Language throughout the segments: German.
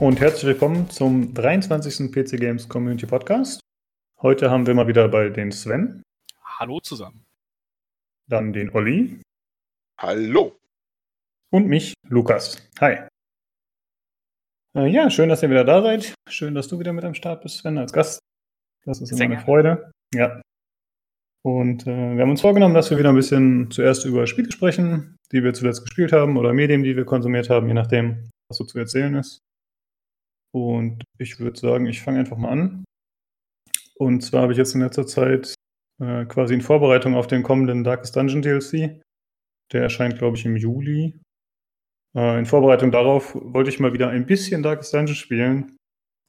und herzlich willkommen zum 23. PC Games Community Podcast. Heute haben wir mal wieder bei den Sven. Hallo zusammen. Dann den Olli. Hallo. Und mich, Lukas. Hi. Äh, ja, schön, dass ihr wieder da seid. Schön, dass du wieder mit am Start bist, Sven, als Gast. Das ist immer eine Freude. Ja. Und äh, wir haben uns vorgenommen, dass wir wieder ein bisschen zuerst über Spiele sprechen, die wir zuletzt gespielt haben oder Medien, die wir konsumiert haben, je nachdem, was so zu erzählen ist. Und ich würde sagen, ich fange einfach mal an. Und zwar habe ich jetzt in letzter Zeit äh, quasi in Vorbereitung auf den kommenden Darkest Dungeon DLC. Der erscheint, glaube ich, im Juli. Äh, in Vorbereitung darauf wollte ich mal wieder ein bisschen Darkest Dungeon spielen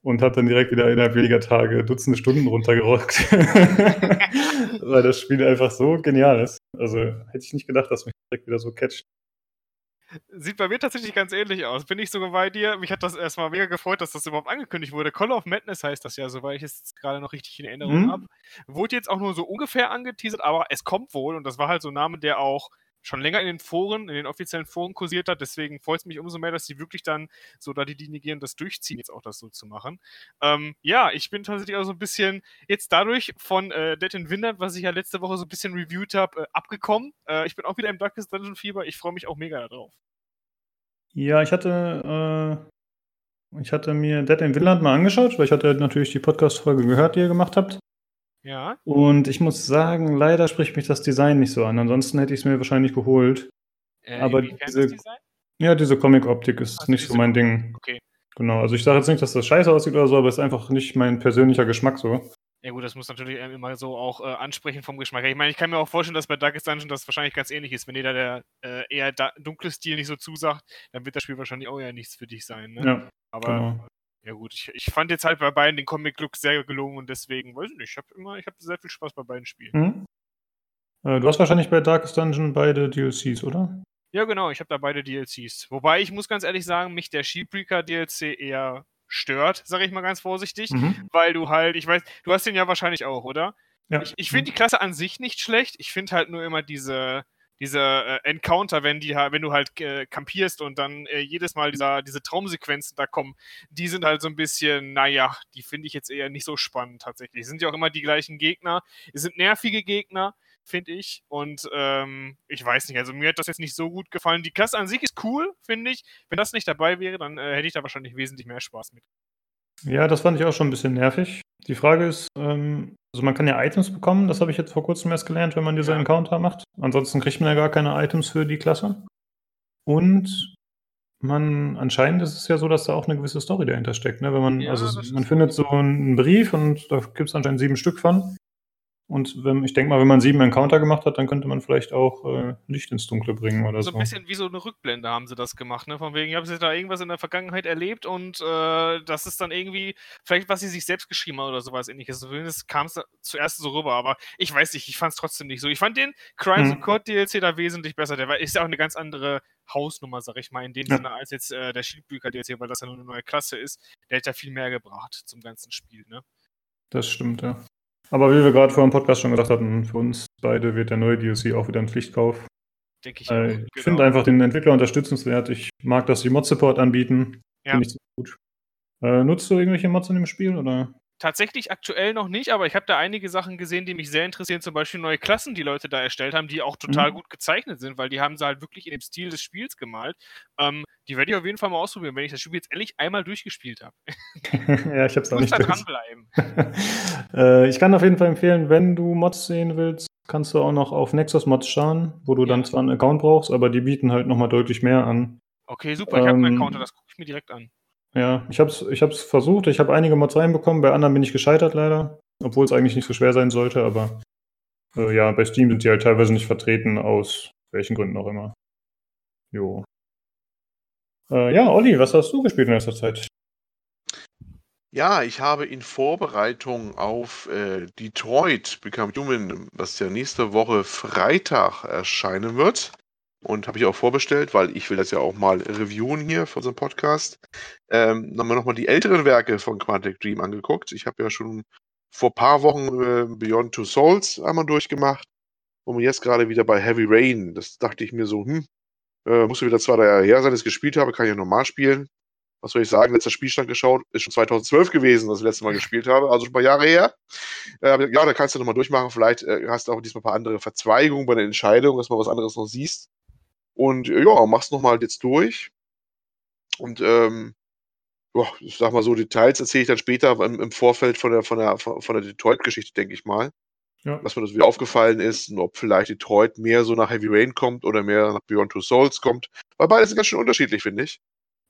und habe dann direkt wieder innerhalb weniger Tage Dutzende Stunden runtergerockt. Weil das Spiel einfach so genial ist. Also hätte ich nicht gedacht, dass mich direkt wieder so catcht. Sieht bei mir tatsächlich ganz ähnlich aus. Bin ich sogar bei dir. Mich hat das erstmal mega gefreut, dass das überhaupt angekündigt wurde. Call of Madness heißt das ja, soweit ich es gerade noch richtig in Erinnerung mhm. habe. Wurde jetzt auch nur so ungefähr angeteasert, aber es kommt wohl. Und das war halt so ein Name, der auch schon länger in den Foren, in den offiziellen Foren kursiert hat. Deswegen freut es mich umso mehr, dass sie wirklich dann so da die Linie gehen, das durchziehen, jetzt auch das so zu machen. Ähm, ja, ich bin tatsächlich auch so ein bisschen jetzt dadurch von äh, Dead in Windert, was ich ja letzte Woche so ein bisschen reviewed habe, äh, abgekommen. Äh, ich bin auch wieder im Darkest Dungeon Fieber. Ich freue mich auch mega darauf. Ja, ich hatte, äh, ich hatte mir Dead in Windland mal angeschaut, weil ich hatte natürlich die Podcast-Folge gehört, die ihr gemacht habt. Ja. Und ich muss sagen, leider spricht mich das Design nicht so an. Ansonsten hätte ich es mir wahrscheinlich geholt. Äh, Aber diese, ja, diese Comic-Optik ist also nicht so mein Ding. Okay. Genau, also ich sage jetzt nicht, dass das scheiße aussieht oder so, aber es ist einfach nicht mein persönlicher Geschmack so. Ja gut, das muss natürlich immer so auch äh, ansprechen vom Geschmack. Ich meine, ich kann mir auch vorstellen, dass bei Darkest Dungeon das wahrscheinlich ganz ähnlich ist. Wenn dir da der äh, eher dunkle Stil nicht so zusagt, dann wird das Spiel wahrscheinlich auch eher nichts für dich sein. Ne? Ja, aber genau. Ja gut, ich, ich fand jetzt halt bei beiden den Comic-Look sehr gelungen und deswegen, weiß ich nicht, ich habe immer, ich habe sehr viel Spaß bei beiden Spielen. Mhm. Äh, du hast wahrscheinlich bei Darkest Dungeon beide DLCs, oder? Ja genau, ich habe da beide DLCs. Wobei ich muss ganz ehrlich sagen, mich der Sheepbreaker DLC eher stört, sage ich mal ganz vorsichtig, mhm. weil du halt, ich weiß, du hast den ja wahrscheinlich auch, oder? Ja. Ich, ich finde die Klasse an sich nicht schlecht. Ich finde halt nur immer diese, diese äh, Encounter, wenn die wenn du halt äh, kampierst und dann äh, jedes Mal dieser, diese Traumsequenzen da kommen, die sind halt so ein bisschen, naja, die finde ich jetzt eher nicht so spannend tatsächlich. Es sind ja auch immer die gleichen Gegner. Es sind nervige Gegner, finde ich. Und ähm, ich weiß nicht, also mir hat das jetzt nicht so gut gefallen. Die Klasse an sich ist cool, finde ich. Wenn das nicht dabei wäre, dann äh, hätte ich da wahrscheinlich wesentlich mehr Spaß mit. Ja, das fand ich auch schon ein bisschen nervig. Die Frage ist, ähm, also man kann ja Items bekommen, das habe ich jetzt vor kurzem erst gelernt, wenn man diese. Encounter macht. Ansonsten kriegt man ja gar keine Items für die Klasse. Und man, anscheinend ist es ja so, dass da auch eine gewisse Story dahinter steckt. Ne? Wenn man, ja, also man findet so einen Brief und da gibt es anscheinend sieben Stück von. Und wenn, ich denke mal, wenn man sieben Encounter gemacht hat, dann könnte man vielleicht auch äh, Licht ins Dunkle bringen oder so. So ein bisschen wie so eine Rückblende haben sie das gemacht, ne? Von wegen, ich habe sie da irgendwas in der Vergangenheit erlebt und äh, das ist dann irgendwie, vielleicht was sie sich selbst geschrieben haben oder sowas ähnliches. Zumindest kam es zuerst so rüber, aber ich weiß nicht, ich fand es trotzdem nicht so. Ich fand den Crimes mhm. of Code DLC da wesentlich besser. Der war, ist ja auch eine ganz andere Hausnummer, sag ich mal, in dem ja. Sinne, als jetzt äh, der Schildbücher DLC, weil das ja nur eine neue Klasse ist. Der hat ja viel mehr gebracht zum ganzen Spiel, ne? Das stimmt, ja. Aber wie wir gerade vor dem Podcast schon gesagt hatten, für uns beide wird der neue DLC auch wieder ein Pflichtkauf. Denke ich. Äh, ich genau. finde einfach den Entwickler unterstützenswert. Ich mag, dass sie Mod-Support anbieten. Ja. Finde ich gut. Äh, nutzt du irgendwelche Mods in dem Spiel oder? Tatsächlich aktuell noch nicht, aber ich habe da einige Sachen gesehen, die mich sehr interessieren. Zum Beispiel neue Klassen, die Leute da erstellt haben, die auch total mhm. gut gezeichnet sind, weil die haben sie halt wirklich in dem Stil des Spiels gemalt. Ähm, die werde ich auf jeden Fall mal ausprobieren, wenn ich das Spiel jetzt ehrlich einmal durchgespielt habe. ja, ich habe es noch nicht. Da dranbleiben. äh, ich kann auf jeden Fall empfehlen, wenn du Mods sehen willst, kannst du auch noch auf Nexus Mods schauen, wo du ja. dann zwar einen Account brauchst, aber die bieten halt nochmal deutlich mehr an. Okay, super. Ich ähm, habe einen Account, das gucke ich mir direkt an. Ja, ich habe es ich hab's versucht. Ich habe einige Mods reinbekommen. Bei anderen bin ich gescheitert leider. Obwohl es eigentlich nicht so schwer sein sollte. Aber äh, ja, bei Steam sind die halt teilweise nicht vertreten, aus welchen Gründen auch immer. Jo. Äh, ja, Olli, was hast du gespielt in letzter Zeit? Ja, ich habe in Vorbereitung auf äh, Detroit Become Human, was ja nächste Woche Freitag erscheinen wird, und habe ich auch vorbestellt, weil ich will das ja auch mal reviewen hier für unseren Podcast. Ähm, haben wir nochmal die älteren Werke von Quantic Dream angeguckt. Ich habe ja schon vor ein paar Wochen äh, Beyond Two Souls einmal durchgemacht und jetzt gerade wieder bei Heavy Rain. Das dachte ich mir so, hm, äh, musste wieder zwei, drei Jahre her sein, dass ich gespielt habe, kann ich ja normal spielen. was soll ich sagen, letzter Spielstand geschaut, ist schon 2012 gewesen, das letzte Mal gespielt habe, also schon ein paar Jahre her. Äh, ja, da kannst du nochmal durchmachen, vielleicht äh, hast du auch diesmal ein paar andere Verzweigungen bei der Entscheidung, dass man was anderes noch siehst. Und äh, ja, machst nochmal jetzt durch. Und ähm, ja, ich sag mal so, Details erzähle ich dann später im, im Vorfeld von der, von der, von der Detroit-Geschichte, denke ich mal. Ja. Was mir das wieder aufgefallen ist und ob vielleicht Detroit mehr so nach Heavy Rain kommt oder mehr nach Beyond Two Souls kommt. Weil beide sind ganz schön unterschiedlich, finde ich.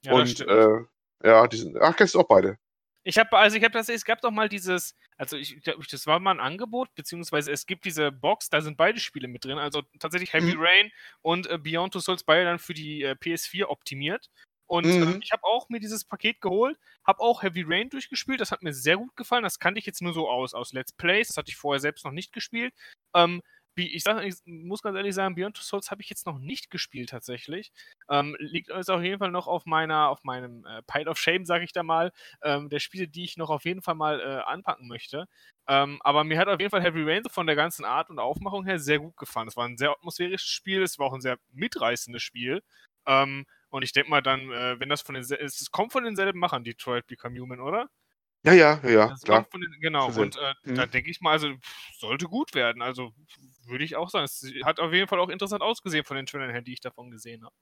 Ja, und äh, ja, die sind. Ach, kennst du auch beide? Ich habe, also ich habe das, es gab doch mal dieses, also ich glaube, das war mal ein Angebot, beziehungsweise es gibt diese Box, da sind beide Spiele mit drin, also tatsächlich Heavy mhm. Rain und äh, Beyond Two Souls beide dann für die äh, PS4 optimiert. Und äh, mhm. äh, ich habe auch mir dieses Paket geholt, habe auch Heavy Rain durchgespielt. Das hat mir sehr gut gefallen. Das kannte ich jetzt nur so aus, aus Let's Plays. Das hatte ich vorher selbst noch nicht gespielt. Ähm, ich, sag, ich muss ganz ehrlich sagen, Beyond Two Souls habe ich jetzt noch nicht gespielt tatsächlich. Ähm, liegt also auf jeden Fall noch auf meiner, auf meinem äh, Pile of Shame, sage ich da mal, ähm, der Spiele, die ich noch auf jeden Fall mal äh, anpacken möchte. Ähm, aber mir hat auf jeden Fall Heavy Rain von der ganzen Art und Aufmachung her sehr gut gefallen. Es war ein sehr atmosphärisches Spiel, es war auch ein sehr mitreißendes Spiel. Ähm, und ich denke mal dann, äh, wenn das von den, es kommt von denselben Machern, Detroit Become Human, oder? Ja, ja, ja, das klar. Den, genau, und äh, mhm. da denke ich mal, also sollte gut werden. Also würde ich auch sagen. Es hat auf jeden Fall auch interessant ausgesehen von den Trailern her, die ich davon gesehen habe.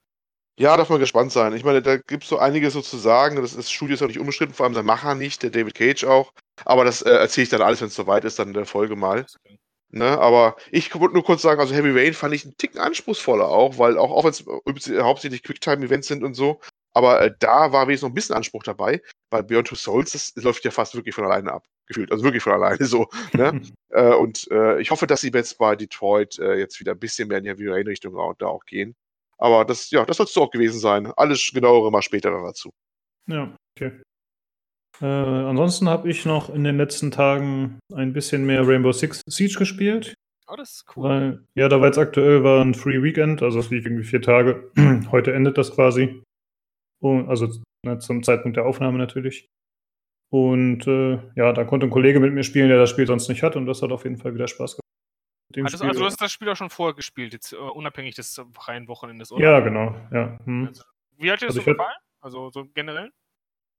Ja, darf man gespannt sein. Ich meine, da gibt es so einiges so zu sagen. Das, das Studio ist auch nicht unbestritten, vor allem sein Macher nicht, der David Cage auch. Aber das äh, erzähle ich dann alles, wenn es soweit ist, dann in der Folge mal. Ne, aber ich wollte nur kurz sagen, also Heavy Rain fand ich einen Ticken anspruchsvoller auch, weil auch, auch wenn es hauptsächlich Quicktime-Events sind und so, aber äh, da war wenigstens noch ein bisschen Anspruch dabei, weil Beyond Two Souls, das, läuft ja fast wirklich von alleine ab, gefühlt. Also wirklich von alleine so. Ne? äh, und äh, ich hoffe, dass sie jetzt bei Detroit äh, jetzt wieder ein bisschen mehr in die Heavy Rain-Richtung da auch gehen. Aber das, ja, das soll es auch gewesen sein. Alles genauere mal später dazu. Ja, okay. Äh, ansonsten habe ich noch in den letzten Tagen ein bisschen mehr Rainbow Six Siege gespielt. Oh, das ist cool. Weil, ja, da war jetzt aktuell war ein Free Weekend, also es lief irgendwie vier Tage. Heute endet das quasi. Und, also ne, zum Zeitpunkt der Aufnahme natürlich. Und äh, ja, da konnte ein Kollege mit mir spielen, der das Spiel sonst nicht hat, und das hat auf jeden Fall wieder Spaß gemacht. Also, also, du hast das Spiel auch schon vorher gespielt, jetzt uh, unabhängig des freien Wochenendes, oder? Ja, genau. Ja. Hm. Also, wie hat dir das also so gefallen? Also so generell?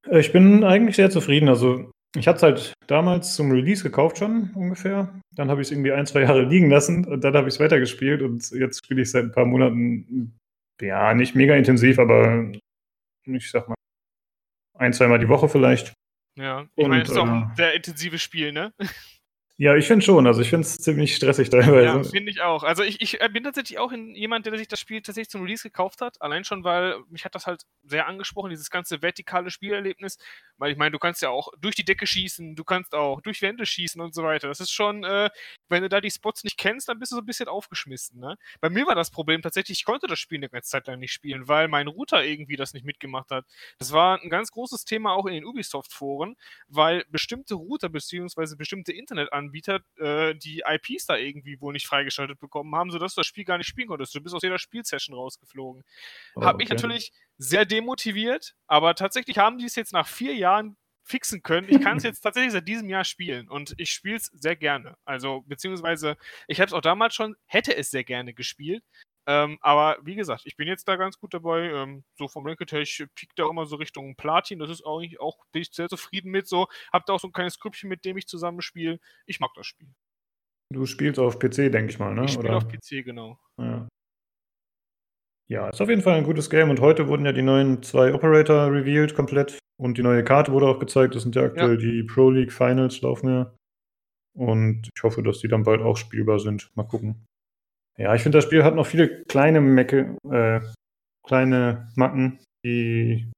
Äh, ich bin eigentlich sehr zufrieden. Also ich hatte es halt damals zum Release gekauft schon ungefähr. Dann habe ich es irgendwie ein, zwei Jahre liegen lassen und dann habe ich es weitergespielt und jetzt spiele ich seit ein paar Monaten, ja, nicht mega intensiv, aber ich sag mal, ein, zweimal die Woche vielleicht. Ja, ich meine, es ist auch ein äh, sehr intensives Spiel, ne? Ja, ich finde schon. Also ich finde es ziemlich stressig teilweise. Ja, finde ich auch. Also ich, ich äh, bin tatsächlich auch jemand, der sich das Spiel tatsächlich zum Release gekauft hat. Allein schon, weil mich hat das halt sehr angesprochen, dieses ganze vertikale Spielerlebnis. Weil ich meine, du kannst ja auch durch die Decke schießen, du kannst auch durch Wände schießen und so weiter. Das ist schon, äh, wenn du da die Spots nicht kennst, dann bist du so ein bisschen aufgeschmissen. Ne? Bei mir war das Problem tatsächlich, ich konnte das Spiel eine ganze Zeit lang nicht spielen, weil mein Router irgendwie das nicht mitgemacht hat. Das war ein ganz großes Thema auch in den Ubisoft-Foren, weil bestimmte Router bzw. bestimmte Internetanbieter Anbieter äh, die IPs da irgendwie wohl nicht freigeschaltet bekommen haben, sodass du das Spiel gar nicht spielen konntest. Du bist aus jeder Spielsession rausgeflogen. Oh, Hat mich natürlich sehr demotiviert, aber tatsächlich haben die es jetzt nach vier Jahren fixen können. Ich kann es jetzt tatsächlich seit diesem Jahr spielen und ich spiele es sehr gerne. Also, beziehungsweise, ich habe es auch damals schon, hätte es sehr gerne gespielt. Ähm, aber wie gesagt, ich bin jetzt da ganz gut dabei. Ähm, so vom Ranked her, ich piek da immer so Richtung Platin. Das ist auch, auch bin ich sehr zufrieden mit. So, hab da auch so ein kleines Grüppchen, mit dem ich zusammenspiele. Ich mag das Spiel. Du spielst auf PC, denke ich mal, ne? Ich spiele auf PC, genau. Ja. ja, ist auf jeden Fall ein gutes Game. Und heute wurden ja die neuen zwei Operator revealed komplett. Und die neue Karte wurde auch gezeigt. Das sind ja aktuell ja. die Pro League Finals laufen ja. Und ich hoffe, dass die dann bald auch spielbar sind. Mal gucken. Ja, ich finde, das Spiel hat noch viele kleine Mecke, äh, kleine Macken, die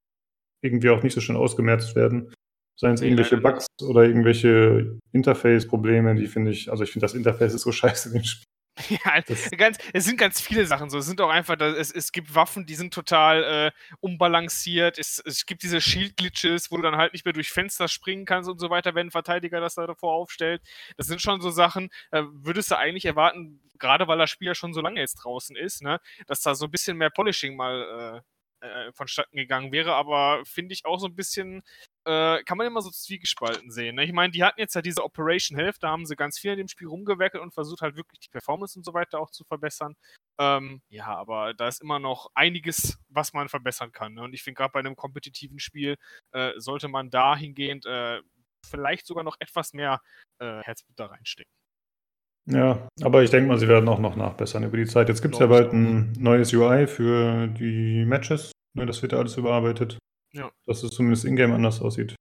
irgendwie auch nicht so schön ausgemerzt werden. Seien es irgendwelche Bugs oder irgendwelche Interface-Probleme, die finde ich, also ich finde das Interface ist so scheiße in dem Spiel. Ja, ganz, es sind ganz viele Sachen so. Es sind auch einfach, es, es gibt Waffen, die sind total äh, unbalanciert. Es, es gibt diese Shield-Glitches, wo du dann halt nicht mehr durch Fenster springen kannst und so weiter, wenn ein Verteidiger das da davor aufstellt. Das sind schon so Sachen, äh, würdest du eigentlich erwarten, gerade weil das Spiel ja schon so lange jetzt draußen ist, ne, dass da so ein bisschen mehr Polishing mal äh, äh, vonstatten gegangen wäre, aber finde ich auch so ein bisschen, äh, kann man immer so zwiegespalten sehen. Ne? Ich meine, die hatten jetzt ja diese Operation Health, da haben sie ganz viel in dem Spiel rumgewerkelt und versucht halt wirklich die Performance und so weiter auch zu verbessern. Ähm, ja, aber da ist immer noch einiges, was man verbessern kann. Ne? Und ich finde, gerade bei einem kompetitiven Spiel äh, sollte man dahingehend äh, vielleicht sogar noch etwas mehr äh, Herzblut da reinstecken. Ja, aber ich denke mal, sie werden auch noch nachbessern über die Zeit. Jetzt gibt es ja bald ein neues UI für die Matches. Ne, das wird ja alles überarbeitet. Ja. Dass es zumindest in-game anders aussieht.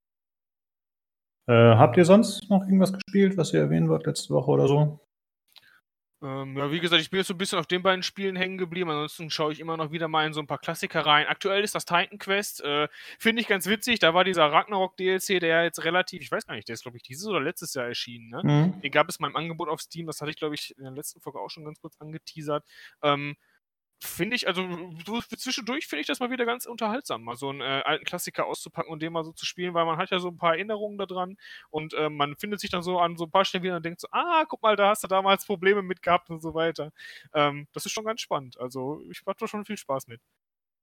Äh, habt ihr sonst noch irgendwas gespielt, was ihr erwähnen wollt letzte Woche oder so? Ähm, ja, wie gesagt, ich bin jetzt so ein bisschen auf den beiden Spielen hängen geblieben. Ansonsten schaue ich immer noch wieder mal in so ein paar Klassiker rein. Aktuell ist das Titan Quest. Äh, Finde ich ganz witzig. Da war dieser Ragnarok DLC, der jetzt relativ, ich weiß gar nicht, der ist, glaube ich, dieses oder letztes Jahr erschienen. Ne? Mhm. Den gab es mal im Angebot auf Steam. Das hatte ich, glaube ich, in der letzten Folge auch schon ganz kurz angeteasert. Ähm, finde ich, also so zwischendurch finde ich das mal wieder ganz unterhaltsam, mal so einen äh, alten Klassiker auszupacken und den mal so zu spielen, weil man hat ja so ein paar Erinnerungen daran und äh, man findet sich dann so an so ein paar Stellen wieder und denkt so, ah, guck mal, da hast du damals Probleme mit gehabt und so weiter. Ähm, das ist schon ganz spannend. Also ich hatte schon viel Spaß mit.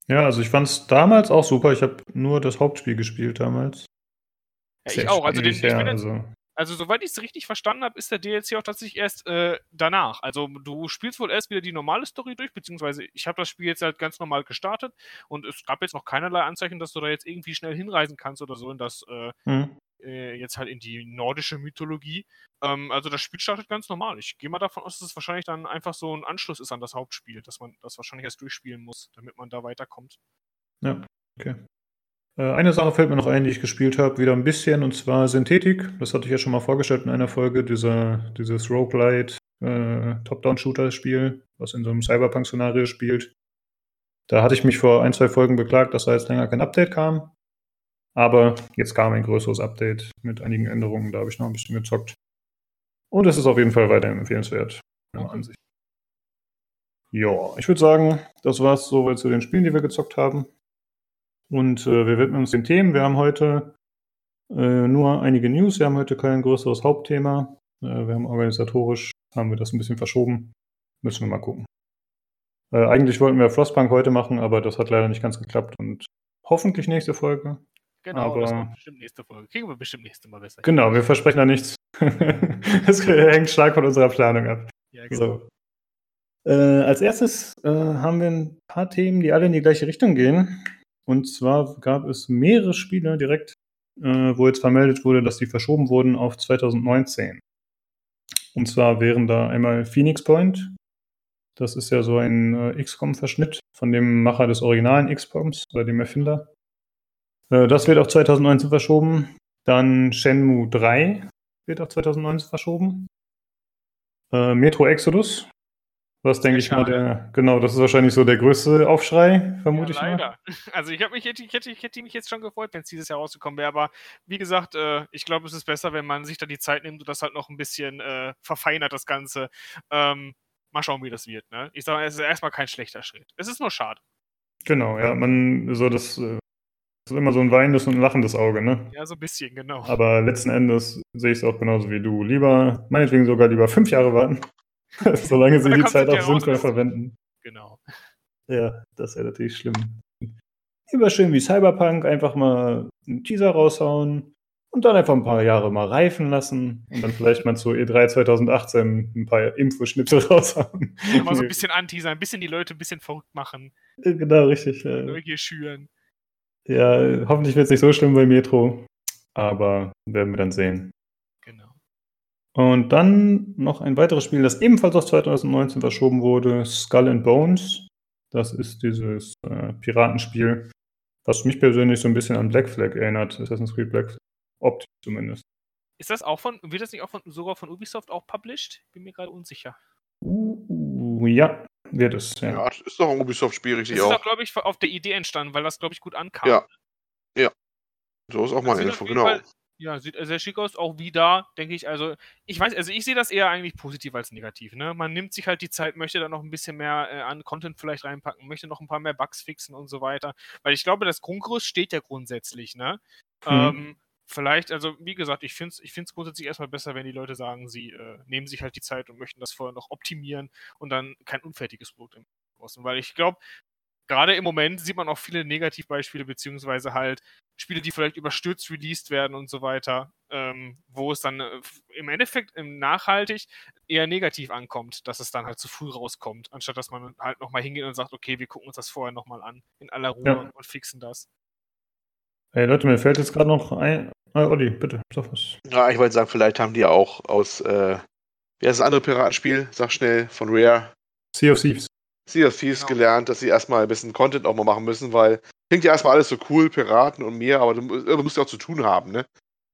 Ja, also ich fand es damals auch super. Ich habe nur das Hauptspiel gespielt damals. Ja, ich auch. Also den, ich bin also. Also, soweit ich es richtig verstanden habe, ist der DLC auch tatsächlich erst äh, danach. Also, du spielst wohl erst wieder die normale Story durch, beziehungsweise ich habe das Spiel jetzt halt ganz normal gestartet und es gab jetzt noch keinerlei Anzeichen, dass du da jetzt irgendwie schnell hinreisen kannst oder so in das, äh, mhm. äh, jetzt halt in die nordische Mythologie. Ähm, also, das Spiel startet ganz normal. Ich gehe mal davon aus, dass es wahrscheinlich dann einfach so ein Anschluss ist an das Hauptspiel, dass man das wahrscheinlich erst durchspielen muss, damit man da weiterkommt. Ja, okay. Äh, eine Sache fällt mir noch ein, die ich gespielt habe, wieder ein bisschen, und zwar Synthetik. Das hatte ich ja schon mal vorgestellt in einer Folge, dieser, dieses Roguelite äh, Top-Down-Shooter-Spiel, was in so einem Cyberpunk-Szenario spielt. Da hatte ich mich vor ein, zwei Folgen beklagt, dass da jetzt länger kein Update kam. Aber jetzt kam ein größeres Update mit einigen Änderungen, da habe ich noch ein bisschen gezockt. Und es ist auf jeden Fall weiterhin empfehlenswert, meiner Ansicht. Ja, ich würde sagen, das war es soweit zu den Spielen, die wir gezockt haben. Und äh, wir widmen uns den Themen. Wir haben heute äh, nur einige News. Wir haben heute kein größeres Hauptthema. Äh, wir haben organisatorisch, haben wir das ein bisschen verschoben. Müssen wir mal gucken. Äh, eigentlich wollten wir Frostpunk heute machen, aber das hat leider nicht ganz geklappt. Und hoffentlich nächste Folge. Genau, aber, das kommt bestimmt nächste Folge. Kriegen wir bestimmt nächste Mal besser. Genau, wir versprechen da nichts. das hängt stark von unserer Planung ab. Ja, genau. So. Äh, als erstes äh, haben wir ein paar Themen, die alle in die gleiche Richtung gehen. Und zwar gab es mehrere Spiele direkt, äh, wo jetzt vermeldet wurde, dass die verschoben wurden auf 2019. Und zwar wären da einmal Phoenix Point. Das ist ja so ein äh, XCOM-Verschnitt von dem Macher des originalen XCOMs oder dem Erfinder. Äh, das wird auf 2019 verschoben. Dann Shenmue 3 wird auf 2019 verschoben. Äh, Metro Exodus was denke ich mal, der, genau, das ist wahrscheinlich so der größte Aufschrei, vermute ja, ich leider. mal. Also ich, mich, ich, hätte, ich hätte mich jetzt schon gefreut, wenn es dieses Jahr rausgekommen wäre, aber wie gesagt, äh, ich glaube, es ist besser, wenn man sich da die Zeit nimmt und das halt noch ein bisschen äh, verfeinert, das Ganze. Ähm, mal schauen, wie das wird. Ne? Ich sage, es ist erstmal kein schlechter Schritt. Es ist nur schade. Genau, ja, man, so das, äh, das ist immer so ein weinendes und ein lachendes Auge, ne? Ja, so ein bisschen, genau. Aber letzten Endes sehe ich es auch genauso wie du. Lieber, meinetwegen sogar lieber fünf Jahre warten, Solange sie die Zeit auch sinnvoll verwenden. Genau. Ja, das wäre natürlich schlimm. Lieber schön wie Cyberpunk, einfach mal einen Teaser raushauen und dann einfach ein paar Jahre mal reifen lassen und dann vielleicht mal zu E3 2018 ein paar Infoschnitte raushauen. Mal so ein bisschen anteasern, ein bisschen die Leute ein bisschen verrückt machen. Genau, richtig. Neugier schüren. Ja, hoffentlich wird es nicht so schlimm bei Metro, aber werden wir dann sehen. Und dann noch ein weiteres Spiel, das ebenfalls auf 2019 verschoben wurde, Skull and Bones. Das ist dieses äh, Piratenspiel, was mich persönlich so ein bisschen an Black Flag erinnert, Assassin's Creed Black Flag. Optisch zumindest. Ist das auch von, wird das nicht auch von, sogar von Ubisoft auch published? Bin mir gerade unsicher. Uh, ja, wird es. Ja, ja ist doch ein Ubisoft-Spiel, richtig das auch. ist doch, glaube ich, auf der Idee entstanden, weil das, glaube ich, gut ankam. Ja. Ja. So ist auch meine Info, genau. Fall, ja, sieht sehr schick aus. Auch wie da, denke ich, also ich weiß, also ich sehe das eher eigentlich positiv als negativ. Ne? Man nimmt sich halt die Zeit, möchte da noch ein bisschen mehr äh, an Content vielleicht reinpacken, möchte noch ein paar mehr Bugs fixen und so weiter. Weil ich glaube, das Grundgerüst steht ja grundsätzlich, ne? Mhm. Ähm, vielleicht, also wie gesagt, ich finde es ich find's grundsätzlich erstmal besser, wenn die Leute sagen, sie äh, nehmen sich halt die Zeit und möchten das vorher noch optimieren und dann kein unfertiges Produkt raus. Weil ich glaube, gerade im Moment sieht man auch viele Negativbeispiele, beziehungsweise halt Spiele, die vielleicht überstürzt released werden und so weiter, ähm, wo es dann äh, im Endeffekt im nachhaltig eher negativ ankommt, dass es dann halt zu früh rauskommt, anstatt dass man halt nochmal hingeht und sagt, okay, wir gucken uns das vorher nochmal an, in aller Ruhe ja. und fixen das. Hey Leute, mir fällt jetzt gerade noch ein. Ah, Olli, bitte, sag was. Ja, ich wollte sagen, vielleicht haben die ja auch aus, äh, wie heißt das andere Piratenspiel? Sag schnell, von Rare. Sea of Thieves. Sea of Thieves genau. gelernt, dass sie erstmal ein bisschen Content auch mal machen müssen, weil klingt ja erstmal alles so cool, Piraten und mehr, aber du, du musst ja auch zu tun haben, ne?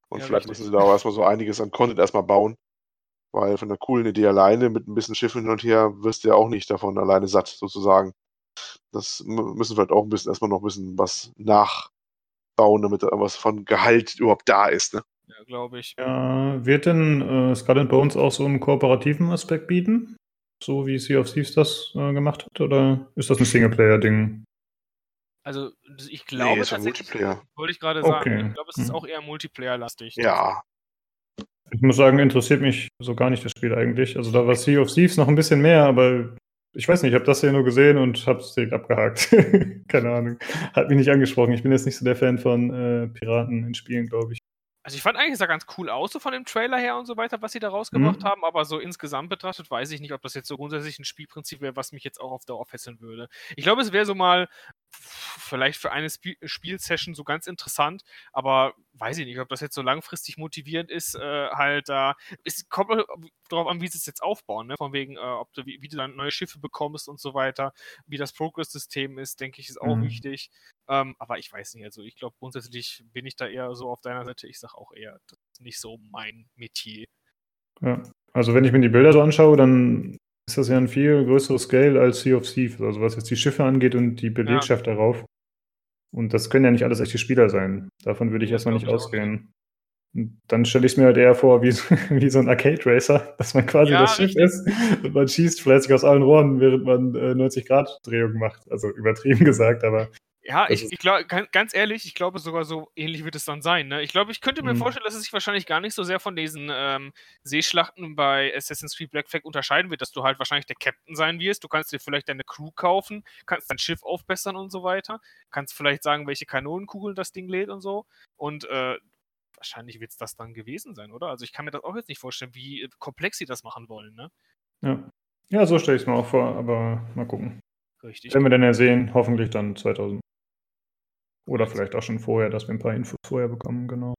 Und ja, vielleicht richtig. müssen sie da auch erstmal so einiges an Content erstmal bauen. Weil von einer coolen Idee alleine mit ein bisschen Schiffen hin und her wirst du ja auch nicht davon alleine satt, sozusagen. Das müssen vielleicht auch ein bisschen erstmal noch ein bisschen was nachbauen, damit da was von Gehalt überhaupt da ist, ne? Ja, glaube ich. Ja, wird denn äh, Skull Bones auch so einen kooperativen Aspekt bieten? So wie Sea of Thieves das äh, gemacht hat? Oder ist das ein Singleplayer-Ding? Also ich glaube nee, tatsächlich, wollte ich gerade sagen, okay. ich glaube, es ist hm. auch eher Multiplayer-lastig. Ja. Ich muss sagen, interessiert mich so gar nicht das Spiel eigentlich. Also da war Sea of Thieves noch ein bisschen mehr, aber ich weiß nicht, ich habe das hier nur gesehen und habe es direkt abgehakt. Keine Ahnung. Hat mich nicht angesprochen. Ich bin jetzt nicht so der Fan von äh, Piraten in Spielen, glaube ich. Also ich fand eigentlich, es sah ganz cool aus, so von dem Trailer her und so weiter, was sie da rausgebracht mhm. haben, aber so insgesamt betrachtet weiß ich nicht, ob das jetzt so grundsätzlich ein Spielprinzip wäre, was mich jetzt auch auf Dauer fesseln würde. Ich glaube, es wäre so mal vielleicht für eine Sp Spielsession so ganz interessant, aber weiß ich nicht, ob das jetzt so langfristig motivierend ist, äh, halt da. Es kommt darauf an, wie sie es jetzt aufbauen, ne? Von wegen, äh, ob du, wie, wie, du dann neue Schiffe bekommst und so weiter, wie das Progress-System ist, denke ich, ist auch mhm. wichtig. Ähm, aber ich weiß nicht, also ich glaube grundsätzlich bin ich da eher so auf deiner Seite. Ich sage auch eher, das ist nicht so mein Metier. Ja, also wenn ich mir die Bilder so anschaue, dann ist das ja ein viel größeres Scale als Sea of Thieves, also was jetzt die Schiffe angeht und die Belegschaft ja. darauf. Und das können ja nicht alles echte Spieler sein. Davon würde ich das erstmal nicht ausgehen. Und dann stelle ich es mir halt eher vor, wie, wie so ein Arcade Racer, dass man quasi ja, das Schiff richtig. ist und man schießt fleißig aus allen Rohren, während man äh, 90-Grad-Drehung macht. Also übertrieben gesagt, aber ja, ich, ich glaube, ganz ehrlich, ich glaube sogar so ähnlich wird es dann sein. Ne? Ich glaube, ich könnte mir mhm. vorstellen, dass es sich wahrscheinlich gar nicht so sehr von diesen ähm, Seeschlachten bei Assassin's Creed Black Flag unterscheiden wird, dass du halt wahrscheinlich der Captain sein wirst. Du kannst dir vielleicht deine Crew kaufen, kannst dein Schiff aufbessern und so weiter. Kannst vielleicht sagen, welche Kanonenkugeln das Ding lädt und so. Und äh, wahrscheinlich wird es das dann gewesen sein, oder? Also ich kann mir das auch jetzt nicht vorstellen, wie äh, komplex sie das machen wollen, ne? Ja. Ja, so stelle ich es mir auch vor, aber mal gucken. Richtig. Wenn wir dann ja sehen, hoffentlich dann 2000. Oder vielleicht auch schon vorher, dass wir ein paar Infos vorher bekommen, genau.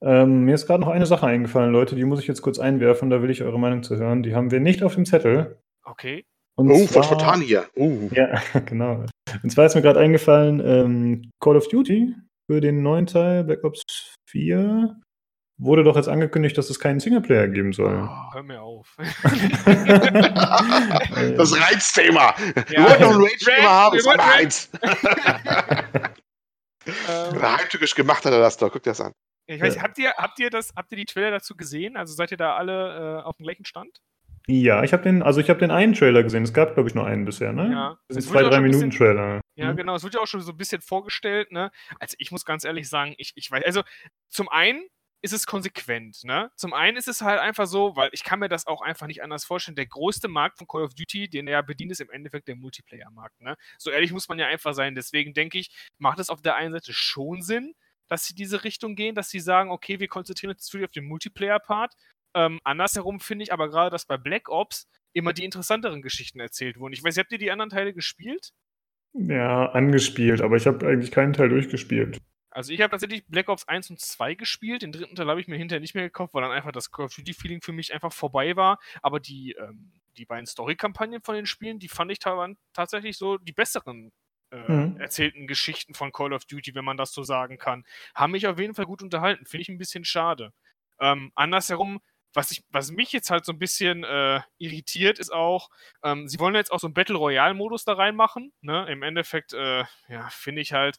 Ähm, mir ist gerade noch eine Sache eingefallen, Leute, die muss ich jetzt kurz einwerfen, da will ich eure Meinung zu hören. Die haben wir nicht auf dem Zettel. Okay. Und oh, zwar, spontan hier. Uh. Ja, genau. Und zwar ist mir gerade eingefallen, ähm, Call of Duty für den neuen Teil, Black Ops 4, wurde doch jetzt angekündigt, dass es keinen Singleplayer geben soll. Oh, hör mir auf. das Reizthema. Ja, wir wollten noch ein Rage-Thema haben, das war eins. Ähm, Heimtückisch gemacht hat er das doch, guck dir das an. Ich weiß, ja. habt, ihr, habt, ihr das, habt ihr die Trailer dazu gesehen? Also seid ihr da alle äh, auf dem gleichen Stand? Ja, ich habe den, also ich habe den einen Trailer gesehen. Es gab, glaube ich, nur einen bisher, ne? Ja. Das sind zwei, drei Minuten bisschen, Trailer. Ja, mhm. genau. Es wird ja auch schon so ein bisschen vorgestellt, ne? Also ich muss ganz ehrlich sagen, ich, ich weiß, also zum einen ist es konsequent. Ne? Zum einen ist es halt einfach so, weil ich kann mir das auch einfach nicht anders vorstellen. Der größte Markt von Call of Duty, den er bedient, ist im Endeffekt der Multiplayer-Markt. Ne? So ehrlich muss man ja einfach sein. Deswegen denke ich, macht es auf der einen Seite schon Sinn, dass sie diese Richtung gehen, dass sie sagen, okay, wir konzentrieren uns auf den Multiplayer-Part. Ähm, andersherum finde ich aber gerade, dass bei Black Ops immer die interessanteren Geschichten erzählt wurden. Ich weiß, habt ihr die anderen Teile gespielt? Ja, angespielt, aber ich habe eigentlich keinen Teil durchgespielt. Also ich habe tatsächlich Black Ops 1 und 2 gespielt. Den dritten Teil habe ich mir hinterher nicht mehr gekauft, weil dann einfach das Call of Duty-Feeling für mich einfach vorbei war. Aber die, ähm, die beiden Story-Kampagnen von den Spielen, die fand ich tatsächlich so die besseren äh, mhm. erzählten Geschichten von Call of Duty, wenn man das so sagen kann. Haben mich auf jeden Fall gut unterhalten. Finde ich ein bisschen schade. Ähm, andersherum, was, ich, was mich jetzt halt so ein bisschen äh, irritiert, ist auch, ähm, sie wollen jetzt auch so einen Battle Royale-Modus da reinmachen. Ne? Im Endeffekt, äh, ja, finde ich halt,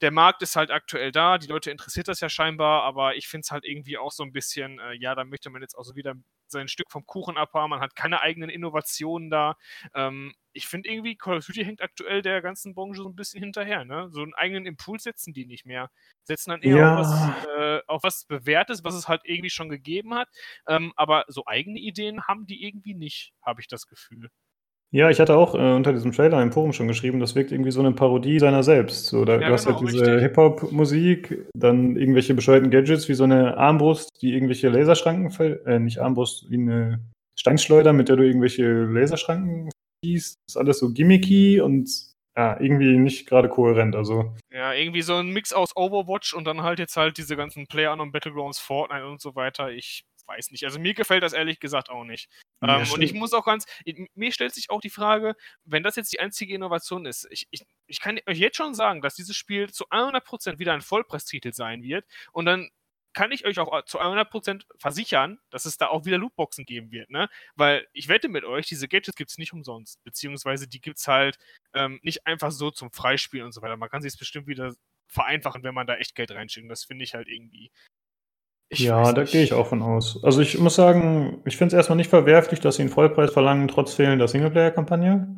der Markt ist halt aktuell da, die Leute interessiert das ja scheinbar, aber ich finde es halt irgendwie auch so ein bisschen, äh, ja, da möchte man jetzt auch so wieder sein Stück vom Kuchen abhaben, man hat keine eigenen Innovationen da. Ähm, ich finde irgendwie, Call of Duty hängt aktuell der ganzen Branche so ein bisschen hinterher, ne? So einen eigenen Impuls setzen die nicht mehr. Setzen dann eher ja. auf, was, äh, auf was Bewährtes, was es halt irgendwie schon gegeben hat. Ähm, aber so eigene Ideen haben die irgendwie nicht, habe ich das Gefühl. Ja, ich hatte auch äh, unter diesem Trailer im Forum schon geschrieben, das wirkt irgendwie so eine Parodie seiner selbst. So, da, ja, du hast halt genau, diese Hip-Hop-Musik, dann irgendwelche bescheuerten Gadgets wie so eine Armbrust, die irgendwelche Laserschranken, äh, nicht Armbrust, wie eine Steinschleuder, mit der du irgendwelche Laserschranken schießt. Das ist alles so gimmicky und ja, irgendwie nicht gerade kohärent. Also. Ja, irgendwie so ein Mix aus Overwatch und dann halt jetzt halt diese ganzen Player und Battlegrounds, Fortnite und so weiter. Ich weiß nicht. Also mir gefällt das ehrlich gesagt auch nicht. Ja, ähm, und ich muss auch ganz, mir stellt sich auch die Frage, wenn das jetzt die einzige Innovation ist, ich, ich, ich kann euch jetzt schon sagen, dass dieses Spiel zu 100% wieder ein Vollpreistitel sein wird und dann kann ich euch auch zu 100% versichern, dass es da auch wieder Lootboxen geben wird, ne? Weil ich wette mit euch, diese Gadgets gibt es nicht umsonst, beziehungsweise die gibt es halt ähm, nicht einfach so zum Freispielen und so weiter. Man kann sich es bestimmt wieder vereinfachen, wenn man da echt Geld reinschickt. Das finde ich halt irgendwie ich ja, da gehe ich auch von aus. Also ich muss sagen, ich finde es erstmal nicht verwerflich, dass sie einen Vollpreis verlangen, trotz fehlender Singleplayer-Kampagne.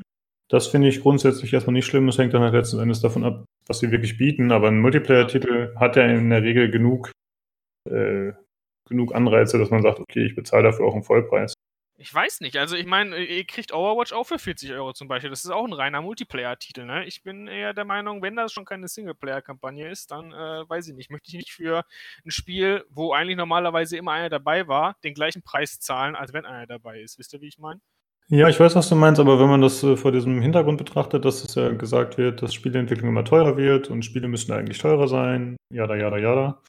Das finde ich grundsätzlich erstmal nicht schlimm. Es hängt dann halt letzten Endes davon ab, was sie wirklich bieten. Aber ein Multiplayer-Titel hat ja in der Regel genug, äh, genug Anreize, dass man sagt, okay, ich bezahle dafür auch einen Vollpreis. Ich weiß nicht. Also, ich meine, ihr kriegt Overwatch auch für 40 Euro zum Beispiel. Das ist auch ein reiner Multiplayer-Titel. Ne? Ich bin eher der Meinung, wenn das schon keine Singleplayer-Kampagne ist, dann äh, weiß ich nicht. Möchte ich nicht für ein Spiel, wo eigentlich normalerweise immer einer dabei war, den gleichen Preis zahlen, als wenn einer dabei ist. Wisst ihr, wie ich meine? Ja, ich weiß, was du meinst, aber wenn man das äh, vor diesem Hintergrund betrachtet, dass es ja gesagt wird, dass Spieleentwicklung immer teurer wird und Spiele müssen eigentlich teurer sein, jada, jada, jada,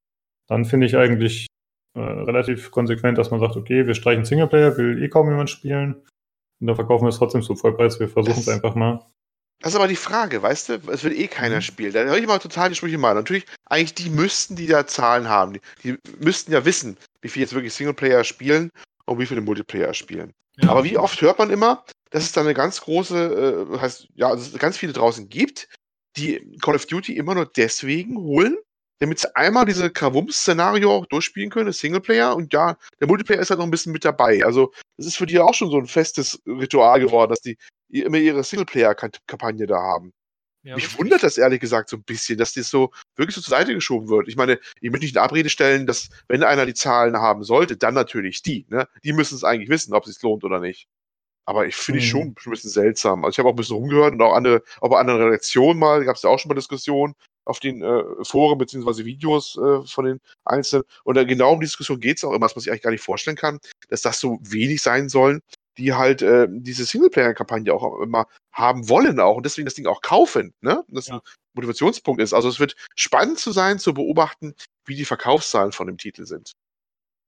dann finde ich eigentlich äh, relativ konsequent, dass man sagt, okay, wir streichen Singleplayer, will eh kaum jemand spielen. Und dann verkaufen wir es trotzdem zum Vollpreis. Wir versuchen es einfach mal. Das ist aber die Frage, weißt du? Es will eh keiner mhm. spielen. Da höre ich mal total die Sprüche mal. Natürlich, eigentlich die müssten, die da Zahlen haben. Die, die müssten ja wissen, wie viel jetzt wirklich Singleplayer spielen und wie viele Multiplayer spielen. Ja. Aber wie oft hört man immer, dass es da eine ganz große, äh, heißt, ja, dass es ganz viele draußen gibt, die Call of Duty immer nur deswegen holen, damit sie einmal diese Krawums-Szenario auch durchspielen können, das Singleplayer. Und ja, der Multiplayer ist halt noch ein bisschen mit dabei. Also, das ist für die auch schon so ein festes Ritual geworden, dass die immer ihre Singleplayer-Kampagne da haben. Ja, Mich wundert das ehrlich gesagt so ein bisschen, dass das so wirklich so zur Seite geschoben wird. Ich meine, ich möchte nicht in Abrede stellen, dass, wenn einer die Zahlen haben sollte, dann natürlich die. Ne? Die müssen es eigentlich wissen, ob es sich lohnt oder nicht. Aber ich finde mhm. ich schon ein bisschen seltsam. Also ich habe auch ein bisschen rumgehört und auch, andere, auch bei anderen Redaktionen mal, gab es ja auch schon mal Diskussionen, auf den äh, Foren beziehungsweise Videos äh, von den Einzelnen. Und äh, genau um die Diskussion geht es auch immer, was man sich eigentlich gar nicht vorstellen kann, dass das so wenig sein sollen, die halt äh, diese Singleplayer-Kampagne auch immer haben wollen auch und deswegen das Ding auch kaufen, ne? Das ja. ein Motivationspunkt ist. Also es wird spannend zu sein, zu beobachten, wie die Verkaufszahlen von dem Titel sind.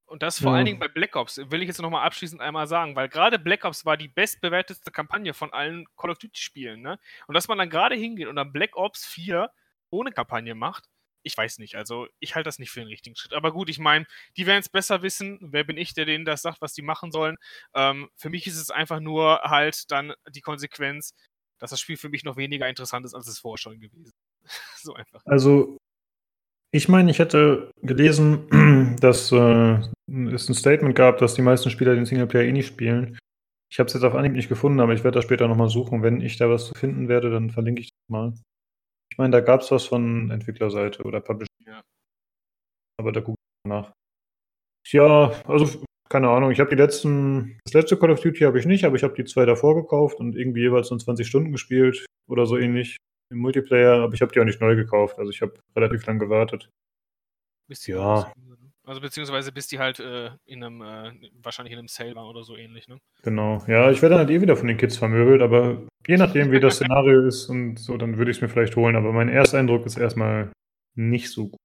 Und das vor ja. allen Dingen bei Black Ops, will ich jetzt nochmal abschließend einmal sagen, weil gerade Black Ops war die bestbewertetste Kampagne von allen Call of Duty-Spielen, ne? Und dass man dann gerade hingeht und dann Black Ops 4 ohne Kampagne macht, ich weiß nicht. Also, ich halte das nicht für den richtigen Schritt. Aber gut, ich meine, die werden es besser wissen. Wer bin ich, der denen das sagt, was die machen sollen? Ähm, für mich ist es einfach nur halt dann die Konsequenz, dass das Spiel für mich noch weniger interessant ist, als es vorher schon gewesen so einfach. Also, ich meine, ich hätte gelesen, dass äh, es ein Statement gab, dass die meisten Spieler den Singleplayer eh nicht spielen. Ich habe es jetzt auf Anhieb nicht gefunden, aber ich werde das später nochmal suchen. Wenn ich da was zu finden werde, dann verlinke ich das mal. Ich meine, da gab es was von Entwicklerseite oder Publisher. Ja. Aber da gucke ich nach. Ja, also keine Ahnung. Ich habe die letzten, das letzte Call of Duty habe ich nicht, aber ich habe die zwei davor gekauft und irgendwie jeweils so 20 Stunden gespielt oder so ähnlich im Multiplayer, aber ich habe die auch nicht neu gekauft. Also ich habe relativ lang gewartet. ja. Also beziehungsweise bis die halt äh, in einem, äh, wahrscheinlich in einem Sale waren oder so ähnlich, ne? Genau. Ja, ich werde dann halt eh wieder von den Kids vermöbelt, aber je nachdem, wie das Szenario ist und so, dann würde ich es mir vielleicht holen. Aber mein erster Eindruck ist erstmal nicht so gut.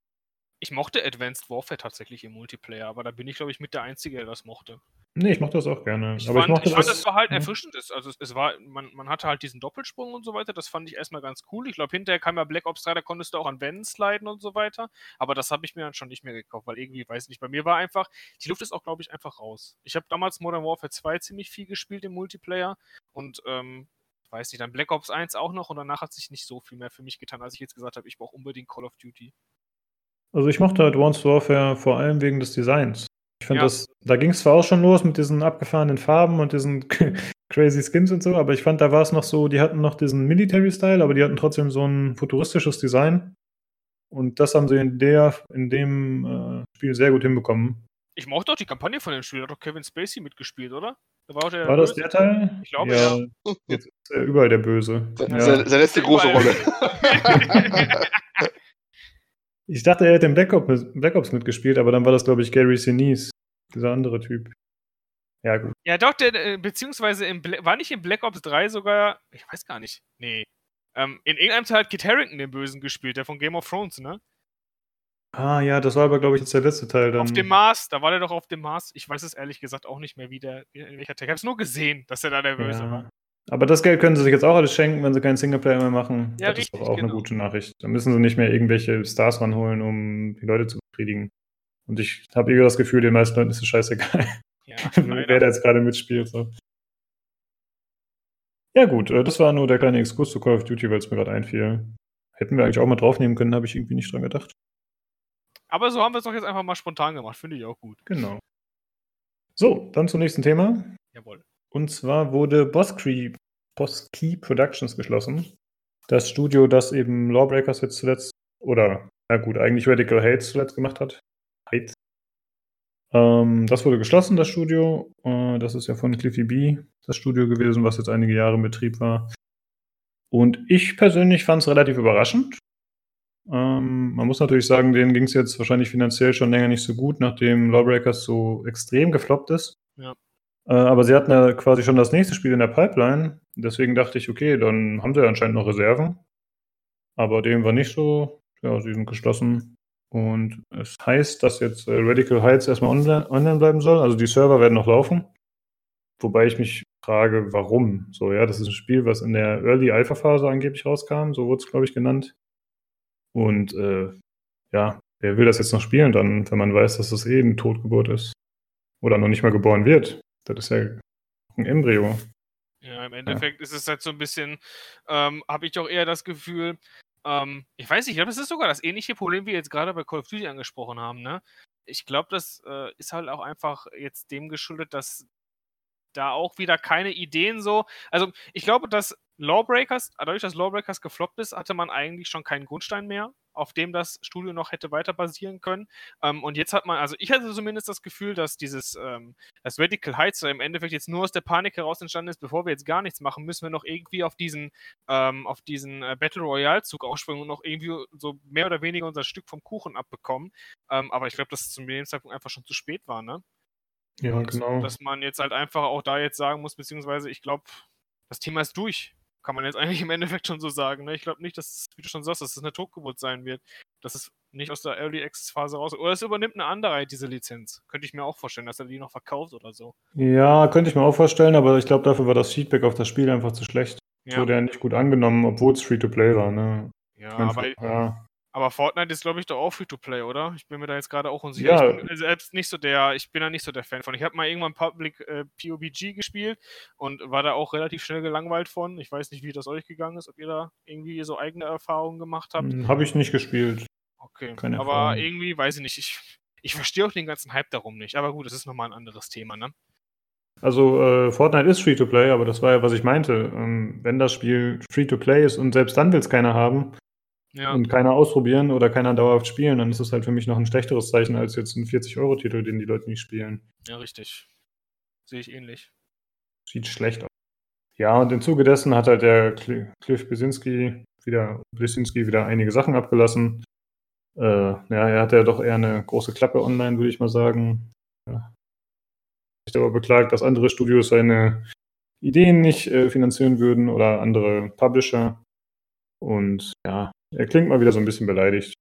Ich mochte Advanced Warfare tatsächlich im Multiplayer, aber da bin ich, glaube ich, mit der Einzige, der das mochte. Nee, ich mochte das auch gerne. Ich aber fand, ich, mochte ich fand, das, war halt erfrischend. Ist. Also es, es, war, man, man hatte halt diesen Doppelsprung und so weiter, das fand ich erstmal ganz cool. Ich glaube, hinterher kam ja Black Ops 3, da konntest du auch an Wänden sliden und so weiter. Aber das habe ich mir dann schon nicht mehr gekauft, weil irgendwie, weiß nicht, bei mir war einfach, die Luft ist auch, glaube ich, einfach raus. Ich habe damals Modern Warfare 2 ziemlich viel gespielt im Multiplayer und ähm, weiß nicht, dann Black Ops 1 auch noch und danach hat sich nicht so viel mehr für mich getan, als ich jetzt gesagt habe, ich brauche unbedingt Call of Duty. Also ich mochte Advanced Warfare vor allem wegen des Designs. Ich finde ja. das, da ging es zwar auch schon los mit diesen abgefahrenen Farben und diesen crazy Skins und so, aber ich fand, da war es noch so, die hatten noch diesen Military-Style, aber die hatten trotzdem so ein futuristisches Design. Und das haben sie in der, in dem äh, Spiel sehr gut hinbekommen. Ich mochte auch die Kampagne von dem Spiel, da hat doch Kevin Spacey mitgespielt, oder? war, war das der Teil? Ich glaube, ja. ja. Jetzt ist er überall der Böse. Ja. Seine, seine letzte große Rolle. ich dachte, er hätte in Black Ops, Black Ops mitgespielt, aber dann war das, glaube ich, Gary Sinise, dieser andere Typ. Ja, gut. Ja, doch, der, äh, beziehungsweise im war nicht in Black Ops 3 sogar, ich weiß gar nicht, nee. Ähm, in irgendeinem Teil hat Kit Harington den Bösen gespielt, der von Game of Thrones, ne? Ah, ja, das war aber, glaube ich, jetzt der letzte Teil dann. Auf dem Mars, da war der doch auf dem Mars. Ich weiß es ehrlich gesagt auch nicht mehr, wie der, in welcher Teil. Ich habe es nur gesehen, dass er da der Böse ja. war. Aber das Geld können sie sich jetzt auch alles schenken, wenn sie keinen Singleplayer mehr machen. Ja, das richtig, ist doch auch genau. eine gute Nachricht. Da müssen sie nicht mehr irgendwelche Stars ranholen, um die Leute zu befriedigen. Und ich habe irgendwie das Gefühl, den meisten Leuten ist es scheißegal. Ja, wer da jetzt gerade mitspielt. So. Ja, gut, äh, das war nur der kleine Exkurs zu Call of Duty, weil es mir gerade einfiel. Hätten wir eigentlich auch mal draufnehmen können, habe ich irgendwie nicht dran gedacht. Aber so haben wir es doch jetzt einfach mal spontan gemacht. Finde ich auch gut. Genau. So, dann zum nächsten Thema. Jawohl. Und zwar wurde Boss Key, Productions geschlossen. Das Studio, das eben Lawbreakers jetzt zuletzt, oder, na gut, eigentlich Radical Hate zuletzt gemacht hat. Hate. Ähm, das wurde geschlossen, das Studio. Äh, das ist ja von Cliffy B, das Studio gewesen, was jetzt einige Jahre in Betrieb war. Und ich persönlich fand es relativ überraschend. Ähm, man muss natürlich sagen, denen ging es jetzt wahrscheinlich finanziell schon länger nicht so gut, nachdem Lawbreakers so extrem gefloppt ist. Ja. Äh, aber sie hatten ja quasi schon das nächste Spiel in der Pipeline. Deswegen dachte ich, okay, dann haben sie ja anscheinend noch Reserven. Aber dem war nicht so. Ja, sie sind geschlossen. Und es heißt, dass jetzt äh, Radical Heights erstmal online, bleiben soll. Also die Server werden noch laufen. Wobei ich mich frage, warum? So, ja, das ist ein Spiel, was in der Early Alpha Phase angeblich rauskam. So wurde es, glaube ich, genannt. Und äh, ja, wer will das jetzt noch spielen dann, wenn man weiß, dass das eh eine Totgeburt ist? Oder noch nicht mal geboren wird? Das ist ja ein Embryo. Ja, im Endeffekt ja. ist es halt so ein bisschen, ähm, habe ich doch eher das Gefühl, ähm, ich weiß nicht, ich glaube, es ist sogar das ähnliche Problem, wie wir jetzt gerade bei Call of Duty angesprochen haben, ne? Ich glaube, das äh, ist halt auch einfach jetzt dem geschuldet, dass da auch wieder keine Ideen so. Also, ich glaube, dass Lawbreakers, dadurch, dass Lawbreakers gefloppt ist, hatte man eigentlich schon keinen Grundstein mehr, auf dem das Studio noch hätte weiter basieren können. Ähm, und jetzt hat man, also ich hatte zumindest das Gefühl, dass dieses, ähm, das Radical Heights im Endeffekt jetzt nur aus der Panik heraus entstanden ist, bevor wir jetzt gar nichts machen, müssen wir noch irgendwie auf diesen, ähm, auf diesen äh, Battle Royale Zug aufspringen und noch irgendwie so mehr oder weniger unser Stück vom Kuchen abbekommen. Ähm, aber ich glaube, dass es zu dem Zeitpunkt einfach schon zu spät war, ne? Ja, und genau. Dass man jetzt halt einfach auch da jetzt sagen muss, beziehungsweise ich glaube, das Thema ist durch. Kann man jetzt eigentlich im Endeffekt schon so sagen. Ne? Ich glaube nicht, dass, wie du schon sagst, dass es eine Totgeburt sein wird. Dass es nicht aus der Early Access Phase raus. Oder es übernimmt eine andere diese Lizenz. Könnte ich mir auch vorstellen, dass er die noch verkauft oder so. Ja, könnte ich mir auch vorstellen, aber ich glaube, dafür war das Feedback auf das Spiel einfach zu schlecht. Ja. Wurde ja nicht gut angenommen, obwohl es Free-to-Play war. Ne? Ja, aber ja. Aber Fortnite ist, glaube ich, doch auch Free-to-Play, oder? Ich bin mir da jetzt gerade auch unsicher. Ja. Ich bin selbst nicht so der, ich bin da nicht so der Fan von. Ich habe mal irgendwann Public äh, PUBG gespielt und war da auch relativ schnell gelangweilt von. Ich weiß nicht, wie das euch gegangen ist, ob ihr da irgendwie so eigene Erfahrungen gemacht habt. Hm, habe ich nicht gespielt. Okay. Keine aber Erfahrung. irgendwie, weiß ich nicht, ich, ich verstehe auch den ganzen Hype darum nicht. Aber gut, das ist nochmal ein anderes Thema, ne? Also äh, Fortnite ist Free-to-Play, aber das war ja, was ich meinte. Ähm, wenn das Spiel Free-to-Play ist und selbst dann will es keiner haben, ja. und keiner ausprobieren oder keiner dauerhaft spielen, dann ist das halt für mich noch ein schlechteres Zeichen als jetzt ein 40-Euro-Titel, den die Leute nicht spielen. Ja, richtig. Sehe ich ähnlich. Sieht schlecht aus. Ja, und im Zuge dessen hat halt der Cliff Besinski wieder, Blesinski wieder einige Sachen abgelassen. Äh, ja, er hat ja doch eher eine große Klappe online, würde ich mal sagen. Ja. Sich aber beklagt, dass andere Studios seine Ideen nicht äh, finanzieren würden oder andere Publisher. Und ja, er klingt mal wieder so ein bisschen beleidigt.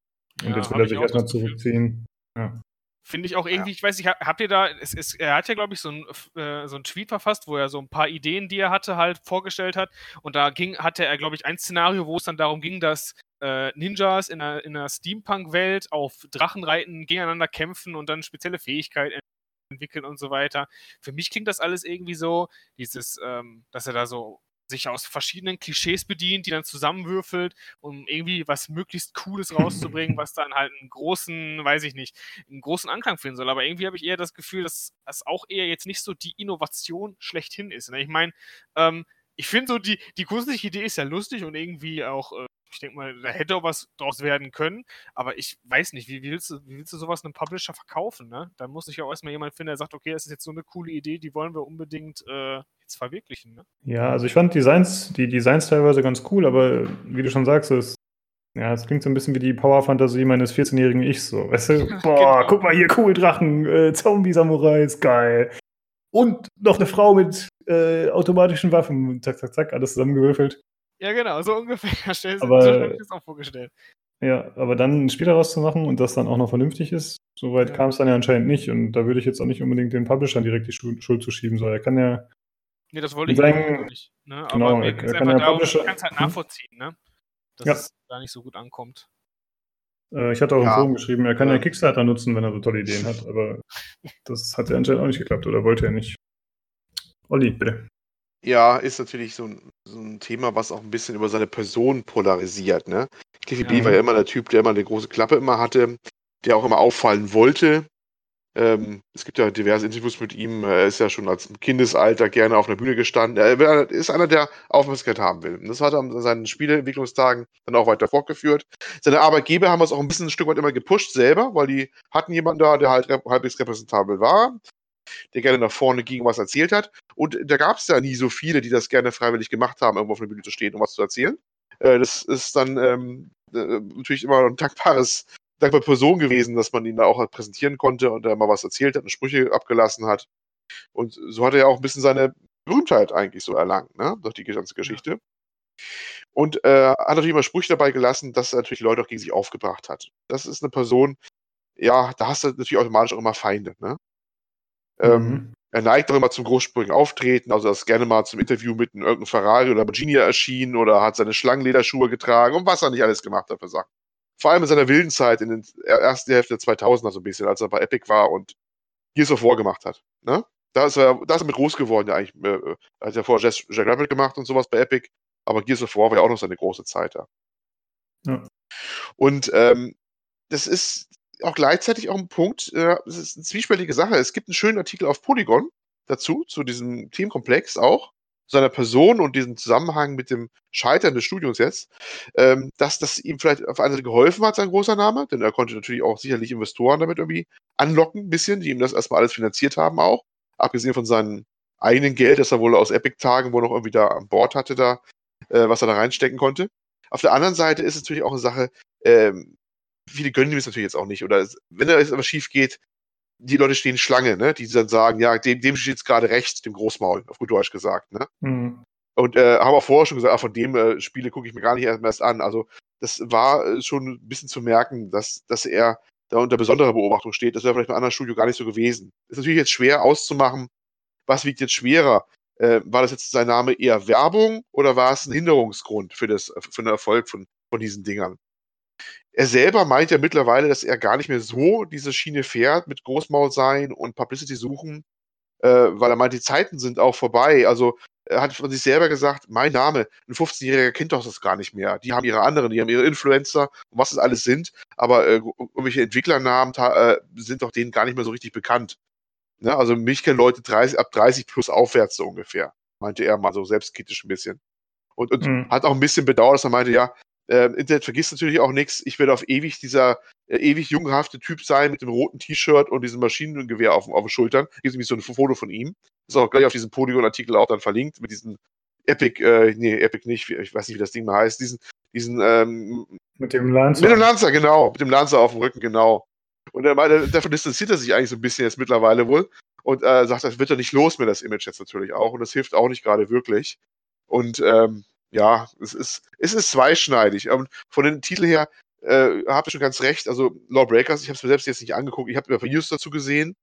Und ja, jetzt will er sich erstmal zurückziehen. Ja. Finde ich auch irgendwie, ja. ich weiß nicht, habt ihr da, es, es, er hat ja, glaube ich, so ein, äh, so ein Tweet verfasst, wo er so ein paar Ideen, die er hatte, halt vorgestellt hat. Und da ging, hatte er, glaube ich, ein Szenario, wo es dann darum ging, dass äh, Ninjas in einer, in einer Steampunk-Welt auf Drachenreiten gegeneinander kämpfen und dann spezielle Fähigkeiten entwickeln und so weiter. Für mich klingt das alles irgendwie so, dieses, ähm, dass er da so sich aus verschiedenen Klischees bedient, die dann zusammenwürfelt, um irgendwie was möglichst Cooles rauszubringen, was dann halt einen großen, weiß ich nicht, einen großen Anklang finden soll. Aber irgendwie habe ich eher das Gefühl, dass das auch eher jetzt nicht so die Innovation schlechthin ist. Ne? Ich meine, ähm, ich finde so, die, die grundsätzliche Idee ist ja lustig und irgendwie auch, äh, ich denke mal, da hätte auch was draus werden können, aber ich weiß nicht, wie, willst, du, wie willst du sowas einem Publisher verkaufen, ne? Da muss ich ja auch erstmal jemand finden, der sagt, okay, das ist jetzt so eine coole Idee, die wollen wir unbedingt äh, jetzt verwirklichen, ne? Ja, also ich fand Designs, die Designs teilweise ganz cool, aber wie du schon sagst, es, ja, es klingt so ein bisschen wie die Power-Fantasie meines 14-jährigen Ichs, so, weißt du? Boah, genau. guck mal hier, cool, Drachen, äh, Zombie-Samurais, geil. Und noch eine Frau mit äh, automatischen Waffen, zack, zack, zack, alles zusammengewürfelt. Ja, genau, so ungefähr. Aber, so habe ich das auch vorgestellt. Ja, aber dann ein Spiel daraus zu machen und das dann auch noch vernünftig ist, soweit ja. kam es dann ja anscheinend nicht. Und da würde ich jetzt auch nicht unbedingt den Publisher direkt die Schuld zuschieben, sondern er kann ja. Nee, das wollte ich sagen, nicht. Ne? Genau, aber er, er kann ja Publisher. Du halt nachvollziehen, ne? Dass ja. es da nicht so gut ankommt. Äh, ich hatte auch ja. im Forum geschrieben, er kann ja Kickstarter nutzen, wenn er so tolle Ideen hat, aber das hat ja anscheinend auch nicht geklappt oder wollte er nicht. Olli, bitte. Ja, ist natürlich so ein, so ein Thema, was auch ein bisschen über seine Person polarisiert. Ne? Cliffy B war ja immer der Typ, der immer eine große Klappe immer hatte, der auch immer auffallen wollte. Ähm, es gibt ja diverse Interviews mit ihm. Er ist ja schon als Kindesalter gerne auf einer Bühne gestanden. Er ist einer, der Aufmerksamkeit haben will. Und das hat er an seinen Spieleentwicklungstagen dann auch weiter fortgeführt. Seine Arbeitgeber haben es auch ein bisschen ein Stück weit immer gepusht selber, weil die hatten jemanden da, der halt halbwegs repräsentabel war der gerne nach vorne ging, was erzählt hat. Und da gab es ja nie so viele, die das gerne freiwillig gemacht haben, irgendwo auf der Bühne zu stehen, um was zu erzählen. Äh, das ist dann ähm, äh, natürlich immer ein dankbares, dankbare Person gewesen, dass man ihn da auch präsentieren konnte und er mal was erzählt hat und Sprüche abgelassen hat. Und so hat er ja auch ein bisschen seine Berühmtheit eigentlich so erlangt, ne? durch die ganze Geschichte. Und äh, hat natürlich immer Sprüche dabei gelassen, dass er natürlich Leute auch gegen sich aufgebracht hat. Das ist eine Person, ja, da hast du natürlich automatisch auch immer Feinde. Ne? Ähm, mhm. er neigt auch immer zum großspuриgen Auftreten, also er ist gerne mal zum Interview mit einem irgendeinem Ferrari oder Lamborghini erschienen oder hat seine Schlangenlederschuhe getragen und was er nicht alles gemacht hat für Sachen. Vor allem in seiner wilden Zeit in den ersten Hälfte der 2000er so ein bisschen, als er bei Epic war und Gears of War gemacht hat. Ne? Da ist er, da ist er mit groß geworden, ja eigentlich. Äh, hat ja vorher Jack Rabbit gemacht und sowas bei Epic, aber Gears of War war ja auch noch seine große Zeit da. Ja. Und ähm, das ist auch gleichzeitig auch ein Punkt, äh, es ist eine zwiespältige Sache. Es gibt einen schönen Artikel auf Polygon dazu, zu diesem Themenkomplex auch, seiner Person und diesem Zusammenhang mit dem Scheitern des Studiums jetzt, ähm, dass das ihm vielleicht auf eine Seite geholfen hat, sein großer Name, denn er konnte natürlich auch sicherlich Investoren damit irgendwie anlocken, ein bisschen, die ihm das erstmal alles finanziert haben auch, abgesehen von seinem eigenen Geld, das er wohl aus Epic-Tagen wohl noch irgendwie da an Bord hatte, da, äh, was er da reinstecken konnte. Auf der anderen Seite ist es natürlich auch eine Sache, ähm, viele gönnen ihm es natürlich jetzt auch nicht. Oder wenn da jetzt aber schief geht, die Leute stehen Schlange, ne? Die dann sagen, ja, dem, dem steht jetzt gerade recht, dem Großmaul, auf gut Deutsch gesagt, ne? Mhm. Und äh, haben auch vorher schon gesagt, ah, von dem äh, Spiele gucke ich mir gar nicht erst an. Also das war äh, schon ein bisschen zu merken, dass, dass er da unter besonderer Beobachtung steht. Das wäre vielleicht bei einem anderen Studio gar nicht so gewesen. Ist natürlich jetzt schwer auszumachen, was wiegt jetzt schwerer. Äh, war das jetzt sein Name eher Werbung oder war es ein Hinderungsgrund für, das, für den Erfolg von, von diesen Dingern? Er selber meint ja mittlerweile, dass er gar nicht mehr so diese Schiene fährt mit Großmaul sein und Publicity suchen, äh, weil er meint, die Zeiten sind auch vorbei. Also er hat von sich selber gesagt, mein Name, ein 15-Jähriger kennt doch das gar nicht mehr. Die haben ihre anderen, die haben ihre Influencer und was es alles sind, aber äh, irgendwelche Entwicklernamen äh, sind doch denen gar nicht mehr so richtig bekannt. Ne? Also mich kennen Leute 30, ab 30 plus aufwärts so ungefähr, meinte er mal so selbstkritisch ein bisschen. Und, und mhm. hat auch ein bisschen bedauert, dass er meinte, ja, äh, Internet vergisst natürlich auch nichts. Ich werde auf ewig dieser äh, ewig junghafte Typ sein mit dem roten T-Shirt und diesem Maschinengewehr auf, auf den Schultern. Gibt nämlich so ein Foto von ihm. Ist auch gleich auf diesem Polygon-Artikel auch dann verlinkt mit diesem Epic, äh, nee, Epic nicht, ich weiß nicht, wie das Ding mal heißt, diesen, diesen, ähm, mit dem Lancer. Mit dem Lancer, genau, mit dem Lancer auf dem Rücken, genau. Und er davon distanziert er sich eigentlich so ein bisschen jetzt mittlerweile wohl und äh, sagt, das wird er nicht los mit das Image jetzt natürlich auch und das hilft auch nicht gerade wirklich. Und ähm, ja, es ist, es ist zweischneidig. Und von den Titeln her äh, habt ihr schon ganz recht. Also Lawbreakers, ich habe es mir selbst jetzt nicht angeguckt, ich habe Reviews dazu gesehen.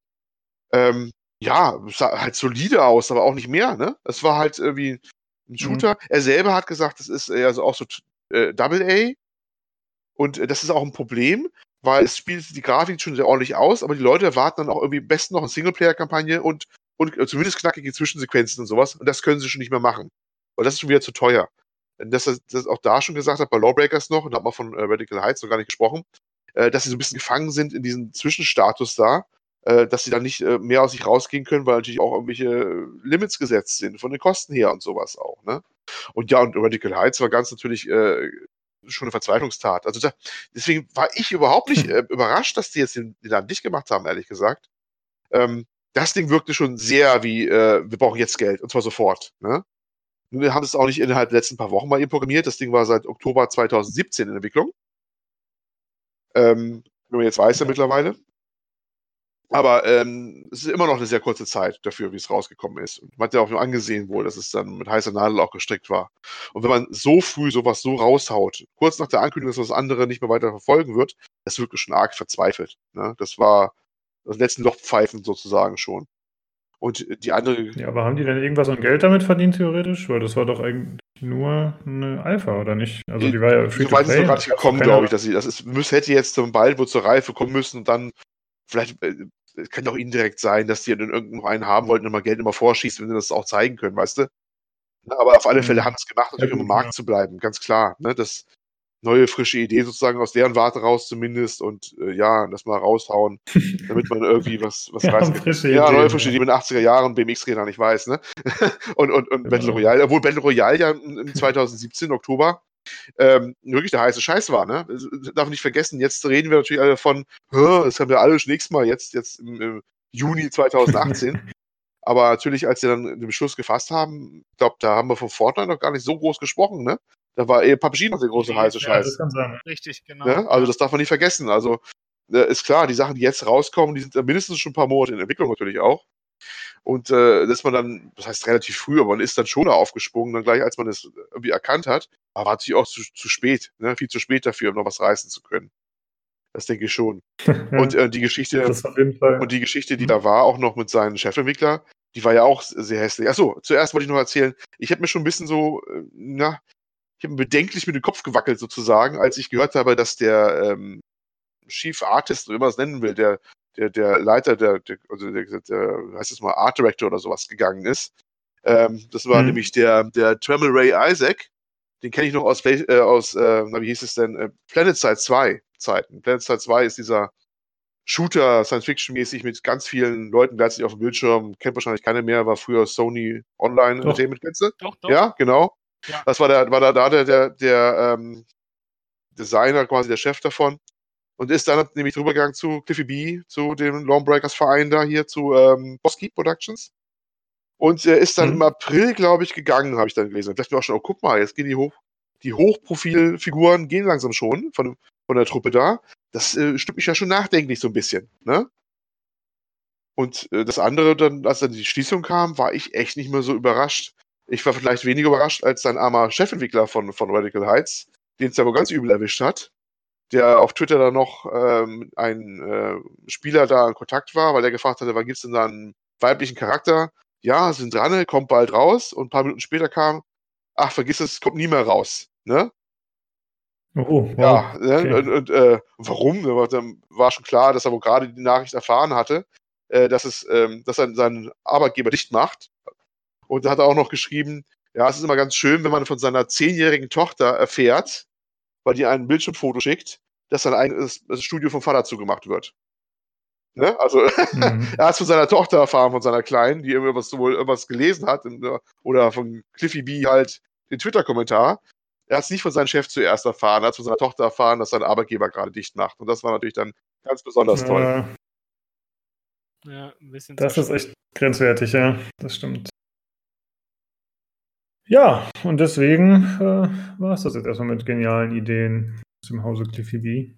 Ähm, ja, es sah halt solide aus, aber auch nicht mehr, ne? Es war halt irgendwie ein mhm. Shooter. Mhm. Er selber hat gesagt, das ist also auch so äh, Double A. Und äh, das ist auch ein Problem, weil es spielt die Grafik schon sehr ordentlich aus, aber die Leute erwarten dann auch irgendwie am besten noch eine Singleplayer-Kampagne und, und äh, zumindest knackige Zwischensequenzen und sowas. Und das können sie schon nicht mehr machen. Weil das ist schon wieder zu teuer. Dass er das auch da schon gesagt hat, bei Lawbreakers noch, und da hat man von äh, Radical Heights noch gar nicht gesprochen, äh, dass sie so ein bisschen gefangen sind in diesem Zwischenstatus da, äh, dass sie dann nicht äh, mehr aus sich rausgehen können, weil natürlich auch irgendwelche Limits gesetzt sind, von den Kosten her und sowas auch. Ne? Und ja, und Radical Heights war ganz natürlich äh, schon eine Verzweiflungstat. Also da, deswegen war ich überhaupt nicht äh, überrascht, dass die jetzt den, den Laden dicht gemacht haben, ehrlich gesagt. Ähm, das Ding wirkte schon sehr wie, äh, wir brauchen jetzt Geld, und zwar sofort. Ne? Wir haben es auch nicht innerhalb der letzten paar Wochen mal eben programmiert. Das Ding war seit Oktober 2017 in Entwicklung. Ähm, wenn man jetzt weiß ja mittlerweile. Aber ähm, es ist immer noch eine sehr kurze Zeit dafür, wie es rausgekommen ist. Und man hat ja auch nur angesehen wohl, dass es dann mit heißer Nadel auch gestrickt war. Und wenn man so früh sowas so raushaut, kurz nach der Ankündigung, dass das andere nicht mehr weiter verfolgen wird, das ist wirklich schon arg verzweifelt. Ne? Das war das letzten Lochpfeifen sozusagen schon. Und die andere. Ja, aber haben die denn irgendwas an Geld damit verdient, theoretisch? Weil das war doch eigentlich nur eine Alpha, oder nicht? Also die war ja free So weit ist es noch gar nicht gekommen, glaube ich, dass sie, das ist, müsste, hätte jetzt zum bald wohl zur Reife kommen müssen und dann vielleicht, äh, kann auch indirekt sein, dass die dann irgendwo einen haben wollten und mal Geld immer vorschießen, wenn sie das auch zeigen können, weißt du? Aber auf alle Fälle mhm. haben sie es gemacht, natürlich um im Markt zu bleiben, ganz klar. Ne? Das, neue, frische Idee sozusagen aus deren Warte raus zumindest und äh, ja, das mal raushauen, damit man irgendwie was, was ja, reißen kann. Ja, neue, frische Idee mit 80er Jahren BMX-Rädern, ich weiß, ne? und und, und genau. Battle Royale, obwohl Battle Royale ja im 2017, Oktober, ähm, wirklich der heiße Scheiß war, ne? Darf nicht vergessen, jetzt reden wir natürlich alle von, das haben wir alle nächstes Mal jetzt, jetzt im, im Juni 2018. Aber natürlich, als sie dann den Beschluss gefasst haben, ich glaube, da haben wir von Fortnite noch gar nicht so groß gesprochen, ne? Da war eh PUBG noch der große ja, heiße Scheiß. Das kann sein. Richtig, genau. Ne? Also das darf man nicht vergessen. Also äh, ist klar, die Sachen, die jetzt rauskommen, die sind mindestens schon ein paar Monate in Entwicklung natürlich auch. Und äh, dass man dann, das heißt relativ früh, aber man ist dann schon da aufgesprungen, dann gleich als man es irgendwie erkannt hat, aber war natürlich auch zu, zu spät, ne? viel zu spät dafür, um noch was reißen zu können. Das denke ich schon. und äh, die Geschichte und die Geschichte, die mhm. da war, auch noch mit seinem Chefentwickler, die war ja auch sehr hässlich. Achso, zuerst wollte ich noch erzählen, ich habe mir schon ein bisschen so, äh, na, ich habe bedenklich mit dem Kopf gewackelt sozusagen, als ich gehört habe, dass der ähm, Chief Artist, wie man es nennen will, der, der, der Leiter, der, der, also der, der, heißt es mal, Art Director oder sowas gegangen ist. Ähm, das war mhm. nämlich der, der Tremel Ray Isaac. Den kenne ich noch aus, äh, aus äh, wie hieß es denn, äh, Planet Side 2 Zeiten. Planet Side 2 ist dieser Shooter, Science-Fiction-mäßig mit ganz vielen Leuten gleichzeitig auf dem Bildschirm. Kennt wahrscheinlich keiner mehr, war früher Sony Online Entertainment, kennst du? Doch, doch. Ja, genau. Ja. Das war der, war da, da der, der, der ähm, Designer, quasi der Chef davon. Und ist dann nämlich drübergegangen zu Cliffy B, zu dem Longbreakers Verein da hier, zu ähm, Bosky Productions. Und er ist dann mhm. im April, glaube ich, gegangen, habe ich dann gelesen. Ich dachte mir auch schon, oh, guck mal, jetzt gehen die hoch, die Hochprofilfiguren gehen langsam schon von, von der Truppe da. Das äh, stimmt mich ja schon nachdenklich so ein bisschen, ne? Und äh, das andere dann, als dann die Schließung kam, war ich echt nicht mehr so überrascht. Ich war vielleicht weniger überrascht als sein armer Chefentwickler von, von Radical Heights, den es ja wohl ganz übel erwischt hat, der auf Twitter dann noch ähm, ein äh, Spieler da in Kontakt war, weil er gefragt hatte, wann gibt es denn da einen weiblichen Charakter? Ja, sind dran, kommt bald raus. Und ein paar Minuten später kam, ach, vergiss es, kommt nie mehr raus. Ne? Oh, wow. Ja, ne? okay. und, und äh, warum? Dann war schon klar, dass er wohl gerade die Nachricht erfahren hatte, äh, dass es, ähm, dass er seinen Arbeitgeber dicht macht und da hat er auch noch geschrieben, ja, es ist immer ganz schön, wenn man von seiner zehnjährigen Tochter erfährt, weil die ein Bildschirmfoto schickt, dass dann ein, das, Studio vom Vater zugemacht wird. Ne? Also mhm. er hat es von seiner Tochter erfahren, von seiner Kleinen, die irgendwas, wohl irgendwas gelesen hat, oder von Cliffy B halt den Twitter-Kommentar. Er hat es nicht von seinem Chef zuerst erfahren, er hat es von seiner Tochter erfahren, dass sein Arbeitgeber gerade dicht macht. Und das war natürlich dann ganz besonders ja. toll. Ja, ein bisschen das ist echt grenzwertig, ja, das stimmt. Ja, und deswegen äh, war es das jetzt erstmal mit genialen Ideen aus dem Hause Cliffy B.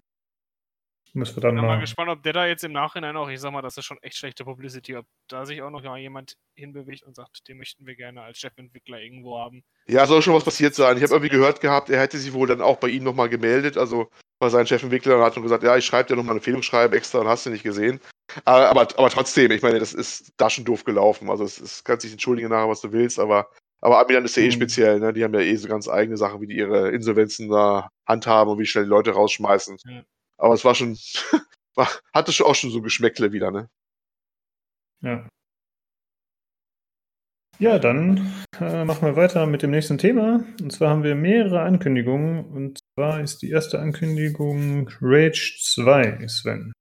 Müssen wir dann ich bin mal, mal gespannt, ob der da jetzt im Nachhinein auch, ich sag mal, das ist schon echt schlechte Publicity, ob da sich auch noch mal jemand hinbewegt und sagt, den möchten wir gerne als Chefentwickler irgendwo haben. Ja, soll schon was passiert sein. Ich habe irgendwie gehört gehabt, er hätte sich wohl dann auch bei ihm nochmal gemeldet, also bei seinem Chefentwickler hat und gesagt, ja, ich schreibe dir nochmal eine Empfehlungsschreiben extra und hast du nicht gesehen. Aber, aber, aber trotzdem, ich meine, das ist da schon doof gelaufen. Also es, es kannst dich entschuldigen nachher, was du willst, aber aber Amiland ist ja eh mhm. speziell, ne? Die haben ja eh so ganz eigene Sachen, wie die ihre Insolvenzen da handhaben und wie schnell die Leute rausschmeißen. Ja. Aber es war schon, war, hatte schon auch schon so Geschmäckle wieder, ne? Ja. Ja, dann äh, machen wir weiter mit dem nächsten Thema. Und zwar haben wir mehrere Ankündigungen. Und zwar ist die erste Ankündigung Rage 2, Sven.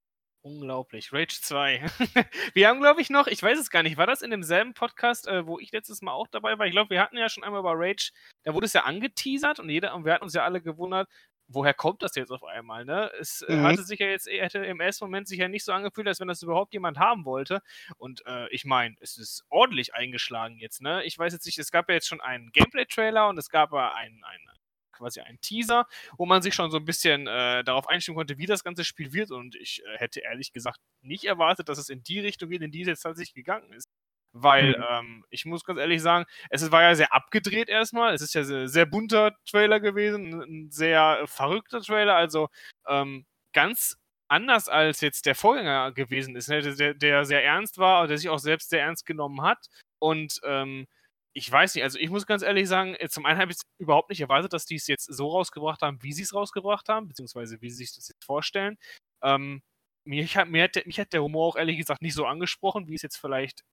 Unglaublich. Rage 2. wir haben, glaube ich, noch, ich weiß es gar nicht, war das in demselben Podcast, äh, wo ich letztes Mal auch dabei war? Ich glaube, wir hatten ja schon einmal über Rage, da wurde es ja angeteasert und, jeder, und wir hatten uns ja alle gewundert, woher kommt das jetzt auf einmal, ne? Es äh, mhm. hatte sich ja jetzt, hätte im ersten Moment sich ja nicht so angefühlt, als wenn das überhaupt jemand haben wollte. Und äh, ich meine, es ist ordentlich eingeschlagen jetzt, ne? Ich weiß jetzt nicht, es gab ja jetzt schon einen Gameplay-Trailer und es gab ja einen, einen quasi einen Teaser, wo man sich schon so ein bisschen äh, darauf einstimmen konnte, wie das ganze Spiel wird. Und ich äh, hätte ehrlich gesagt nicht erwartet, dass es in die Richtung geht, in die es jetzt tatsächlich gegangen ist. Weil mhm. ähm, ich muss ganz ehrlich sagen, es war ja sehr abgedreht erstmal. Es ist ja sehr, sehr bunter Trailer gewesen, ein sehr verrückter Trailer. Also ähm, ganz anders als jetzt der Vorgänger gewesen ist, ne? der, der sehr ernst war und der sich auch selbst sehr ernst genommen hat. Und ähm, ich weiß nicht, also ich muss ganz ehrlich sagen, äh, zum einen habe ich überhaupt nicht erwartet, dass die es jetzt so rausgebracht haben, wie sie es rausgebracht haben, beziehungsweise wie sie sich das jetzt vorstellen. Ähm, mich, hat, mir hat, mich hat der Humor auch ehrlich gesagt nicht so angesprochen, wie es jetzt vielleicht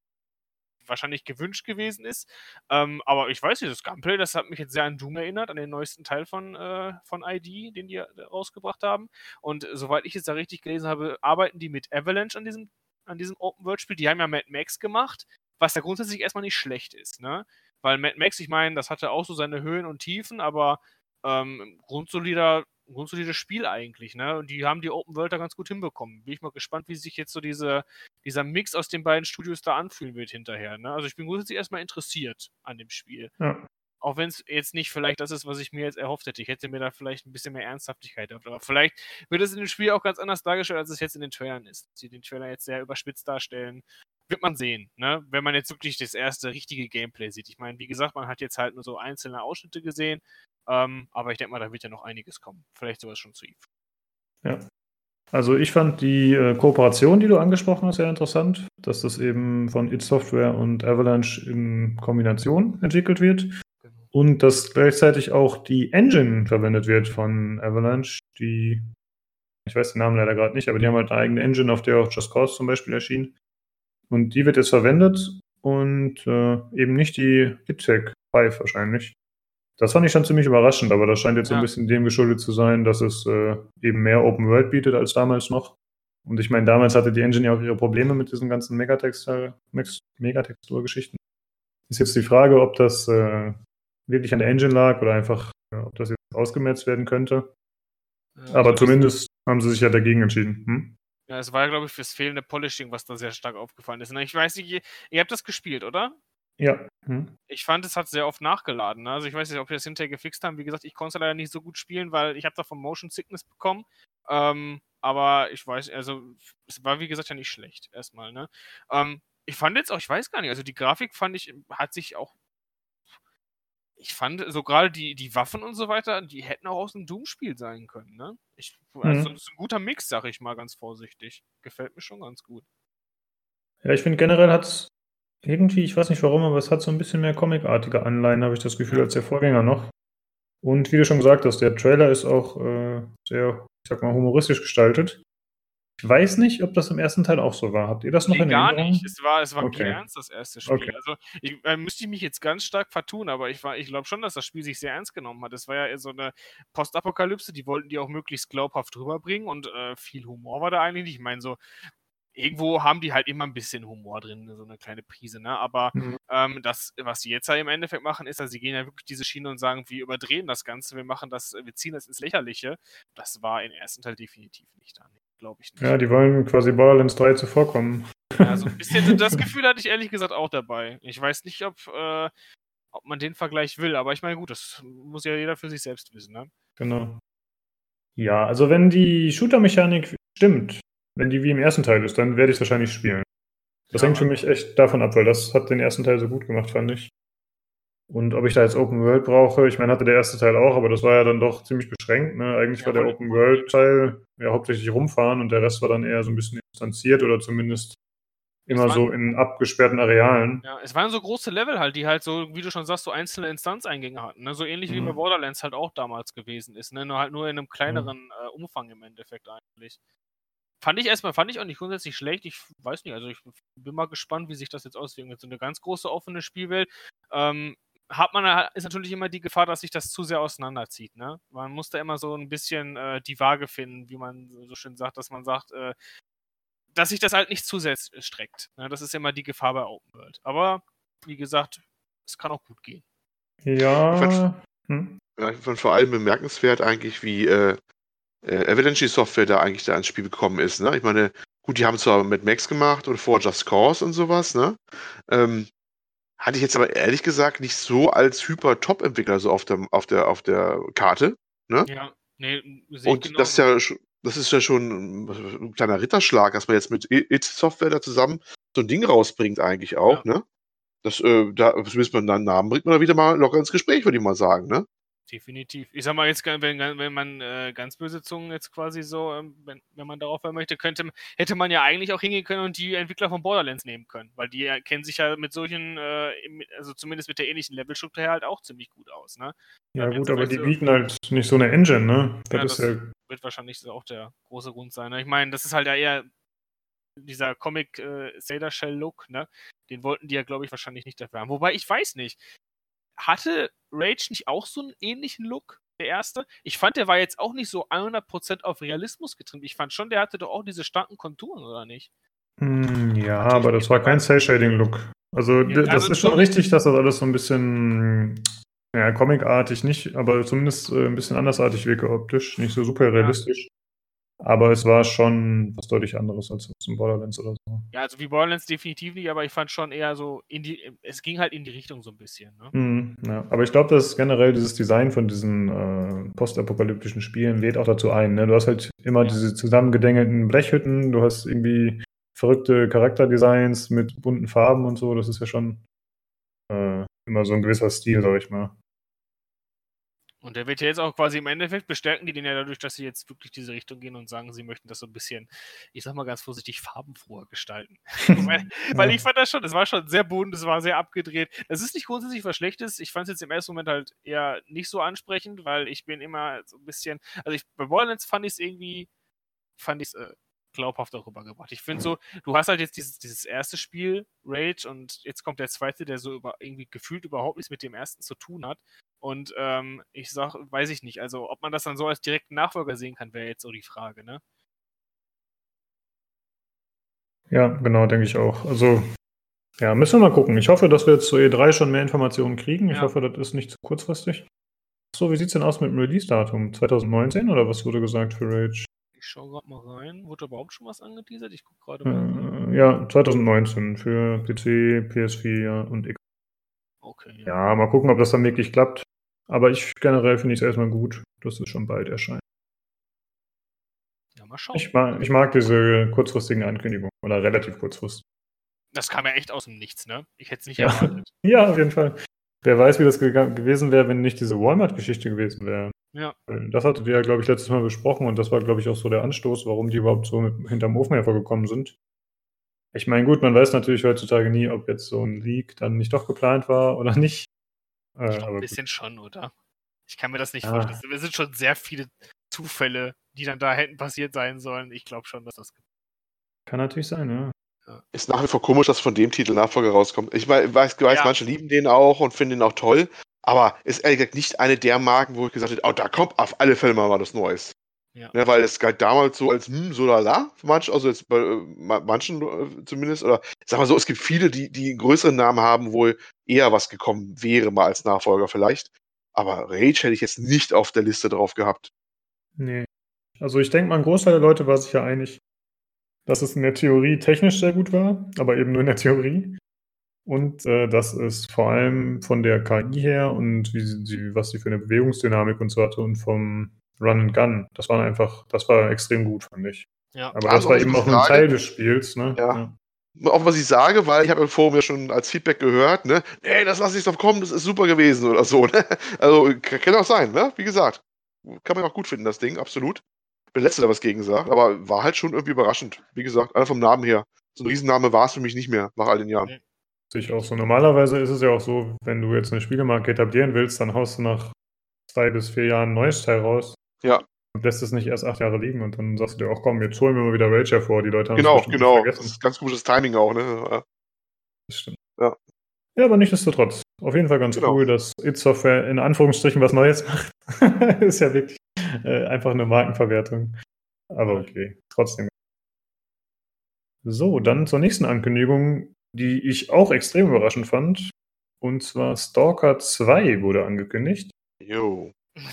wahrscheinlich gewünscht gewesen ist. Ähm, aber ich weiß nicht, das Gunplay, das hat mich jetzt sehr an Doom erinnert, an den neuesten Teil von, äh, von ID, den die äh, rausgebracht haben. Und soweit ich es da richtig gelesen habe, arbeiten die mit Avalanche an diesem, an diesem Open-World-Spiel. Die haben ja Mad Max gemacht was ja grundsätzlich erstmal nicht schlecht ist, ne? Weil Mad Max, ich meine, das hatte auch so seine Höhen und Tiefen, aber ähm, grundsolider, grundsolides Spiel eigentlich, ne? Und die haben die Open World da ganz gut hinbekommen. Bin ich mal gespannt, wie sich jetzt so diese, dieser Mix aus den beiden Studios da anfühlen wird hinterher, ne? Also ich bin grundsätzlich erstmal interessiert an dem Spiel. Ja. Auch wenn es jetzt nicht vielleicht das ist, was ich mir jetzt erhofft hätte. Ich hätte mir da vielleicht ein bisschen mehr Ernsthaftigkeit erhofft. Aber vielleicht wird es in dem Spiel auch ganz anders dargestellt, als es jetzt in den Trailern ist. Sie den Trailer jetzt sehr überspitzt darstellen wird man sehen, ne? wenn man jetzt wirklich das erste richtige Gameplay sieht. Ich meine, wie gesagt, man hat jetzt halt nur so einzelne Ausschnitte gesehen, ähm, aber ich denke mal, da wird ja noch einiges kommen. Vielleicht sowas schon zu Eve. Ja. Also ich fand die äh, Kooperation, die du angesprochen hast, sehr interessant, dass das eben von id Software und Avalanche in Kombination entwickelt wird. Genau. Und dass gleichzeitig auch die Engine verwendet wird von Avalanche, die, ich weiß den Namen leider gerade nicht, aber die haben halt eine eigene Engine, auf der auch Just Cause zum Beispiel erschien. Und die wird jetzt verwendet und äh, eben nicht die HitTech 5 wahrscheinlich. Das fand ich schon ziemlich überraschend, aber das scheint jetzt ja. ein bisschen dem geschuldet zu sein, dass es äh, eben mehr Open World bietet als damals noch. Und ich meine, damals hatte die Engine ja auch ihre Probleme mit diesen ganzen Megatextur-Geschichten. Ist jetzt die Frage, ob das äh, wirklich an der Engine lag oder einfach, ja, ob das jetzt ausgemerzt werden könnte. Ja, aber zumindest haben sie sich ja dagegen entschieden. Hm? Ja, es war ja, glaube ich, fürs fehlende Polishing, was da sehr stark aufgefallen ist. Ich weiß nicht, ihr, ihr habt das gespielt, oder? Ja. Hm. Ich fand, es hat sehr oft nachgeladen. Ne? Also ich weiß nicht, ob wir das hinterher gefixt haben. Wie gesagt, ich konnte leider nicht so gut spielen, weil ich habe da von Motion Sickness bekommen. Ähm, aber ich weiß, also es war wie gesagt ja nicht schlecht erstmal. Ne? Ähm, ich fand jetzt auch, ich weiß gar nicht, also die Grafik fand ich, hat sich auch ich fand so gerade die, die Waffen und so weiter, die hätten auch aus einem Doom-Spiel sein können, ne? Ich, also mhm. das ist ein guter Mix, sag ich mal ganz vorsichtig. Gefällt mir schon ganz gut. Ja, ich finde generell hat es irgendwie, ich weiß nicht warum, aber es hat so ein bisschen mehr comicartige Anleihen, habe ich das Gefühl, als der Vorgänger noch. Und wie du schon gesagt hast, der Trailer ist auch äh, sehr, ich sag mal, humoristisch gestaltet. Ich weiß nicht, ob das im ersten Teil auch so war. Habt ihr das noch nee, in Erinnerung? Gar nicht. Es war, es war okay. ernst, das erste Spiel. Okay. Also ich, äh, müsste ich mich jetzt ganz stark vertun, aber ich, ich glaube schon, dass das Spiel sich sehr ernst genommen hat. Es war ja so eine Postapokalypse, die wollten die auch möglichst glaubhaft rüberbringen und äh, viel Humor war da eigentlich nicht. Ich meine, so irgendwo haben die halt immer ein bisschen Humor drin, so eine kleine Prise, ne? Aber mhm. ähm, das, was sie jetzt ja im Endeffekt machen, ist, dass sie gehen ja wirklich diese Schiene und sagen, wir überdrehen das Ganze, wir machen das, wir ziehen das ins Lächerliche. Das war im ersten Teil definitiv nicht da glaube ich nicht. Ja, die wollen quasi Borderlands 3 zuvorkommen. Ja, so ein bisschen das Gefühl hatte ich ehrlich gesagt auch dabei. Ich weiß nicht, ob, äh, ob man den Vergleich will, aber ich meine, gut, das muss ja jeder für sich selbst wissen, ne? Genau. Ja, also wenn die Shooter-Mechanik stimmt, wenn die wie im ersten Teil ist, dann werde ich es wahrscheinlich spielen. Das ja, hängt für mich echt davon ab, weil das hat den ersten Teil so gut gemacht, fand ich. Und ob ich da jetzt Open World brauche, ich meine, hatte der erste Teil auch, aber das war ja dann doch ziemlich beschränkt. Ne? Eigentlich ja, war der Open World Teil ja hauptsächlich rumfahren und der Rest war dann eher so ein bisschen instanziert oder zumindest immer so in abgesperrten Arealen. Ja, es waren so große Level halt, die halt so, wie du schon sagst, so einzelne Instanzeingänge hatten. Ne? So ähnlich mhm. wie bei Borderlands halt auch damals gewesen ist. Ne? Nur halt nur in einem kleineren mhm. äh, Umfang im Endeffekt eigentlich. Fand ich erstmal, fand ich auch nicht grundsätzlich schlecht. Ich weiß nicht, also ich bin mal gespannt, wie sich das jetzt auswirkt. So eine ganz große offene Spielwelt. Ähm, hat man ist natürlich immer die Gefahr, dass sich das zu sehr auseinanderzieht. Ne? Man muss da immer so ein bisschen äh, die Waage finden, wie man so schön sagt, dass man sagt, äh, dass sich das halt nicht zu sehr streckt. Ne? Das ist immer die Gefahr bei Open World. Aber wie gesagt, es kann auch gut gehen. Ja. Ich fand, hm? ich fand vor allem bemerkenswert eigentlich, wie äh, äh, Avalanche Software da eigentlich da ins Spiel gekommen ist. Ne? Ich meine, gut, die haben zwar mit Max gemacht und vor Just Cause und sowas, ne? Ähm, hatte ich jetzt aber ehrlich gesagt nicht so als Hyper-Top-Entwickler so auf der, auf der, auf der Karte. Ne? Ja, nee, Und genau das ist ja das ist ja schon ein kleiner Ritterschlag, dass man jetzt mit It-Software da zusammen so ein Ding rausbringt, eigentlich auch, ja. ne? Das, äh, da, zumindest mit einem Namen bringt man da wieder mal locker ins Gespräch, würde ich mal sagen, ne? Definitiv. Ich sag mal jetzt, wenn, wenn man äh, ganz böse Zungen jetzt quasi so, ähm, wenn, wenn man darauf hören möchte, könnte, hätte man ja eigentlich auch hingehen können und die Entwickler von Borderlands nehmen können, weil die äh, kennen sich ja mit solchen, äh, also zumindest mit der ähnlichen Levelstruktur her halt auch ziemlich gut aus, ne? Ja, gut, aber die so, bieten halt nicht so eine Engine, ne? Das, ja, das ja wird wahrscheinlich auch der große Grund sein. Ne? Ich meine, das ist halt ja eher dieser Comic äh, Sailor Shell Look, ne? Den wollten die ja, glaube ich, wahrscheinlich nicht dafür haben. Wobei ich weiß nicht hatte Rage nicht auch so einen ähnlichen Look? Der erste? Ich fand, der war jetzt auch nicht so 100% auf Realismus getrimmt. Ich fand schon, der hatte doch auch diese starken Konturen, oder nicht? Mm, ja, aber das war kein Cell-Shading-Look. Also, ja, das also ist schon richtig, dass das alles so ein bisschen, ja, comicartig nicht, aber zumindest äh, ein bisschen andersartig wirke optisch. Nicht so super realistisch. Aber es war schon was deutlich anderes als zum Borderlands oder so. Ja, also wie Borderlands definitiv nicht, aber ich fand schon eher so, in die, es ging halt in die Richtung so ein bisschen. Ne? Mm, ja. Aber ich glaube, dass generell dieses Design von diesen äh, postapokalyptischen Spielen lädt auch dazu ein. Ne? Du hast halt immer ja. diese zusammengedängelten Blechhütten, du hast irgendwie verrückte Charakterdesigns mit bunten Farben und so. Das ist ja schon äh, immer so ein gewisser Stil, sag ich mal. Und der wird ja jetzt auch quasi im Endeffekt bestärken die den ja dadurch, dass sie jetzt wirklich diese Richtung gehen und sagen, sie möchten das so ein bisschen, ich sag mal ganz vorsichtig, farbenfroher gestalten. weil, weil, ich fand das schon, es war schon sehr bunt, es war sehr abgedreht. Das ist nicht grundsätzlich was Schlechtes. Ich fand es jetzt im ersten Moment halt eher nicht so ansprechend, weil ich bin immer so ein bisschen, also ich, bei Borderlands fand ich es irgendwie, fand ich es äh, glaubhaft darüber gebracht. Ich finde so, du hast halt jetzt dieses, dieses erste Spiel, Rage, und jetzt kommt der zweite, der so über, irgendwie gefühlt überhaupt nichts mit dem ersten zu tun hat. Und ähm, ich sag, weiß ich nicht. Also, ob man das dann so als direkten Nachfolger sehen kann, wäre jetzt so die Frage, ne? Ja, genau, denke ich auch. Also, ja, müssen wir mal gucken. Ich hoffe, dass wir jetzt zu E3 schon mehr Informationen kriegen. Ich ja. hoffe, das ist nicht zu kurzfristig. So, wie sieht es denn aus mit dem Release-Datum? 2019 oder was wurde gesagt für Rage? Ich schaue gerade mal rein. Wurde überhaupt schon was angeteasert? Ich gucke gerade mal. Äh, ja, 2019 für PC, PS4 und X. Okay. Ja. ja, mal gucken, ob das dann wirklich klappt. Aber ich generell finde ich es erstmal gut, dass es schon bald erscheint. Ja, mal schauen. Ich mag, ich mag diese kurzfristigen Ankündigungen oder relativ kurzfristig. Das kam ja echt aus dem Nichts, ne? Ich hätte es nicht ja. erwartet. ja, auf jeden Fall. Wer weiß, wie das ge gewesen wäre, wenn nicht diese Walmart-Geschichte gewesen wäre. Ja. Das hattet ihr ja, glaube ich, letztes Mal besprochen und das war, glaube ich, auch so der Anstoß, warum die überhaupt so mit, hinterm Ofen hervorgekommen sind. Ich meine, gut, man weiß natürlich heutzutage nie, ob jetzt so ein Leak dann nicht doch geplant war oder nicht. Äh, ich ein bisschen gut. schon, oder? Ich kann mir das nicht ja. vorstellen. Es sind schon sehr viele Zufälle, die dann da hätten passiert sein sollen. Ich glaube schon, dass das. Kann natürlich sein, ja. Ist nach wie vor komisch, dass von dem Titel Nachfolger rauskommt. Ich weiß, weiß ja. manche lieben den auch und finden ihn auch toll, aber ist ehrlich gesagt nicht eine der Marken, wo ich gesagt hätte, oh, da kommt auf alle Fälle mal was Neues. Ja. Ne, weil es galt damals so als, hm, so lala, manch, also jetzt bei äh, manchen äh, zumindest, oder sag mal so, es gibt viele, die, die einen größeren Namen haben, wohl eher was gekommen wäre, mal als Nachfolger vielleicht. Aber Rage hätte ich jetzt nicht auf der Liste drauf gehabt. Nee. Also ich denke mal, ein Großteil der Leute war sich ja einig, dass es in der Theorie technisch sehr gut war, aber eben nur in der Theorie. Und äh, dass es vor allem von der KI her und wie sie, was sie für eine Bewegungsdynamik und so hatte und vom Run and Gun. Das war einfach, das war extrem gut, fand ich. Ja. Aber das war eben auch ein Teil des Spiels, ne? Ja. ja. Auch was ich sage, weil ich habe im Forum ja schon als Feedback gehört, ne? Ey, das lasse ich doch kommen, das ist super gewesen oder so, ne? Also, kann auch sein, ne? Wie gesagt. Kann man auch gut finden, das Ding, absolut. Bin letzter, der was gegen sagt, aber war halt schon irgendwie überraschend. Wie gesagt, einfach vom Namen her. So ein Riesenname war es für mich nicht mehr, nach all den Jahren. Sich auch so. Normalerweise ist es ja auch so, wenn du jetzt eine Spielemarke etablieren willst, dann haust du nach zwei bis vier Jahren ein neues Teil raus. Ja. Und lässt es nicht erst acht Jahre liegen und dann sagst du dir auch, komm, jetzt holen wir mal wieder Rage hervor. Die Leute haben Genau, genau. Das ist ganz gutes Timing auch, ne? Das stimmt. Ja. Ja, aber nichtsdestotrotz. Auf jeden Fall ganz genau. cool, dass It Software in Anführungsstrichen was Neues macht. ist ja wirklich äh, einfach eine Markenverwertung. Aber okay, trotzdem So, dann zur nächsten Ankündigung, die ich auch extrem überraschend fand. Und zwar Stalker 2 wurde angekündigt. Jo.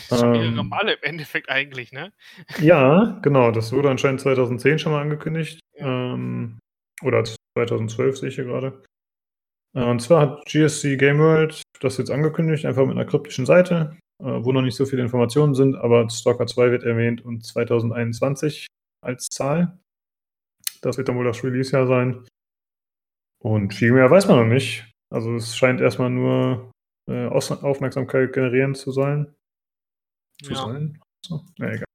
Schon mehrere ähm, Male im Endeffekt eigentlich, ne? Ja, genau. Das wurde anscheinend 2010 schon mal angekündigt. Ja. Ähm, oder 2012 sehe ich hier gerade. Äh, und zwar hat GSC Game World das jetzt angekündigt, einfach mit einer kryptischen Seite, äh, wo noch nicht so viele Informationen sind, aber Stalker 2 wird erwähnt und 2021 als Zahl. Das wird dann wohl das Release-Jahr sein. Und viel mehr weiß man noch nicht. Also es scheint erstmal nur äh, Aufmerksamkeit generieren zu sollen. Zu ja. sein? So, na egal.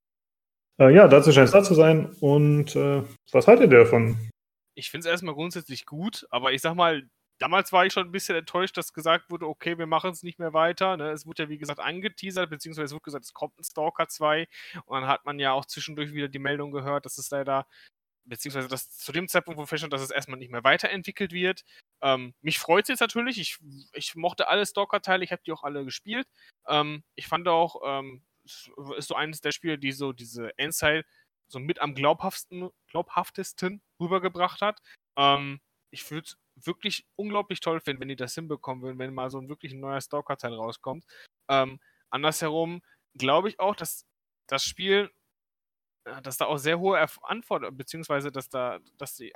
Äh, ja, dazu scheint es da zu sein. Und äh, was haltet ihr davon? Ich finde es erstmal grundsätzlich gut, aber ich sag mal, damals war ich schon ein bisschen enttäuscht, dass gesagt wurde, okay, wir machen es nicht mehr weiter. Ne? Es wurde ja, wie gesagt, angeteasert, beziehungsweise es wurde gesagt, es kommt ein Stalker 2. Und dann hat man ja auch zwischendurch wieder die Meldung gehört, dass es leider, beziehungsweise dass zu dem Zeitpunkt, wo feststand, dass es erstmal nicht mehr weiterentwickelt wird. Ähm, mich freut es jetzt natürlich. Ich, ich mochte alle Stalker-Teile, ich habe die auch alle gespielt. Ähm, ich fand auch, ähm, es ist so eines der Spiele, die so diese Endzeit so mit am glaubhaftesten, glaubhaftesten rübergebracht hat. Ähm, ich würde es wirklich unglaublich toll finden, wenn die das hinbekommen würden, wenn mal so ein wirklich neuer Stalker-Teil rauskommt. Ähm, andersherum glaube ich auch, dass das Spiel, dass da auch sehr hohe Anforderungen, beziehungsweise dass da, dass die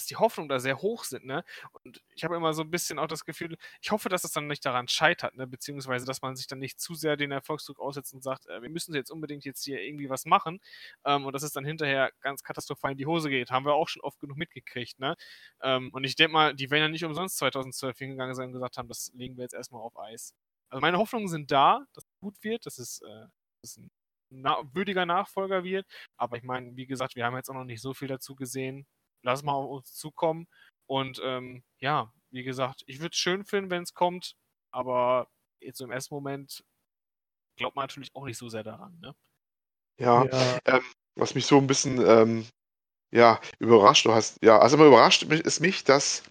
dass die Hoffnungen da sehr hoch sind, ne? Und ich habe immer so ein bisschen auch das Gefühl, ich hoffe, dass es dann nicht daran scheitert, ne? Beziehungsweise, dass man sich dann nicht zu sehr den Erfolgsdruck aussetzt und sagt, äh, wir müssen jetzt unbedingt jetzt hier irgendwie was machen ähm, und dass es dann hinterher ganz katastrophal in die Hose geht. Haben wir auch schon oft genug mitgekriegt, ne? Ähm, und ich denke mal, die werden ja nicht umsonst 2012 hingegangen sein und gesagt haben, das legen wir jetzt erstmal auf Eis. Also meine Hoffnungen sind da, dass es gut wird, dass es, äh, dass es ein na würdiger Nachfolger wird. Aber ich meine, wie gesagt, wir haben jetzt auch noch nicht so viel dazu gesehen lass mal auf uns zukommen. Und ähm, ja, wie gesagt, ich würde es schön finden, wenn es kommt, aber jetzt im ersten Moment glaubt man natürlich auch nicht so sehr daran. Ne? Ja, ja. Ähm, was mich so ein bisschen ähm, ja, überrascht, du hast, ja, also mal überrascht ist mich, dass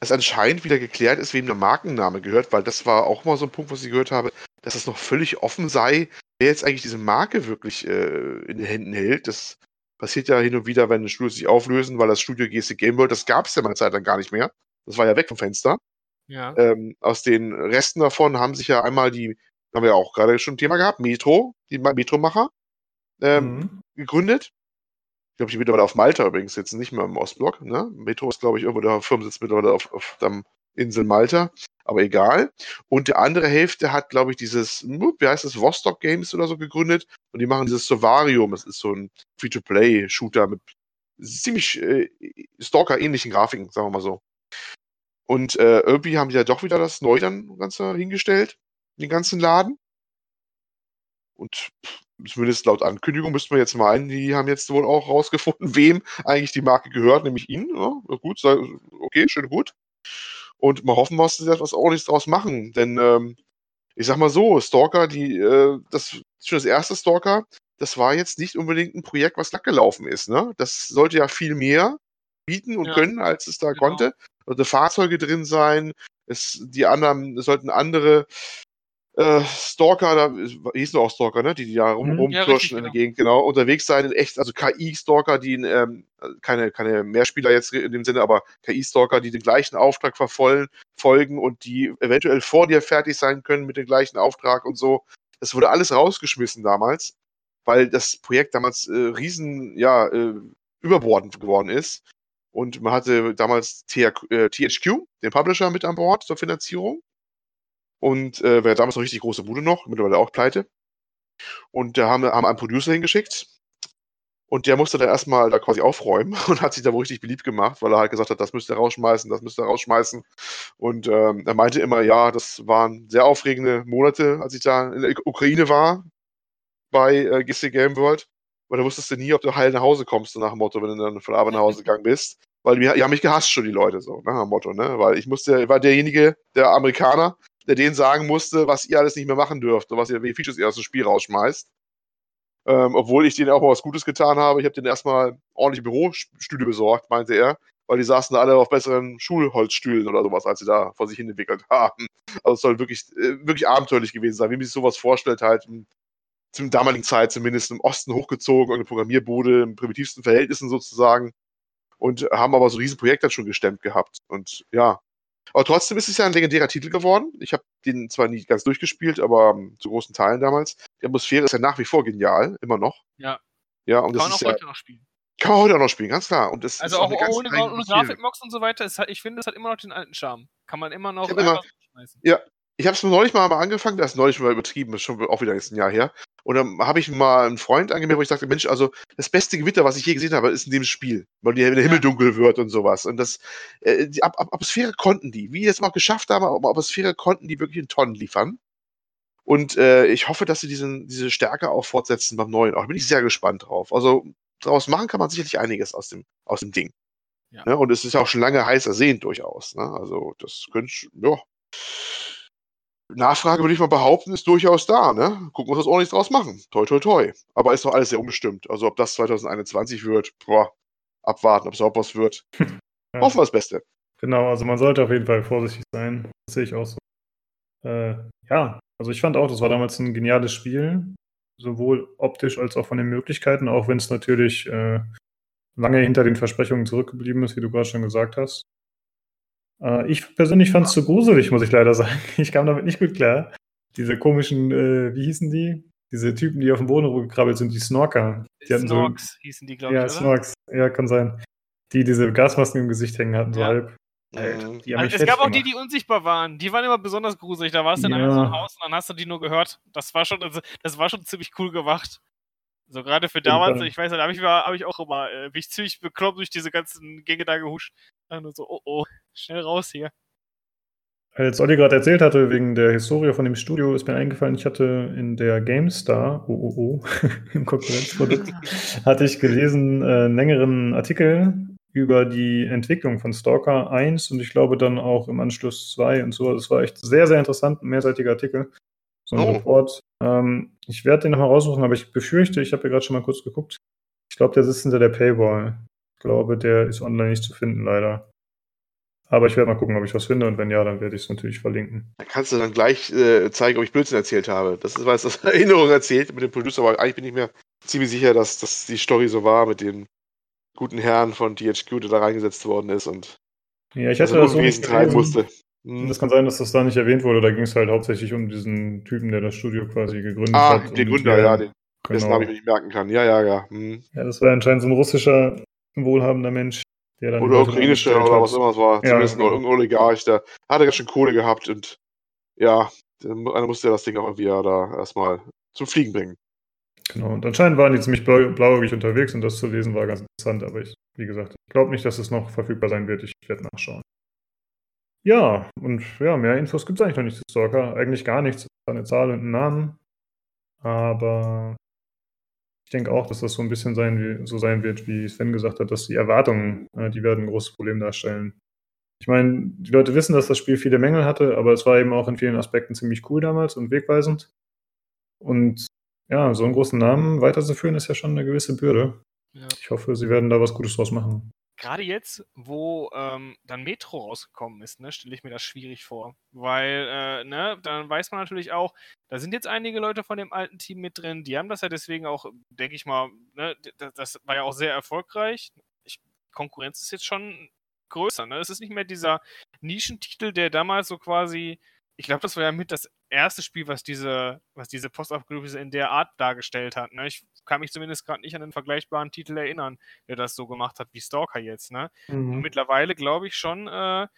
es anscheinend wieder geklärt ist, wem der Markenname gehört, weil das war auch mal so ein Punkt, was ich gehört habe, dass es noch völlig offen sei, wer jetzt eigentlich diese Marke wirklich äh, in den Händen hält. Das Passiert ja hin und wieder, wenn Studios sich auflösen, weil das Studio GC Game World, das gab es ja mal eine Zeit lang gar nicht mehr. Das war ja weg vom Fenster. Ja. Ähm, aus den Resten davon haben sich ja einmal die, haben wir ja auch gerade schon ein Thema gehabt, Metro, die Metro-Macher, ähm, mhm. gegründet. Ich glaube, die mittlerweile auf Malta übrigens sitzen, nicht mehr im Ostblock. Ne? Metro ist, glaube ich, irgendwo der Firmensitz mittlerweile auf, auf der Insel Malta aber egal. Und die andere Hälfte hat, glaube ich, dieses, hm, wie heißt das, Vostok Games oder so gegründet und die machen dieses Sovarium, das ist so ein Free-to-Play-Shooter mit ziemlich äh, Stalker-ähnlichen Grafiken, sagen wir mal so. Und äh, irgendwie haben die ja doch wieder das neu dann Ganze hingestellt, den ganzen Laden. Und zumindest laut Ankündigung müssten wir jetzt meinen, die haben jetzt wohl auch rausgefunden, wem eigentlich die Marke gehört, nämlich ihnen. Ja, gut, okay, schön gut. Und mal hoffen, was sie etwas ordentliches draus machen. Denn ähm, ich sag mal so, Stalker, die, äh, das schon das erste Stalker, das war jetzt nicht unbedingt ein Projekt, was gelaufen ist. Ne? Das sollte ja viel mehr bieten und ja. können, als es da genau. konnte. Also Fahrzeuge drin sein, es, die anderen, es sollten andere äh, Stalker, da hießen auch Stalker, ne? Die, die da rum, mhm. rumkirschen ja, in der genau. Gegend, genau, unterwegs sein, echt, also KI-Stalker, die ähm, keine, keine Mehrspieler jetzt in dem Sinne, aber KI-Stalker, die den gleichen Auftrag verfolgen folgen und die eventuell vor dir fertig sein können mit dem gleichen Auftrag und so. Das wurde alles rausgeschmissen damals, weil das Projekt damals äh, riesen, ja, äh, überbordend geworden ist. Und man hatte damals THQ, äh, den Publisher, mit an Bord zur Finanzierung. Und äh, war damals noch richtig große Bude noch, mittlerweile auch pleite. Und da haben, haben einen Producer hingeschickt. Und der musste dann erstmal da quasi aufräumen und hat sich da wohl richtig beliebt gemacht, weil er halt gesagt hat, das müsst ihr rausschmeißen, das müsst ihr rausschmeißen. Und ähm, er meinte immer, ja, das waren sehr aufregende Monate, als ich da in der Ukraine war, bei äh, GC Game World. Weil da wusstest du nie, ob du heil nach Hause kommst, so nach dem Motto, wenn du dann von Arbeit nach Hause gegangen bist. Weil die, die haben mich gehasst schon, die Leute, so, nach dem Motto, ne? Weil ich musste, war derjenige, der Amerikaner, der denen sagen musste, was ihr alles nicht mehr machen dürft und was ihr, welche Features ihr aus dem Spiel rausschmeißt. Ähm, obwohl ich denen auch mal was Gutes getan habe. Ich habe denen erstmal ordentliche Bürostühle besorgt, meinte er, weil die saßen da alle auf besseren Schulholzstühlen oder sowas, als sie da vor sich hin entwickelt haben. Also es soll wirklich, äh, wirklich abenteuerlich gewesen sein, wie man sich sowas vorstellt, halt zum damaligen Zeit zumindest im Osten hochgezogen, eine Programmierbude, in primitivsten Verhältnissen sozusagen. und haben aber so ein Riesenprojekt dann schon gestemmt gehabt. Und ja. Aber trotzdem ist es ja ein legendärer Titel geworden. Ich habe den zwar nie ganz durchgespielt, aber um, ähm, zu großen Teilen damals. Die Atmosphäre ist ja nach wie vor genial, immer noch. Ja. Ja, und Kann das man auch ist ja, heute noch spielen. kann man heute auch noch spielen, ganz klar. Und das Also ist auch, ganz ohne, ohne. Grafikmox und so weiter. Hat, ich finde, es hat immer noch den alten Charme. Kann man immer noch immer- schmeißen. Ich habe es neulich mal angefangen, das ist neulich mal übertrieben, ist schon auch wieder jetzt ein Jahr her. Und dann habe ich mal einen Freund angemeldet, wo ich sagte, Mensch, also das beste Gewitter, was ich je gesehen habe, ist in dem Spiel, weil der Himmel dunkel wird und sowas. Und das, äh, die At At- Atmosphäre konnten die, wie die es mal geschafft haben, aber Atmosphäre konnten die wirklich in Tonnen liefern. Und äh, ich hoffe, dass sie diesen, diese Stärke auch fortsetzen beim neuen. Auch bin ich sehr gespannt drauf. Also daraus machen kann man sicherlich einiges aus dem, aus dem Ding. Ja. Ne? Und es ist ja auch schon lange heiß ersehnt durchaus. Ne? Also das könnte, ja. Nachfrage würde ich mal behaupten, ist durchaus da. Ne? Gucken, was wir ordentlich draus machen. Toi, toi, toi. Aber ist doch alles sehr unbestimmt. Also ob das 2021 wird, boah, abwarten, ob es überhaupt was wird. Ja. Hoffen wir das Beste. Genau, also man sollte auf jeden Fall vorsichtig sein. Das sehe ich auch so. Äh, ja, also ich fand auch, das war damals ein geniales Spiel. Sowohl optisch als auch von den Möglichkeiten, auch wenn es natürlich äh, lange hinter den Versprechungen zurückgeblieben ist, wie du gerade schon gesagt hast. Äh, ich persönlich fand es zu gruselig, muss ich leider sagen. Ich kam damit nicht gut klar. Diese komischen, äh, wie hießen die? Diese Typen, die auf dem Boden rumgekrabbelt sind, die Snorker. Die hatten so, Snorks hießen die, glaube ja, ich, oder? Snorks. Ja, kann sein. Die diese Gasmasken im Gesicht hängen hatten, so Ja. halb. Die haben mich Also, es gab auch die, die unsichtbar waren. Die waren immer besonders gruselig. Da warst du in Ja. einem so einem Haus und dann hast du die nur gehört. Das war schon, also, das war schon ziemlich cool gemacht. So gerade für damals, ich weiß nicht, da habe ich, hab ich auch immer, äh, bin ich ziemlich bekloppt durch diese ganzen Gänge da gehuscht. Nur so, oh oh, schnell raus hier. Als Olli gerade erzählt hatte, wegen der Historie von dem Studio, ist mir eingefallen, ich hatte in der GameStar, oh, oh, oh, im Konkurrenzprodukt, hatte ich gelesen, äh, einen längeren Artikel über die Entwicklung von Stalker 1 und ich glaube dann auch im Anschluss 2 und so. Das war echt sehr, sehr interessant, ein mehrseitiger Artikel. So ein Oh. Report. Ähm, ich werde den nochmal raussuchen, aber ich befürchte, ich habe ja gerade schon mal kurz geguckt. Ich glaube, der sitzt hinter der Paywall. Glaube, der ist online nicht zu finden, leider. Aber ich werde mal gucken, ob ich was finde und wenn ja, dann werde ich es natürlich verlinken. Da kannst du dann gleich äh, zeigen, ob ich Blödsinn erzählt habe. Das ist, weil es aus Erinnerung erzählt mit dem Producer, aber eigentlich bin ich mir ziemlich sicher, dass, dass die Story so war mit dem guten Herrn von THQ, der da reingesetzt worden ist und Ja, ich das hatte das so Unwesen nicht treiben musste. Das kann sein, dass das da nicht erwähnt wurde. Da ging es halt hauptsächlich um diesen Typen, der das Studio quasi gegründet Ah, hat. den und Gründer, der- ja, den, dessen genau. Namen ich mir nicht merken kann. Ja, ja, ja. Hm. Ja, das war anscheinend so ein russischer, wohlhabender Mensch, der dann. Oder Leute ukrainische angestellt oder was immer es war. Ja, Zumindest genau. ein Oligarch, der hatte ganz schön Kohle gehabt und ja, dann einer musste ja das Ding auch irgendwie ja da erstmal zum Fliegen bringen. Genau. Und anscheinend waren die ziemlich blau, blauäugig unterwegs und das zu lesen war ganz interessant. Aber ich, wie gesagt, ich glaube nicht, dass es noch verfügbar sein wird. Ich werde nachschauen. Ja, und ja, mehr Infos gibt es eigentlich noch nicht zu Stalker. Eigentlich gar nichts. Eine Zahl und einen Namen. Aber ich denke auch, dass das so ein bisschen sein, so sein wird, wie Sven gesagt hat, dass die Erwartungen, äh, die werden ein großes Problem darstellen. Ich meine, die Leute wissen, dass das Spiel viele Mängel hatte, aber es war eben auch in vielen Aspekten ziemlich cool damals und wegweisend. Und ja, so einen großen Namen weiterzuführen, ist ja schon eine gewisse Bürde. Ja. Ich hoffe, sie werden da was Gutes draus machen. Gerade jetzt, wo ähm, dann Metro rausgekommen ist, ne, stelle ich mir das schwierig vor. Weil, äh, ne, dann weiß man natürlich auch, da sind jetzt einige Leute von dem alten Team mit drin, die haben das ja deswegen auch, denke ich mal, ne, das, das war ja auch sehr erfolgreich. Ich, Konkurrenz ist jetzt schon größer, ne? Es ist nicht mehr dieser Nischentitel, der damals so quasi, ich glaube, das war ja mit das erste Spiel, was diese, was diese Postapokalypse in der Art dargestellt hat. Ne? Ich kann mich zumindest gerade nicht an einen vergleichbaren Titel erinnern, der das so gemacht hat wie Stalker jetzt. Ne? Und mittlerweile glaube ich schon, äh,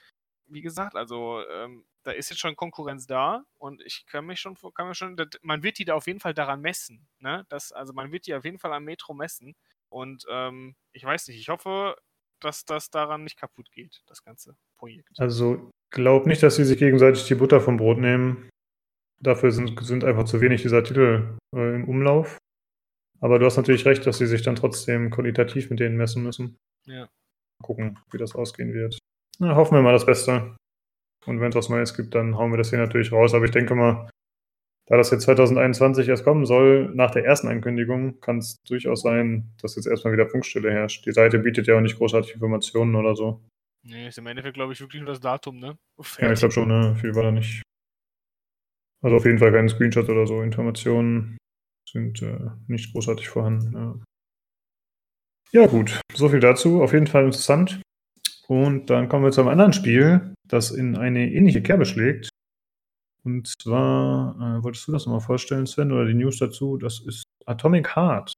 wie gesagt, also ähm, da ist jetzt schon Konkurrenz da und ich kann mich schon, kann mir schon, man wird die da auf jeden Fall daran messen. Ne? Das, also man wird die auf jeden Fall am Metro messen. Und ähm, ich weiß nicht, ich hoffe, dass das daran nicht kaputt geht, das ganze Projekt. Also glaub nicht, dass sie sich gegenseitig die Butter vom Brot nehmen. Dafür sind, sind einfach zu wenig dieser Titel äh, im Umlauf. Aber du hast natürlich recht, dass sie sich dann trotzdem qualitativ mit denen messen müssen. Ja. Mal gucken, wie das ausgehen wird. Na, hoffen wir mal das Beste. Und wenn es was Neues gibt, dann hauen wir das hier natürlich raus. Aber ich denke mal, da das jetzt 2021 erst kommen soll, nach der ersten Ankündigung, kann es durchaus sein, dass jetzt erstmal wieder Funkstille herrscht. Die Seite bietet ja auch nicht großartig Informationen oder so. Nee, ist im Endeffekt, glaube ich, wirklich nur das Datum, ne? Ja, ich glaube schon, ne? viel war da nicht. Also auf jeden Fall keine Screenshots oder so. Informationen sind äh, nicht großartig vorhanden. Ja. Ja, gut. So viel dazu. Auf jeden Fall interessant. Und dann kommen wir zu einem anderen Spiel, das in eine ähnliche Kerbe schlägt. Und zwar, äh, wolltest du das nochmal vorstellen, Sven, oder die News dazu? Das ist Atomic Heart.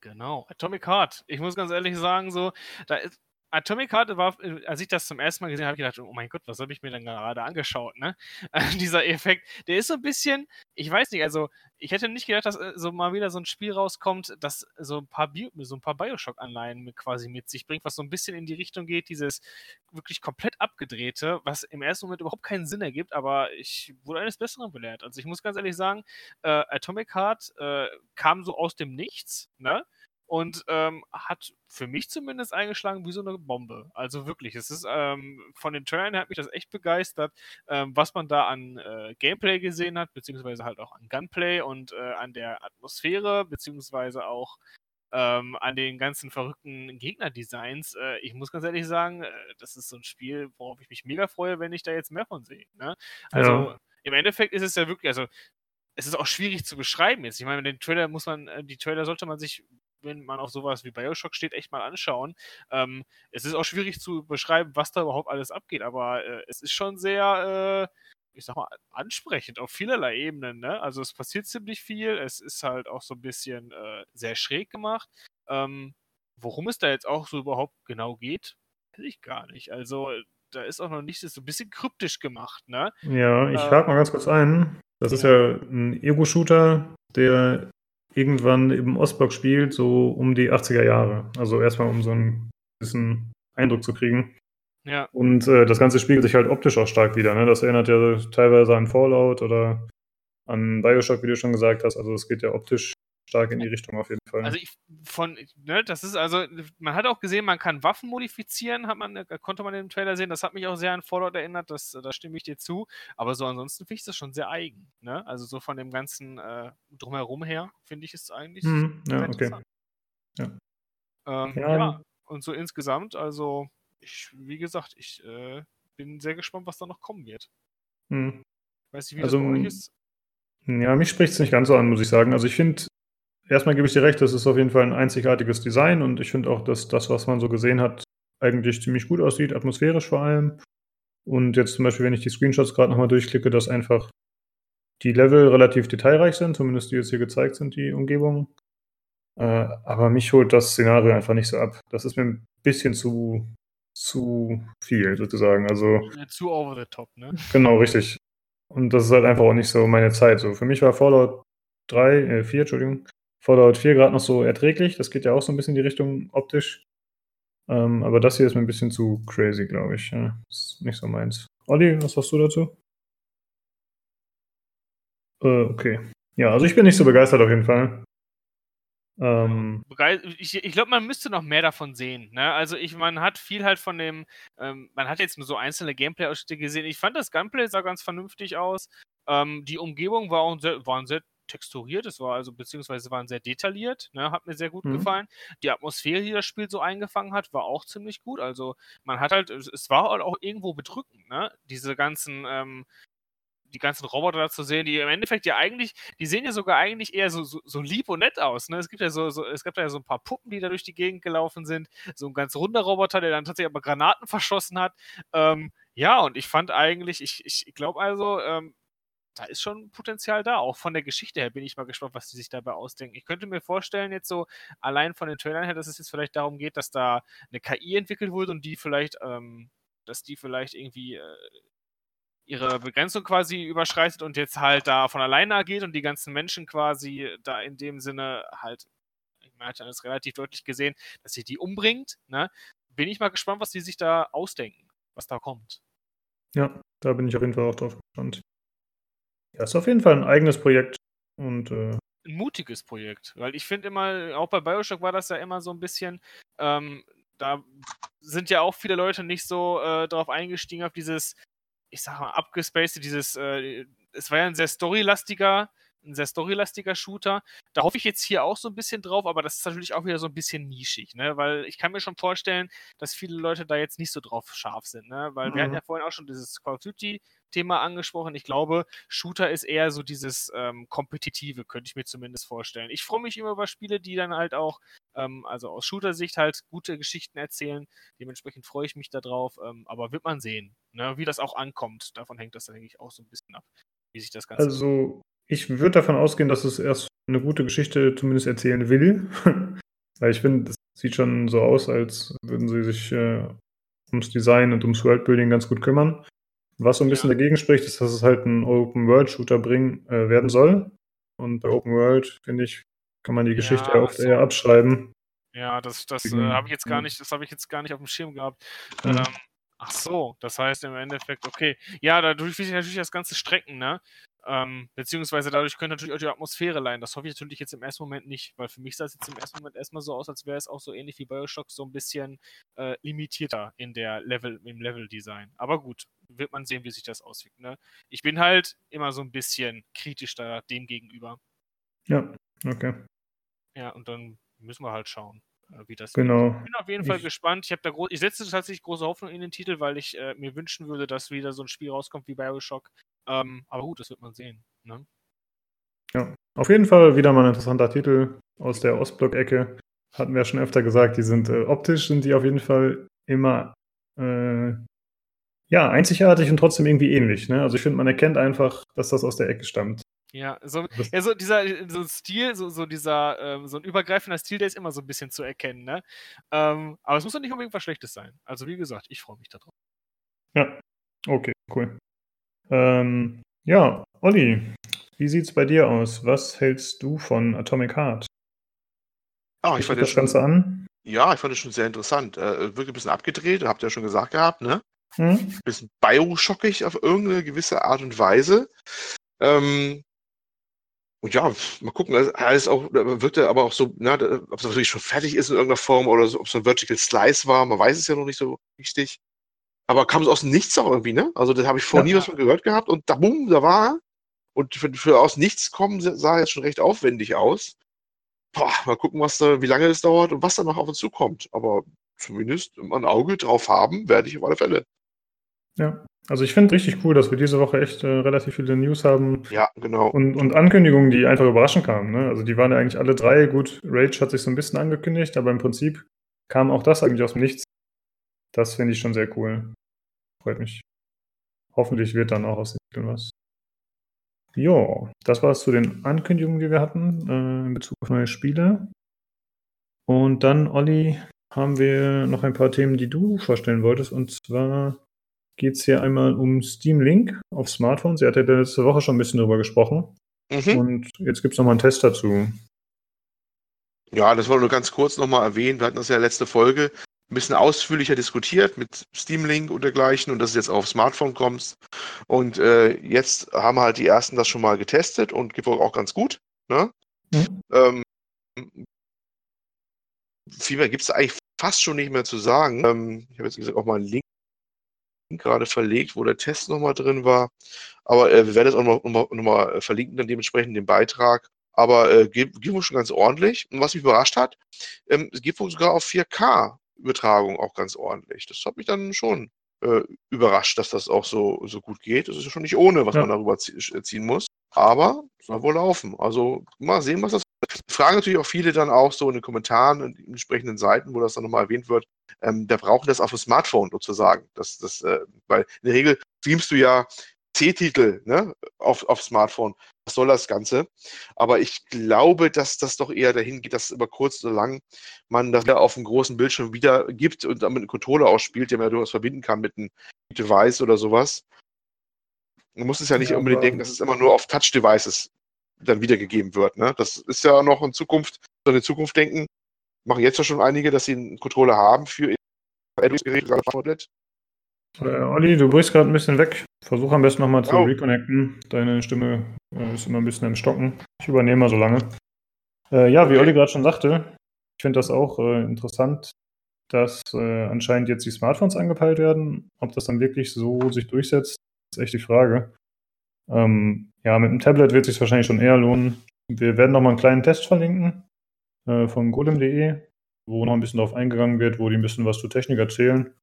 Genau, Atomic Heart. Ich muss ganz ehrlich sagen, so, da ist, Atomic Heart war, äh, als ich das zum ersten Mal gesehen habe, habe ich gedacht, oh mein Gott, was habe ich mir denn gerade angeschaut, ne? dieser Effekt, der ist so ein bisschen, ich weiß nicht, also ich hätte nicht gedacht, dass äh, so mal wieder so ein Spiel rauskommt, das so ein paar, Bio, so paar Bioshock-Anleihen quasi mit sich bringt, was so ein bisschen in die Richtung geht, dieses wirklich komplett abgedrehte, was im ersten Moment überhaupt keinen Sinn ergibt, aber ich wurde eines Besseren belehrt. Also ich muss ganz ehrlich sagen, äh, Atomic Heart äh, kam so aus dem Nichts, ne? Und ähm, hat für mich zumindest eingeschlagen wie so eine Bombe. Also wirklich, es ist ähm, von den Trailern hat mich das echt begeistert, ähm, was man da an äh, Gameplay gesehen hat, beziehungsweise halt auch an Gunplay und äh, an der Atmosphäre, beziehungsweise auch ähm, an den ganzen verrückten Gegnerdesigns. Äh, ich muss ganz ehrlich sagen, äh, das ist so ein Spiel, worauf ich mich mega freue, wenn ich da jetzt mehr von sehe. Ne? Also ja. im Endeffekt ist es ja wirklich, also es ist auch schwierig zu beschreiben jetzt. Ich meine, den Trailer muss man, äh, die Trailer sollte man sich wenn man auf sowas wie Bioshock steht, echt mal anschauen. Ähm, es ist auch schwierig zu beschreiben, was da überhaupt alles abgeht, aber äh, es ist schon sehr, äh, ich sag mal, ansprechend auf vielerlei Ebenen. Ne? Also es passiert ziemlich viel, es ist halt auch so ein bisschen äh, sehr schräg gemacht. Ähm, worum es da jetzt auch so überhaupt genau geht, weiß ich gar nicht. Also da ist auch noch nicht so ein bisschen kryptisch gemacht, ne? Ja, ich ähm, hake mal ganz kurz ein. Das ja. ist ja ein Ego-Shooter, der irgendwann im Ostblock spielt, so um die 80er Jahre. Also erstmal um so einen bisschen Eindruck zu kriegen. Ja. Und äh, das Ganze spiegelt sich halt optisch auch stark wieder. Ne? Das erinnert ja teilweise an Fallout oder an Bioshock, wie du schon gesagt hast. Also es geht ja optisch stark in die Richtung auf jeden Fall. Also ich von, ne, das ist also, man hat auch gesehen, man kann Waffen modifizieren, hat man, äh, konnte man im Trailer sehen, das hat mich auch sehr an Fallout erinnert, das, da stimme ich dir zu. Aber so ansonsten finde ich das schon sehr eigen, ne? Also so von dem ganzen äh, drumherum her, finde ich es eigentlich. Hm, ja, okay. Ja. Ähm, ja. ja. Und so insgesamt, also ich, wie gesagt, ich äh, bin sehr gespannt, was da noch kommen wird. Hm. Weiß nicht, wie also, das bei euch ist. Ja, mich spricht es nicht ganz so an, muss ich sagen. Also ich finde, erstmal gebe ich dir recht, das ist auf jeden Fall ein einzigartiges Design und ich finde auch, dass das, was man so gesehen hat, eigentlich ziemlich gut aussieht, atmosphärisch vor allem. Und jetzt zum Beispiel, wenn ich die Screenshots gerade nochmal durchklicke, dass einfach die Level relativ detailreich sind, zumindest die jetzt hier gezeigt sind, die Umgebung. Äh, aber mich holt das Szenario einfach nicht so ab. Das ist mir ein bisschen zu, zu viel sozusagen. Also, zu over the top, ne? Genau, richtig. Und das ist halt einfach auch nicht so meine Zeit. So, für mich war Fallout 3, äh, 4, Entschuldigung, Fallout 4 gerade noch so erträglich. Das geht ja auch so ein bisschen in die Richtung optisch. Ähm, aber das hier ist mir ein bisschen zu crazy, glaube ich. Ja, ist nicht so meins. Olli, was hast du dazu? Äh, okay. Ja, also ich bin nicht so begeistert auf jeden Fall. Ähm, ich, ich glaube, man müsste noch mehr davon sehen. Ne? Also ich, man hat viel halt von dem, ähm, man hat jetzt nur so einzelne Gameplay-Ausschnitte gesehen. Ich fand das Gunplay sah ganz vernünftig aus. Ähm, die Umgebung war auch sehr, waren sehr texturiert, es war also beziehungsweise waren sehr detailliert, ne, hat mir sehr gut mhm. gefallen. Die Atmosphäre, die das Spiel so eingefangen hat, war auch ziemlich gut. Also man hat halt, es war halt auch irgendwo bedrückend, ne? Diese ganzen, ähm, die ganzen Roboter da zu sehen, die im Endeffekt ja eigentlich, die sehen ja sogar eigentlich eher so, so, so lieb und nett aus. Ne? Es gibt ja so, so, es gab ja so ein paar Puppen, die da durch die Gegend gelaufen sind. So ein ganz runder Roboter, der dann tatsächlich aber Granaten verschossen hat. Ähm, ja, und ich fand eigentlich, ich, ich glaube also, ähm, da ist schon Potenzial da. Auch von der Geschichte her bin ich mal gespannt, was die sich dabei ausdenken. Ich könnte mir vorstellen, jetzt so allein von den Trailern her, dass es jetzt vielleicht darum geht, dass da eine KI entwickelt wurde und die vielleicht, ähm, dass die vielleicht irgendwie äh, ihre Begrenzung quasi überschreitet und jetzt halt da von alleine agiert und die ganzen Menschen quasi da in dem Sinne halt, ich meine, hat das relativ deutlich gesehen, dass sie die umbringt. Ne? Bin ich mal gespannt, was die sich da ausdenken, was da kommt. Ja, da bin ich auf jeden Fall auch drauf gespannt. Ja, ist auf jeden Fall ein eigenes Projekt und äh ein mutiges Projekt, weil ich finde immer, auch bei Bioshock war das ja immer so ein bisschen, ähm, da sind ja auch viele Leute nicht so äh, drauf eingestiegen auf dieses, ich sag mal, abgespaced, dieses, äh, es war ja ein sehr storylastiger ein sehr storylastiger Shooter. Da hoffe ich jetzt hier auch so ein bisschen drauf, aber das ist natürlich auch wieder so ein bisschen nischig, ne? Weil ich kann mir schon vorstellen, dass viele Leute da jetzt nicht so drauf scharf sind, ne? Weil mhm. wir hatten mhm. ja vorhin auch schon dieses Call of Duty Thema angesprochen. Ich glaube, Shooter ist eher so dieses ähm, Kompetitive, könnte ich mir zumindest vorstellen. Ich freue mich immer über Spiele, die dann halt auch, ähm, also aus Shooter-Sicht halt gute Geschichten erzählen. Dementsprechend freue ich mich darauf, ähm, aber wird man sehen, ne? wie das auch ankommt. Davon hängt das, denke ich, auch so ein bisschen ab, wie sich das Ganze. Also, ich würde davon ausgehen, dass es erst eine gute Geschichte zumindest erzählen will. Weil ich finde, es sieht schon so aus, als würden sie sich äh, ums Design und ums Worldbuilding ganz gut kümmern. Was so ein bisschen ja. dagegen spricht, ist, dass es halt ein Open-World-Shooter bringen äh, werden soll. Und bei Open World, finde ich, kann man die Geschichte ja, oft eher abschreiben. Ja, das, das äh, habe ich jetzt gar nicht, das habe ich jetzt gar nicht auf dem Schirm gehabt. Mhm. Ähm, ach so, das heißt im Endeffekt, okay. Ja, dadurch will sich natürlich das Ganze strecken, ne? Ähm, beziehungsweise dadurch könnte natürlich auch die Atmosphäre leihen. Das hoffe ich natürlich jetzt im ersten Moment nicht, weil für mich sah es jetzt im ersten Moment erstmal so aus, als wäre es auch so ähnlich wie Bioshock so ein bisschen äh, limitierter in der Level, im Level-Design. Aber gut, wird man sehen, wie sich das auswirkt. Ne? Ich bin halt immer so ein bisschen kritisch da dem gegenüber. Ja, okay. Ja, und dann müssen wir halt schauen, äh, wie das genau. Geht. Ich bin auf jeden Fall ich, gespannt. Ich, da ich setze tatsächlich große Hoffnung in den Titel, weil ich äh, mir wünschen würde, dass wieder so ein Spiel rauskommt wie Bioshock, ähm, aber gut, das wird man sehen. Ne? Ja, auf jeden Fall wieder mal ein interessanter Titel aus der Ostblock-Ecke. Hatten wir ja schon öfter gesagt, die sind äh, optisch sind die auf jeden Fall immer äh, ja, einzigartig und trotzdem irgendwie ähnlich. Ne? Also ich finde, man erkennt einfach, dass das aus der Ecke stammt. Ja, so, ja, so dieser so ein Stil, so, so dieser, ähm, so ein übergreifender Stil, der ist immer so ein bisschen zu erkennen, ne? Ähm, aber es muss doch nicht unbedingt was Schlechtes sein. Also wie gesagt, ich freue mich darauf. Ja, okay, cool. Ähm, ja, Olli, wie sieht's bei dir aus? Was hältst du von Atomic Heart? Ah, ich fand das schon, Ganze an. Ja, ich fand es schon sehr interessant. Äh, wirklich ein bisschen abgedreht, habt ihr ja schon gesagt gehabt, ne? Hm? Ein bisschen bioschockig auf irgendeine gewisse Art und Weise. Ähm, und ja, mal gucken, alles auch, wird er aber auch so, na, ob es wirklich schon fertig ist in irgendeiner Form oder so, ob es ein Vertical Slice war, man weiß es ja noch nicht so richtig. Aber kam es aus dem Nichts auch irgendwie, ne? Also da habe ich vorher ja. nie was von gehört gehabt und da bumm, da war er. Und für, für aus nichts kommen sah jetzt schon recht aufwendig aus. Boah, mal gucken, was da, wie lange es dauert und was da noch auf uns zukommt. Aber zumindest ein Auge drauf haben, werde ich auf alle Fälle. Ja, also ich finde richtig cool, dass wir diese Woche echt äh, relativ viele News haben. Ja, genau. Und, und Ankündigungen, die einfach überraschend kamen. Ne? Also die waren ja eigentlich alle drei. Gut, Rage hat sich so ein bisschen angekündigt, aber im Prinzip kam auch das eigentlich aus dem Nichts. Das finde ich schon sehr cool. Freut mich. Hoffentlich wird dann auch aus dem Titel was. Jo, das war es zu den Ankündigungen, die wir hatten äh, in Bezug auf neue Spiele. Und dann, Olli, haben wir noch ein paar Themen, die du vorstellen wolltest. Und zwar geht es hier einmal um Steam Link auf Smartphones. Sie hat ja letzte Woche schon ein bisschen drüber gesprochen. Mhm. Und jetzt gibt es nochmal einen Test dazu. Ja, das wollen wir nur ganz kurz nochmal erwähnen. Wir hatten das ja letzte Folge ein bisschen ausführlicher diskutiert mit Steam Link und dergleichen und dass es jetzt auf Smartphone kommt. Und äh, jetzt haben halt die ersten das schon mal getestet und geht wohl auch ganz gut. Ne? Mhm. Ähm, viel mehr gibt es eigentlich fast schon nicht mehr zu sagen. Ähm, ich habe jetzt gesagt auch mal einen Link gerade verlegt, wo der Test nochmal drin war. Aber äh, wir werden es auch nochmal noch mal, noch mal verlinken, dann dementsprechend den Beitrag. Aber äh, geht, geht wohl schon ganz ordentlich. Und was mich überrascht hat, ähm, es geht wohl sogar auf 4K. Übertragung auch ganz ordentlich. Das hat mich dann schon äh, überrascht, dass das auch so, so gut geht. Das ist ja schon nicht ohne, was ja. man darüber äh, ziehen muss. Aber soll wohl laufen. Also mal sehen, was das. Fragen natürlich auch viele dann auch so in den Kommentaren und entsprechenden Seiten, wo das dann nochmal erwähnt wird. Ähm, der braucht das auf dem Smartphone sozusagen. Das, das, äh, weil in der Regel streamst du ja C-Titel ne, auf, auf Smartphone. Was soll das Ganze? Aber ich glaube, dass das doch eher dahin geht, dass über kurz oder lang man das wieder auf dem großen Bildschirm wieder gibt und damit einen Controller ausspielt, den man ja durchaus verbinden kann mit einem Device oder sowas. Man muss es ja nicht ja, unbedingt denken, dass es immer nur auf Touch-Devices dann wiedergegeben wird. Ne? Das ist ja noch in Zukunft, so eine Zukunft denken. Machen jetzt ja schon einige, dass sie einen Controller haben für Android-Geräte, gerade Tablet. Äh, Olli, du brichst gerade ein bisschen weg. Versuch am besten nochmal zu oh. reconnecten. Deine Stimme äh, ist immer ein bisschen im Stocken. Ich übernehme mal so lange. Äh, ja, wie Olli gerade schon sagte, ich finde das auch äh, interessant, dass äh, anscheinend jetzt die Smartphones angepeilt werden. Ob das dann wirklich so sich durchsetzt, ist echt die Frage. Ähm, Ja, mit dem Tablet wird es sich wahrscheinlich schon eher lohnen. Wir werden noch mal einen kleinen Test verlinken äh, von golem.de, wo noch ein bisschen darauf eingegangen wird, wo die ein bisschen was zur Technik erzählen.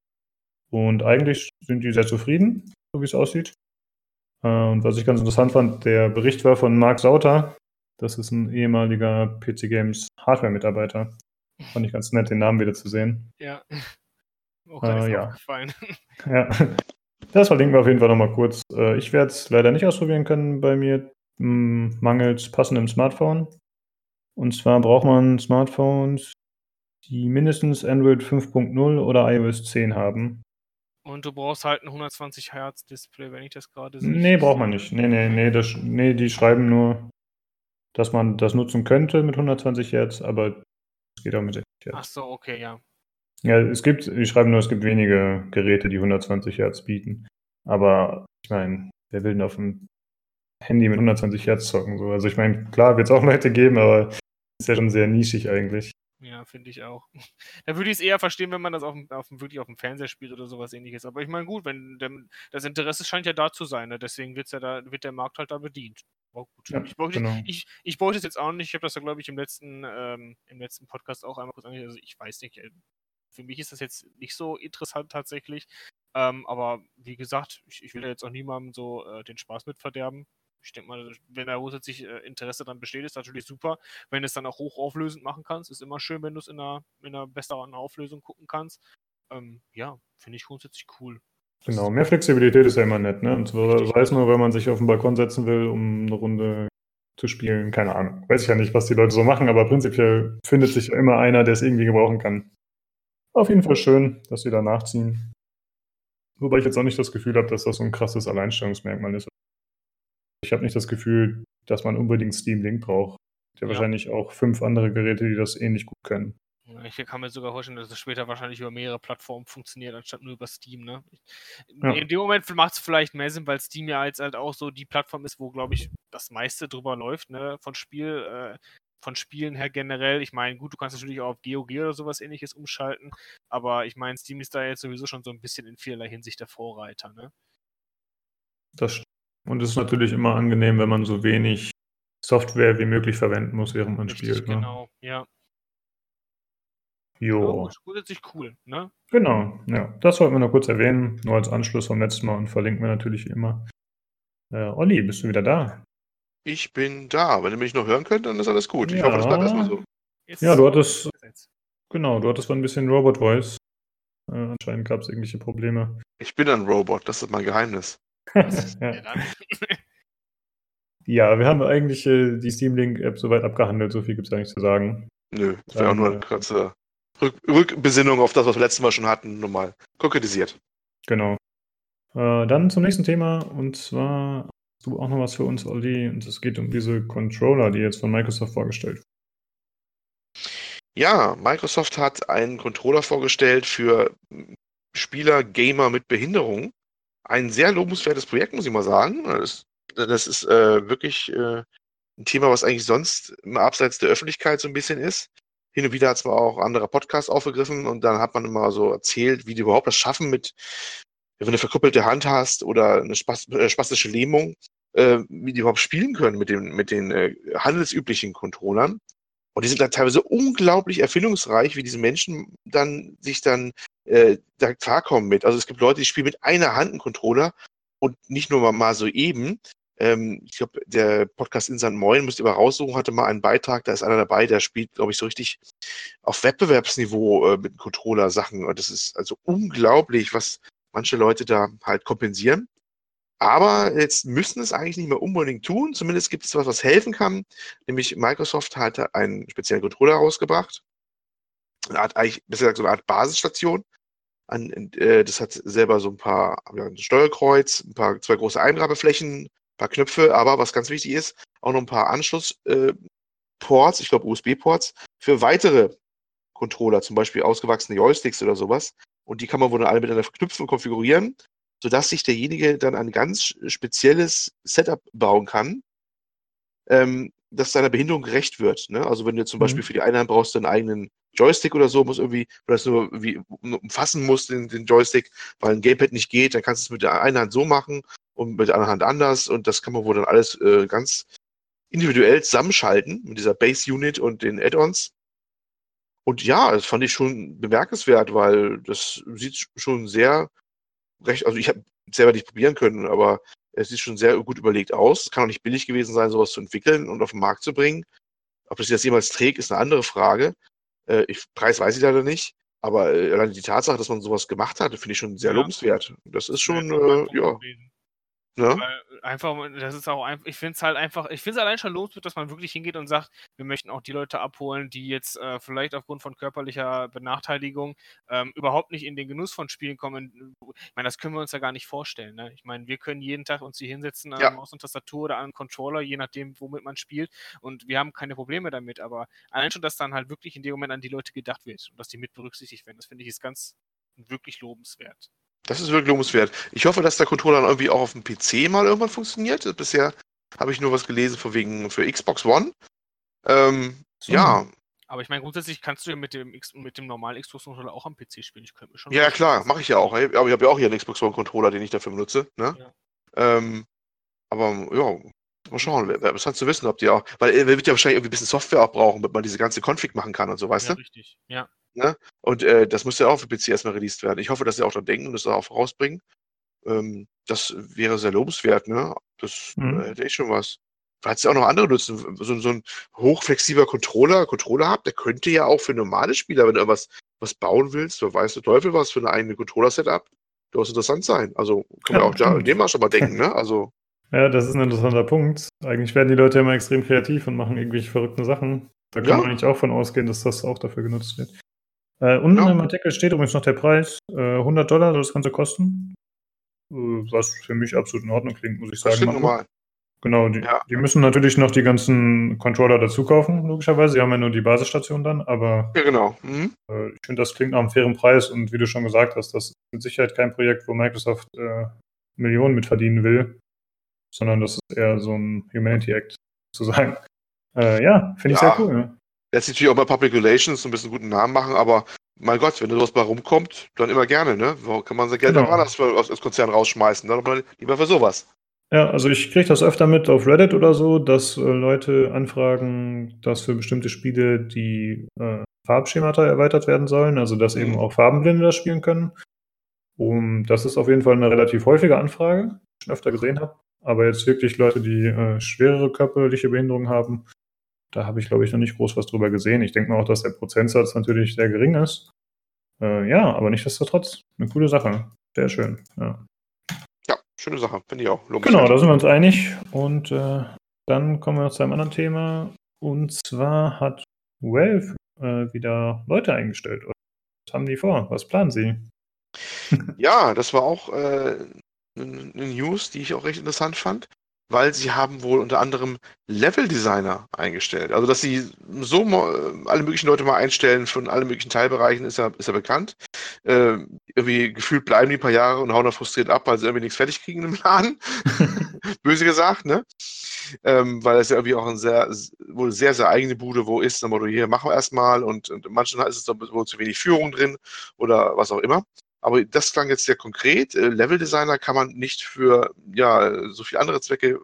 Und eigentlich sind die sehr zufrieden, so wie es aussieht. Äh, und was ich ganz interessant fand, der Bericht war von Marc Sauter. Das ist ein ehemaliger PC Games Hardware-Mitarbeiter. Fand ich ganz nett, den Namen wieder zu sehen. Ja. Auch äh, ja. aufgefallen. ja. Das verlinken wir auf jeden Fall nochmal kurz. Äh, ich werde es leider nicht ausprobieren können bei mir. Mangels passendem Smartphone. Und zwar braucht man Smartphones, die mindestens Android 5.0 oder iOS 10 haben. Und du brauchst halt ein 120 Hertz Display, wenn ich das gerade sehe. Nee, braucht man nicht. Nee, nee, nee, das, nee, die schreiben nur, dass man das nutzen könnte mit 120 Hertz, aber es geht auch mit 60 Hertz. Ach so, okay, ja. Ja, es gibt, die schreiben nur, es gibt wenige Geräte, die 120 Hertz bieten. Aber ich meine, wer will denn auf dem Handy mit 120 Hertz zocken? So? Also ich meine, klar, wird es auch Leute geben, aber ist ja schon sehr nischig eigentlich. Ja, finde ich auch. Da würde ich es eher verstehen, wenn man das auf dem, auf dem, wirklich auf dem Fernseher spielt oder sowas ähnliches. Aber ich meine, gut, wenn der, das Interesse scheint ja da zu sein, ne? deswegen wird's ja da, wird der Markt halt da bedient. Oh, gut. Ja, ich, bräuchte, genau. ich, ich bräuchte es jetzt auch nicht. Ich habe das ja, glaube ich, im letzten, ähm, im letzten Podcast auch einmal kurz angesprochen. Also ich weiß nicht, äh, für mich ist das jetzt nicht so interessant tatsächlich. Ähm, aber wie gesagt, ich, ich will ja jetzt auch niemandem so äh, den Spaß mit verderben. Ich denke mal, wenn da grundsätzlich äh, Interesse dann besteht, ist natürlich super. Wenn du es dann auch hochauflösend machen kannst, ist immer schön, wenn du es in einer, in einer besseren Auflösung gucken kannst. Ähm, ja, finde ich grundsätzlich cool. Genau, mehr Flexibilität ist ja immer nett, ne? Und zwar sei es nur, wenn man sich auf den Balkon setzen will, um eine Runde zu spielen. Keine Ahnung. Weiß ich ja nicht, was die Leute so machen, aber prinzipiell findet sich immer einer, der es irgendwie gebrauchen kann. Auf jeden Fall schön, dass sie da nachziehen. Wobei ich jetzt auch nicht das Gefühl habe, dass das so ein krasses Alleinstellungsmerkmal ist. Ich habe nicht das Gefühl, dass man unbedingt Steam Link braucht. Es ja, ja wahrscheinlich auch fünf andere Geräte, die das ähnlich gut können. Ich kann mir sogar vorstellen, dass es später wahrscheinlich über mehrere Plattformen funktioniert, anstatt nur über Steam. Ne? Ja. In dem Moment macht es vielleicht mehr Sinn, weil Steam ja jetzt halt auch so die Plattform ist, wo, glaube ich, das meiste drüber läuft, ne? von Spiel, äh, von Spielen her generell. Ich meine, gut, du kannst natürlich auch auf GOG oder sowas ähnliches umschalten, aber ich meine, Steam ist da jetzt sowieso schon so ein bisschen in vielerlei Hinsicht der Vorreiter. Ne? Das stimmt. Und es ist natürlich immer angenehm, wenn man so wenig Software wie möglich verwenden muss, während man Richtig, spielt. Ne? Genau, ja. Jo. Ja, grundsätzlich cool, ne? Genau, ja. Das wollten wir noch kurz erwähnen, nur als Anschluss vom letzten Mal und verlinken wir natürlich immer. Äh, Olli, bist du wieder da? Ich bin da. Wenn ihr mich noch hören könnt, dann ist alles gut. Ich hoffe, das bleibt erstmal so. Ja, du hattest. Genau, du hattest ein bisschen Robot Voice. Äh, anscheinend gab es irgendwelche Probleme. Ich bin ein Robot, das ist mein Geheimnis. ja. ja, wir haben eigentlich äh, die Steam Link-App soweit abgehandelt, so viel gibt es nicht zu sagen. Nö, das wäre auch nur eine kurze Rück Rückbesinnung auf das, was wir letztes Mal schon hatten, nochmal konkretisiert. Genau. Äh, dann zum nächsten Thema und zwar du auch noch was für uns, Olli, und es geht um diese Controller, die jetzt von Microsoft vorgestellt wurden. Ja, Microsoft hat einen Controller vorgestellt für Spieler, Gamer mit Behinderung ein sehr lobenswertes Projekt, muss ich mal sagen. Das, das ist äh, wirklich äh, ein Thema, was eigentlich sonst immer abseits der Öffentlichkeit so ein bisschen ist. Hin und wieder hat zwar auch andere Podcasts aufgegriffen und dann hat man immer so erzählt, wie die überhaupt das schaffen mit, wenn du eine verkrüppelte Hand hast oder eine äh, spastische Lähmung, äh, wie die überhaupt spielen können mit den, mit den äh, handelsüblichen Controllern. Und die sind dann teilweise unglaublich erfindungsreich, wie diese Menschen dann sich dann äh, da klarkommen mit. Also es gibt Leute, die spielen mit einer Hand einen Controller und nicht nur mal, so eben. Ähm, ich glaube, der Podcast Instant Moin, müsst ihr mal raussuchen, hatte mal einen Beitrag, da ist einer dabei, der spielt, glaube ich, so richtig auf Wettbewerbsniveau äh, mit Controller Sachen. Und das ist also unglaublich, was manche Leute da halt kompensieren. Aber jetzt müssen es eigentlich nicht mehr unbedingt tun. Zumindest gibt es was, was helfen kann. Nämlich Microsoft hatte einen speziellen Controller rausgebracht. Eine Art, eigentlich, besser gesagt, so eine Art Basisstation. An, äh, das hat selber so ein paar, ja, ein Steuerkreuz, ein paar, zwei große Eingabeflächen, ein paar Knöpfe, aber was ganz wichtig ist, auch noch ein paar Anschlussports, äh, ich glaube USB-Ports, für weitere Controller, zum Beispiel ausgewachsene Joysticks oder sowas. Und die kann man wohl alle miteinander verknüpfen und konfigurieren, sodass sich derjenige dann ein ganz spezielles Setup bauen kann, ähm, das seiner Behinderung gerecht wird. Ne? Also wenn du zum mhm. Beispiel für die eine Hand brauchst du einen eigenen Joystick oder so, muss irgendwie, oder das nur wie umfassen musst, den, den Joystick, weil ein Gamepad nicht geht, dann kannst du es mit der einen Hand so machen und mit der anderen Hand anders und das kann man wohl dann alles äh, ganz individuell zusammenschalten mit dieser Base Unit und den Add-ons. Und ja, das fand ich schon bemerkenswert, weil das sieht schon sehr recht, also ich habe selber nicht probieren können, aber es sieht schon sehr gut überlegt aus. Es kann auch nicht billig gewesen sein, sowas zu entwickeln und auf den Markt zu bringen. Ob das jetzt jemals trägt, ist eine andere Frage. Äh, ich, Preis weiß ich leider nicht. Aber äh, allein die Tatsache, dass man sowas gemacht hat, finde ich schon sehr ja. lobenswert. Das ist schon, äh, ja. Ja. Weil einfach, das ist auch einfach, ich finde es halt einfach, ich finde es allein schon loswert, dass man wirklich hingeht und sagt, wir möchten auch die Leute abholen, die jetzt äh, vielleicht aufgrund von körperlicher Benachteiligung ähm, überhaupt nicht in den Genuss von Spielen kommen. Ich meine, das können wir uns ja gar nicht vorstellen. Ne? Ich meine, wir können jeden Tag uns hier hinsetzen an ja. Maus und Tastatur oder an einen Controller, je nachdem, womit man spielt, und wir haben keine Probleme damit. Aber allein schon, dass dann halt wirklich in dem Moment an die Leute gedacht wird und dass die mit berücksichtigt werden, das finde ich ist ganz wirklich lobenswert. Das ist wirklich lobenswert. Ich hoffe, dass der Controller dann irgendwie auch auf dem PC mal irgendwann funktioniert. Bisher habe ich nur was gelesen von wegen für Xbox One. Ähm, so. Ja. Aber ich meine, grundsätzlich kannst du ja mit dem, X mit dem normalen Xbox-Controller auch am PC spielen. Ich könnte mir schon. Ja, klar, mache ich ja auch. Aber ich habe ja auch hier einen Xbox One-Controller, den ich dafür benutze. Ne? Ja. Ähm, aber ja, mal schauen. Wäre interessant zu wissen, ob die auch. Weil er wird ja wahrscheinlich irgendwie ein bisschen Software auch brauchen, damit man diese ganze Config machen kann und so, weißt ja, du? Richtig, ja. Ne? Und äh, das muss ja auch für PC erstmal released werden. Ich hoffe, dass sie auch da denken und das auch rausbringen. Ähm, das wäre sehr lobenswert, ne? Das mhm. äh, hätte ich schon was. Falls ihr auch noch andere nutzen, so, so ein hochflexibler Controller, Controller habt, der könnte ja auch für normale Spieler, wenn du was, was bauen willst, wer weiß der Teufel was für eine eigene Controller-Setup, durchaus interessant sein. Also kann man ja, auch da in dem Mal schon mal denken, ne? Also. Ja, das ist ein interessanter Punkt. Eigentlich werden die Leute immer extrem kreativ und machen irgendwelche verrückten Sachen. Da kann ja. man eigentlich auch von ausgehen, dass das auch dafür genutzt wird. Äh, unten ja. im Artikel steht übrigens noch der Preis. Äh, 100 Dollar soll das Ganze kosten. Äh, was für mich absolut in Ordnung klingt, muss ich sagen. Das normal. Genau, die, ja. die, müssen natürlich noch die ganzen Controller dazu kaufen, logischerweise. Sie haben ja nur die Basisstation dann, aber ja, genau. Mhm. Äh, ich finde, das klingt nach einem fairen Preis und wie du schon gesagt hast, das ist mit Sicherheit kein Projekt, wo Microsoft äh, Millionen mit verdienen will, sondern das ist eher so ein Humanity Act zu sagen. Äh, ja, finde ich ja. sehr cool. Ne? Lässt sich natürlich auch bei Public Relations ein bisschen guten Namen machen, aber mein Gott, wenn da sowas bei rumkommt, dann immer gerne, ne? Kann man sein Geld genau. auch anders dem Konzern rausschmeißen? Dann lieber für sowas. Ja, also ich kriege das öfter mit auf Reddit oder so, dass äh, Leute anfragen, dass für bestimmte Spiele die äh, Farbschemata erweitert werden sollen, also dass mhm. eben auch Farbenblinde das spielen können. Und das ist auf jeden Fall eine relativ häufige Anfrage, die ich schon öfter gesehen habe. Aber jetzt wirklich Leute, die äh, schwerere körperliche Behinderungen haben, da habe ich, glaube ich, noch nicht groß was drüber gesehen. Ich denke mal auch, dass der Prozentsatz natürlich sehr gering ist. Äh, ja, aber nichtsdestotrotz, eine coole Sache. Sehr schön. Ja, ja schöne Sache, finde ich auch. Logisch. Genau, da sind wir uns einig. Und äh, dann kommen wir noch zu einem anderen Thema. Und zwar hat Valve äh, wieder Leute eingestellt. Was haben die vor? Was planen sie? ja, das war auch äh, eine News, die ich auch recht interessant fand weil sie haben wohl unter anderem Level-Designer eingestellt. Also, dass sie so alle möglichen Leute mal einstellen von allen möglichen Teilbereichen, ist ja, ist ja bekannt. Äh, irgendwie gefühlt bleiben die ein paar Jahre und hauen dann frustriert ab, weil sie irgendwie nichts fertig kriegen im Laden. Böse gesagt, ne? Ähm, weil es ja irgendwie auch ein sehr, wohl sehr, sehr eigene Bude wo ist. Dann Motto, hier machen wir erstmal und, und manchen ist es dann wohl zu wenig Führung drin oder was auch immer. Aber das klang jetzt sehr konkret. Äh, Level Designer kann man nicht für ja, so viele andere Zwecke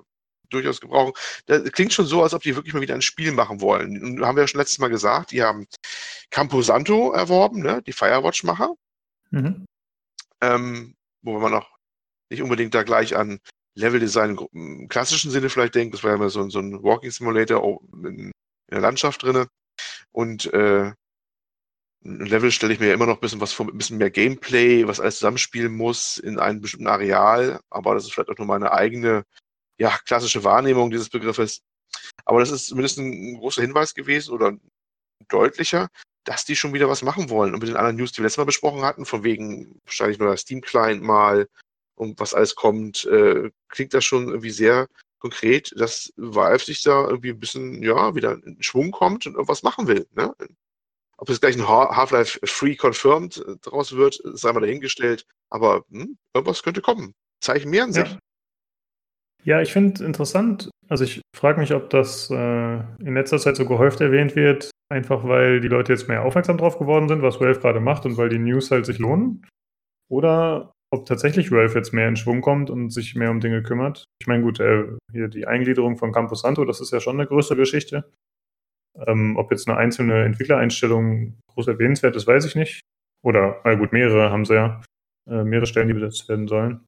durchaus gebrauchen. Das klingt schon so, als ob die wirklich mal wieder ein Spiel machen wollen. Und haben wir ja schon letztes Mal gesagt, die haben Camposanto erworben, ne? die Firewatch-Macher. Mhm. Ähm, wo man noch nicht unbedingt da gleich an Level Design im klassischen Sinne vielleicht denkt. Das war ja immer so, so ein Walking Simulator in, in der Landschaft drinne. Und äh, ein Level stelle ich mir ja immer noch ein bisschen was vor, ein bisschen mehr Gameplay, was alles zusammenspielen muss in einem bestimmten Areal. Aber das ist vielleicht auch nur meine eigene, ja, klassische Wahrnehmung dieses Begriffes. Aber das ist zumindest ein großer Hinweis gewesen oder deutlicher, dass die schon wieder was machen wollen. Und mit den anderen News, die wir letztes Mal besprochen hatten, von wegen wahrscheinlich nur der Steam-Client mal und was alles kommt, äh, klingt das schon irgendwie sehr konkret, dass Valve sich da irgendwie ein bisschen, ja, wieder in Schwung kommt und irgendwas machen will. Ne? Ob es gleich ein Half-Life Free Confirmed äh, draus wird, sei mal dahingestellt. Aber hm, irgendwas könnte kommen. Zeichen mehren sich. Ja, ja ich finde interessant. Also ich frage mich, ob das äh, in letzter Zeit so gehäuft erwähnt wird, einfach weil die Leute jetzt mehr aufmerksam drauf geworden sind, was Valve gerade macht und weil die News halt sich lohnen. Oder ob tatsächlich Valve jetzt mehr in Schwung kommt und sich mehr um Dinge kümmert. Ich meine, gut, äh, hier die Eingliederung von Campus Santo, das ist ja schon eine größere Geschichte. Ähm, ob jetzt eine einzelne Entwicklereinstellung groß erwähnenswert ist, weiß ich nicht. Oder, na gut, mehrere haben sie ja. Äh, mehrere Stellen, die besetzt werden sollen.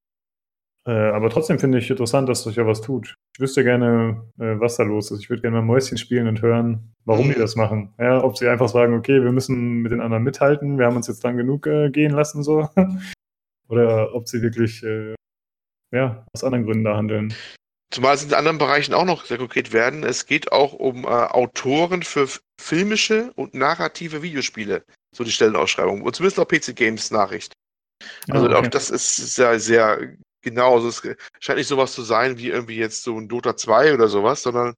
Äh, aber trotzdem finde ich interessant, dass sich ja was tut. Ich wüsste gerne, äh, was da los ist. Ich würde gerne mal Mäuschen spielen und hören, warum die das machen. Ja, ob sie einfach sagen, okay, wir müssen mit den anderen mithalten, wir haben uns jetzt dann genug äh, gehen lassen, so. Oder ob sie wirklich, äh, ja, aus anderen Gründen da handeln. Zumal es in anderen Bereichen auch noch sehr konkret werden. Es geht auch um äh, Autoren für filmische und narrative Videospiele. So die Stellenausschreibung. Und zumindest auch PC Games Nachricht. Also oh, okay. auch das ist sehr, sehr genau. Also es scheint nicht sowas zu sein wie irgendwie jetzt so ein Dota 2 oder sowas, sondern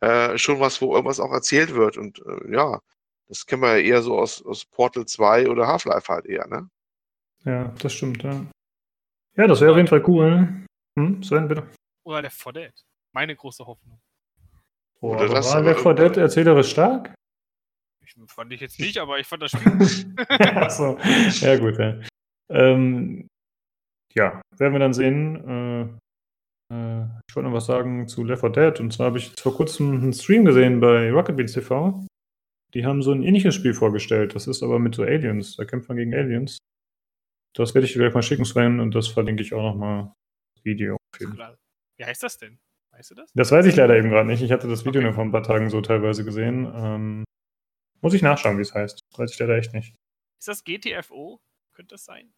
äh, schon was, wo irgendwas auch erzählt wird. Und äh, ja, das kennen wir ja eher so aus, aus Portal 2 oder Half-Life halt eher, ne? Ja, das stimmt, ja. Ja, das wäre auf jeden Fall cool. Hm, Sven, bitte. Oder Left 4 Dead. Meine große Hoffnung. Oh, Oder das war Left 4 Dead erzählerisch stark? Ich, fand ich jetzt nicht, aber ich fand das Spiel gut. Achso, ja gut, ja. Ähm, ja, werden wir dann sehen. Äh, äh, ich wollte noch was sagen zu Left 4 Dead. Und zwar habe ich vor kurzem einen Stream gesehen bei Rocket Beans TV. Die haben so ein ähnliches Spiel vorgestellt. Das ist aber mit so Aliens. Da kämpft man gegen Aliens. Das werde ich dir gleich mal schicken, Sven, und das verlinke ich auch nochmal. Video. Wie heißt das denn? Weißt du das? Das weiß ich leider eben gerade nicht. Ich hatte das Video okay. nur vor ein paar Tagen so teilweise gesehen. Ähm, muss ich nachschauen, wie es heißt. Weiß ich leider echt nicht. Ist das GTFO? Könnte das sein?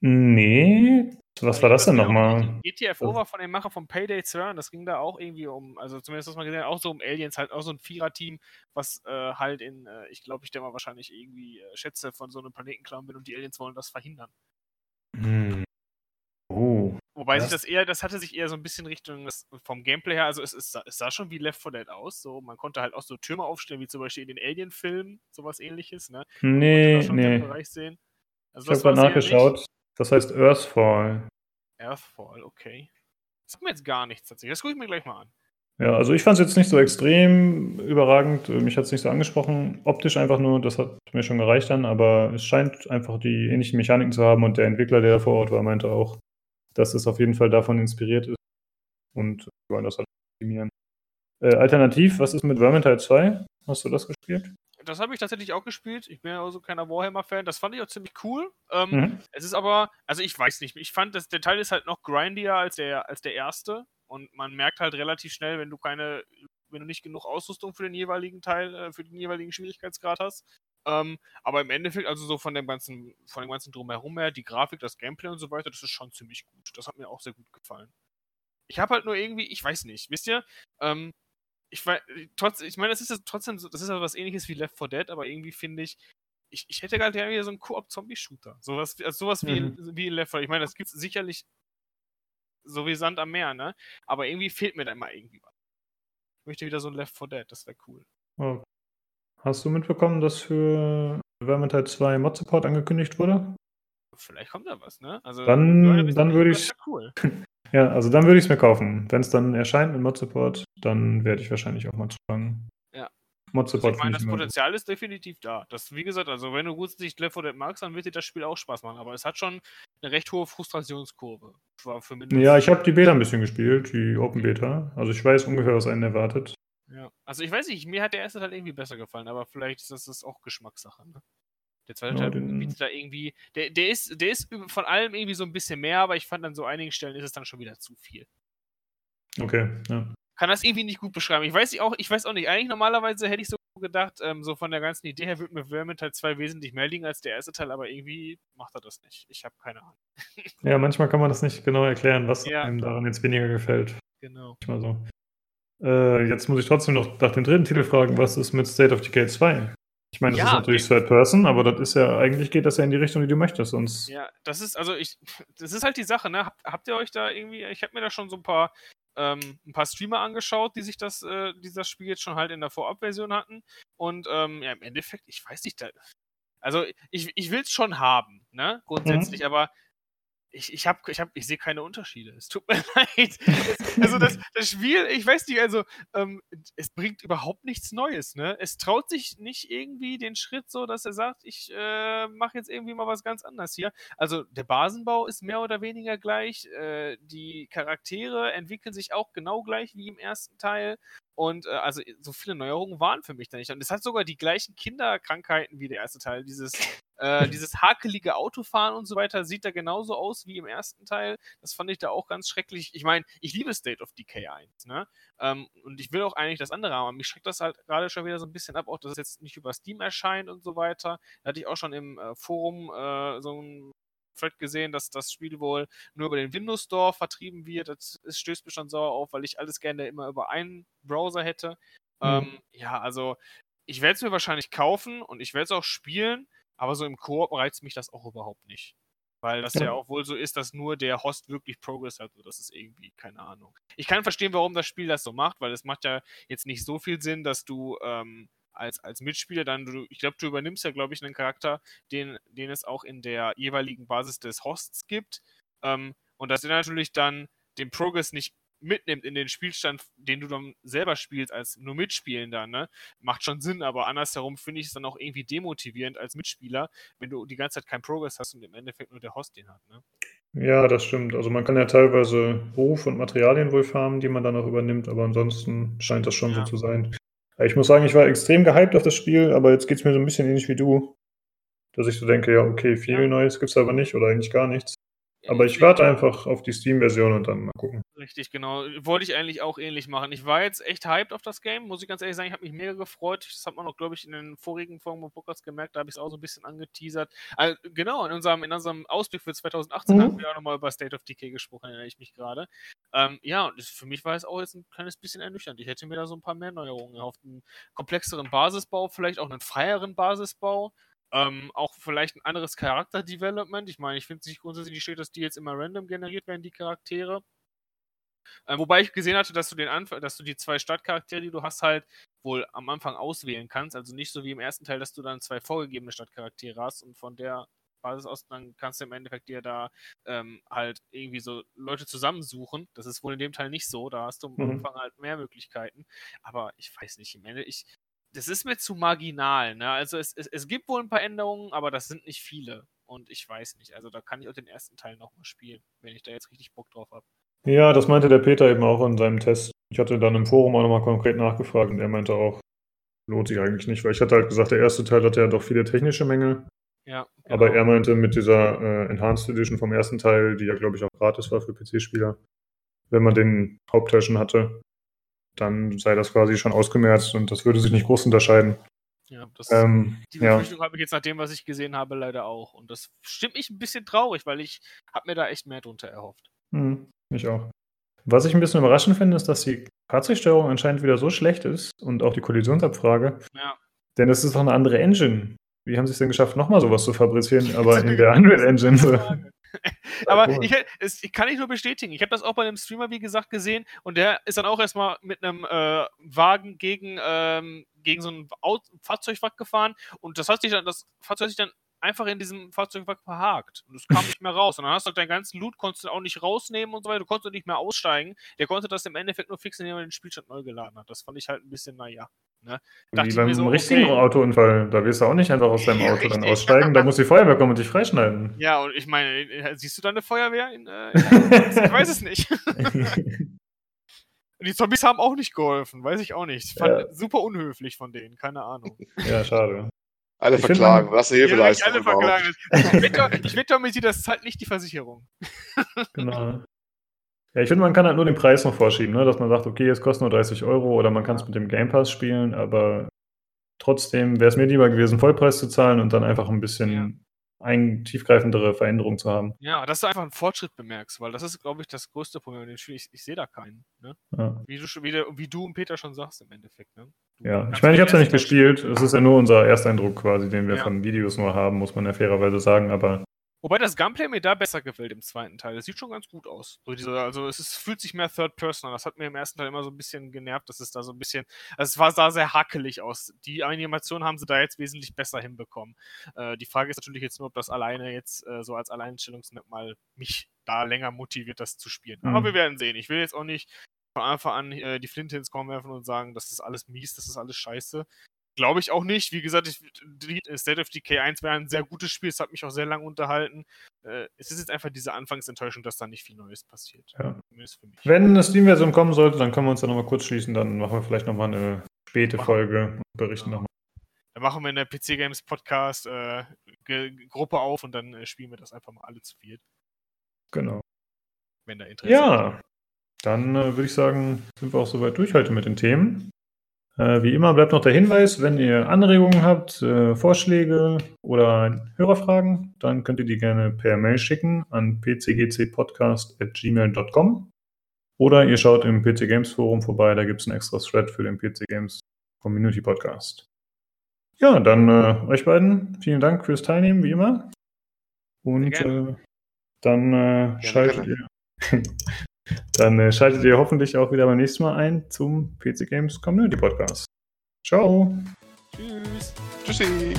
Nee. Was war das denn nochmal? GTFO war von dem Macher von Payday 2 und das ging da auch irgendwie um, also zumindest was man gesehen hat, auch so um Aliens, halt auch so ein Vierer-Team, was äh, halt in, äh, ich glaube, ich denke mal wahrscheinlich irgendwie äh, Schätze von so einem Planeten klauen will und die Aliens wollen das verhindern. Hm. Wobei sich das eher, das hatte sich eher so ein bisschen Richtung das, vom Gameplay her, also es, es, es, sah schon wie Left 4 Dead aus. So, man konnte halt auch so Türme aufstellen, wie zum Beispiel in den Alien-Filmen, sowas ähnliches, ne? Nee, nee. Also ich habe gerade nachgeschaut. Das heißt Earthfall. Earthfall, okay. Das sagt mir jetzt gar nichts tatsächlich. Das gucke ich mir gleich mal an. Ja, also ich fand es jetzt nicht so extrem überragend. Mich hat es nicht so angesprochen. Optisch einfach nur, das hat mir schon gereicht dann, aber es scheint einfach die ähnlichen Mechaniken zu haben und der Entwickler, der da vor Ort war, meinte auch, dass es auf jeden Fall davon inspiriert ist und wir wollen das halt optimieren. Äh, alternativ, was ist mit Vermintide 2? Hast du das gespielt? Das habe ich tatsächlich auch gespielt. Ich bin ja also keiner Warhammer-Fan. Das fand ich auch ziemlich cool. Ähm, mhm. Es ist aber, also ich weiß nicht, ich fand, dass der Teil ist halt noch grindier als der, als der erste. Und man merkt halt relativ schnell, wenn du keine, wenn du nicht genug Ausrüstung für den jeweiligen Teil, äh, für den jeweiligen Schwierigkeitsgrad hast. Ähm, aber im Endeffekt, also so von dem ganzen, von dem ganzen Drumherum her, die Grafik, das Gameplay und so weiter, das ist schon ziemlich gut. Das hat mir auch sehr gut gefallen. Ich habe halt nur irgendwie, ich weiß nicht, wisst ihr, ähm, ich weiß, trotz, ich meine, das ist ja trotzdem so, das ist ja was ähnliches wie Left 4 Dead, aber irgendwie finde ich, ich, ich hätte gerade gerne so einen Koop-Zombie-Shooter. Sowas, also sowas mhm. wie, in, wie in Left 4 Dead. Ich meine, das gibt es sicherlich so wie Sand am Meer, ne? Aber irgendwie fehlt mir da immer irgendwie was. Ich möchte wieder so ein Left 4 Dead, das wäre cool. Oh. Hast du mitbekommen, dass für Vermintide 2 Mod-Support angekündigt wurde? Vielleicht kommt da was, ne? Also, dann, dann würde ich. Cool. ja, also dann würde ich es mir kaufen. Wenn es dann erscheint mit Mod-Support, dann werde ich wahrscheinlich auch mal zuschlagen. Ja. Mod-Support. Also ich meine, das Potenzial ist definitiv da. Das, wie gesagt, also wenn du gut nicht Left 4 Dead magst, dann wird dir das Spiel auch Spaß machen. Aber es hat schon eine recht hohe Frustrationskurve. ja, ich habe die Beta ein bisschen gespielt, die Open Beta. Also ich weiß ungefähr, was einen erwartet. Ja, also ich weiß nicht, mir hat der erste Teil irgendwie besser gefallen, aber vielleicht ist das, das auch Geschmackssache. Ne? Der zweite Teil bietet da irgendwie, der, der, ist, der ist von allem irgendwie so ein bisschen mehr, aber ich fand an so einigen Stellen ist es dann schon wieder zu viel. Okay, ja. Kann das irgendwie nicht gut beschreiben. Ich weiß auch, ich weiß auch nicht, eigentlich normalerweise hätte ich so gedacht, ähm, so von der ganzen Idee her würde mir Vermin Teil 2 wesentlich mehr liegen als der erste Teil, aber irgendwie macht er das nicht. Ich habe keine Ahnung. ja, manchmal kann man das nicht genau erklären, was ja. einem daran jetzt weniger gefällt. Genau. Manchmal so. Äh, jetzt muss ich trotzdem noch nach dem dritten Titel fragen, was ist mit State of Decay 2? Ich meine, das ja, ist natürlich Third Person, aber das ist ja, eigentlich geht das ja in die Richtung, die du möchtest. Sonst ja, das ist, also ich, das ist halt die Sache, ne? Habt, habt ihr euch da irgendwie, ich habe mir da schon so ein paar, ähm, ein paar Streamer angeschaut, die sich das, äh, dieses Spiel jetzt schon halt in der Vorabversion hatten. Und ähm, ja, im Endeffekt, ich weiß nicht, da, also ich, ich will es schon haben, ne? Grundsätzlich, mhm. aber ich, ich, hab, ich, hab, ich sehe keine Unterschiede. Es tut mir leid. Es, also das, das Spiel, ich weiß nicht, also ähm, es bringt überhaupt nichts Neues. Ne? Es traut sich nicht irgendwie den Schritt so, dass er sagt, ich äh, mache jetzt irgendwie mal was ganz anderes hier. Also der Basenbau ist mehr oder weniger gleich. Äh, die Charaktere entwickeln sich auch genau gleich wie im ersten Teil. Und äh, also so viele Neuerungen waren für mich da nicht. Und es hat sogar die gleichen Kinderkrankheiten wie der erste Teil. Dieses, äh, dieses hakelige Autofahren und so weiter sieht da genauso aus wie im ersten Teil. Das fand ich da auch ganz schrecklich. Ich meine, ich liebe State of Decay 1, ne? Ähm, und ich will auch eigentlich das andere haben. Aber mich schreckt das halt gerade schon wieder so ein bisschen ab, auch dass es jetzt nicht über Steam erscheint und so weiter. Da hatte ich auch schon im äh, Forum äh, so ein Thread gesehen, dass das Spiel wohl nur über den Windows Store vertrieben wird. Das, stößt mich schon sauer auf, weil ich alles gerne immer über einen Browser hätte. Mhm. Ähm, ja, also ich werde es mir wahrscheinlich kaufen und ich werde es auch spielen, aber so im Koop reizt mich das auch überhaupt nicht. Weil das ja. ja auch wohl so ist, dass nur der Host wirklich Progress hat. Das ist irgendwie, keine Ahnung. Ich kann verstehen, warum das Spiel das so macht, weil es macht ja jetzt nicht so viel Sinn, dass du ähm, als, als Mitspieler dann, du, ich glaube, du übernimmst ja, glaube ich, einen Charakter, den, den es auch in der jeweiligen Basis des Hosts gibt. Ähm, und dass er natürlich dann den Progress nicht mitnimmt in den Spielstand, den du dann selber spielst, als nur Mitspielender, ne? Macht schon Sinn, aber andersherum finde ich es dann auch irgendwie demotivierend als Mitspieler, wenn du die ganze Zeit keinen Progress hast und im Endeffekt nur der Host den hat, ne? Ja, das stimmt. Also man kann ja teilweise Ruf und Materialien wohl farmen, die man dann auch übernimmt, aber ansonsten scheint das schon ja. so zu sein. Ich muss sagen, ich war extrem gehypt auf das Spiel, aber jetzt geht es mir so ein bisschen ähnlich wie du. Dass ich so denke, ja, okay, viel. Neues gibt es aber nicht oder eigentlich gar nichts. Aber ich warte einfach auf die Steam-Version und dann mal gucken. Richtig, genau. Wollte ich eigentlich auch ähnlich machen. Ich war jetzt echt hyped auf das Game, muss ich ganz ehrlich sagen. Ich habe mich mega gefreut. Das hat man auch, glaube ich, in den vorigen Folgen von Podcast gemerkt. Da habe ich es auch so ein bisschen angeteasert. Also, genau, in unserem, in unserem Ausblick für 2018 mhm. haben wir auch nochmal über State of Decay gesprochen, erinnere ich mich gerade. Ähm, ja, und für mich war es auch jetzt ein kleines bisschen ernüchternd. Ich hätte mir da so ein paar mehr Neuerungen erhofft. Einen komplexeren Basisbau, vielleicht auch einen freieren Basisbau. Ähm, auch vielleicht ein anderes Charakterdevelopment. Ich meine, ich finde es nicht grundsätzlich schlecht, dass die jetzt immer random generiert werden, die Charaktere. Äh, wobei ich gesehen hatte, dass du den Anf dass du die zwei Stadtcharaktere, die du hast, halt wohl am Anfang auswählen kannst. Also nicht so wie im ersten Teil, dass du dann zwei vorgegebene Stadtcharaktere hast und von der Basis aus, dann kannst du im Endeffekt dir da ähm, halt irgendwie so Leute zusammensuchen. Das ist wohl in dem Teil nicht so. Da hast du am mhm. Anfang halt mehr Möglichkeiten. Aber ich weiß nicht, im Ende, ich, das ist mir zu marginal. Ne? Also es, es, es gibt wohl ein paar Änderungen, aber das sind nicht viele. Und ich weiß nicht. Also da kann ich auch den ersten Teil nochmal spielen, wenn ich da jetzt richtig Bock drauf habe. Ja, das meinte der Peter eben auch in seinem Test. Ich hatte dann im Forum auch nochmal konkret nachgefragt und er meinte auch, lohnt sich eigentlich nicht, weil ich hatte halt gesagt, der erste Teil hatte ja doch viele technische Mängel. Ja, genau. Aber er meinte mit dieser äh, Enhanced Edition vom ersten Teil, die ja glaube ich auch gratis war für PC-Spieler, wenn man den Hauptteil schon hatte, dann sei das quasi schon ausgemerzt und das würde sich nicht groß unterscheiden. Ja, das, ähm, die Befürchtung ja. habe ich jetzt nach dem, was ich gesehen habe, leider auch. Und das stimmt mich ein bisschen traurig, weil ich habe mir da echt mehr drunter erhofft. Hm, ich auch. Was ich ein bisschen überraschend finde, ist, dass die Fahrzeugsteuerung anscheinend wieder so schlecht ist und auch die Kollisionsabfrage. Ja. Denn es ist doch eine andere Engine. Wie haben sie es denn geschafft, nochmal sowas zu fabrizieren, aber in der Unreal Engine? Aber ich, es, ich, kann nicht nur bestätigen. Ich habe das auch bei einem Streamer, wie gesagt, gesehen und der ist dann auch erstmal mit einem äh, Wagen gegen, ähm, gegen so ein Fahrzeugwrack gefahren und das, hat sich dann, das Fahrzeug hat sich dann einfach in diesem Fahrzeugwrack verhakt. Und es kam nicht mehr raus. Und dann hast du deinen ganzen Loot, konntest du auch nicht rausnehmen und so weiter. Du konntest nicht mehr aussteigen. Der konnte das im Endeffekt nur fixen, indem er den Spielstand neu geladen hat. Das fand ich halt ein bisschen, naja. Ne? Wie beim so, richtigen okay. Autounfall. Da wirst du auch nicht einfach aus deinem Auto dann aussteigen. Da muss die Feuerwehr kommen und dich freischneiden. Ja, und ich meine, äh, siehst du da eine Feuerwehr? In, äh, ich weiß es nicht. die Zombies haben auch nicht geholfen, weiß ich auch nicht. Fand ja. super unhöflich von denen, keine Ahnung. Ja, schade. Alle ich verklagen, was eine Hilfeleistung. Alle verklagen. Ich wette, mit das zahlt nicht die Versicherung. Genau. Ja, ich finde, man kann halt nur den Preis noch vorschieben, ne? dass man sagt, okay, es kostet nur 30 Euro oder man kann es mit dem Game Pass spielen, aber trotzdem wäre es mir lieber gewesen, Vollpreis zu zahlen und dann einfach ein bisschen ja. ein tiefgreifendere Veränderung zu haben. Ja, dass du einfach einen Fortschritt bemerkst, weil das ist, glaube ich, das größte Problem in dem Spiel. Ich, ich sehe da keinen. Ne? Ja. Wie, du, wie, wie, du und Peter schon sagst im Endeffekt. Ne? Ja, ich meine, ich habe es ja nicht gespielt. Es ist ja nur unser Ersteindruck quasi, den wir ja. von Videos nur haben, muss man ja fairerweise sagen, aber Wobei das Gunplay mir da besser gefällt im zweiten Teil. Das sieht schon ganz gut aus. So diese, also es ist, fühlt sich mehr Third Person an. Das hat mir im ersten Teil immer so ein bisschen genervt, dass es da so ein bisschen, also es war, sah sehr hakelig aus. Die Animation haben sie da jetzt wesentlich besser hinbekommen. Äh, die Frage ist natürlich jetzt nur, ob das alleine jetzt äh, so als Alleinstellungsmerkmal mich da länger motiviert, das zu spielen. Mhm. Aber wir werden sehen. Ich will jetzt auch nicht von Anfang an äh, die Flinte ins Korn werfen und sagen, das ist alles mies, das ist alles scheiße. Glaube ich auch nicht. Wie gesagt, ich, State of Decay 1 wäre ein sehr gutes Spiel. Es hat mich auch sehr lange unterhalten. Äh, es ist jetzt einfach diese Anfangsenttäuschung, dass da nicht viel Neues passiert. Ja. Wenn eine Steam-Version kommen sollte, dann können wir uns da nochmal kurz schließen. Dann machen wir vielleicht nochmal eine späte machen. Folge und berichten ja. nochmal. Dann machen wir in der PC Games Podcast äh, Gruppe auf und dann äh, spielen wir das einfach mal alle zu viert. Genau. Wenn da Interesse Ja, ist. Dann äh, würde ich sagen, sind wir auch soweit durch heute mit den Themen. Äh, wie immer bleibt noch der Hinweis, wenn ihr Anregungen habt, äh, Vorschläge oder Hörerfragen, dann könnt ihr die gerne per Mail schicken an pcgcpodcast.gmail.com oder ihr schaut im PC Games Forum vorbei, da gibt es einen extra Thread für den PC Games Community Podcast. Ja, dann äh, euch beiden vielen Dank fürs Teilnehmen, wie immer. Und äh, dann äh, schaltet ihr. Dann äh, schaltet ihr hoffentlich auch wieder beim nächsten Mal ein zum PC Games Community Podcast. Ciao. Tschüss. Tschüssi.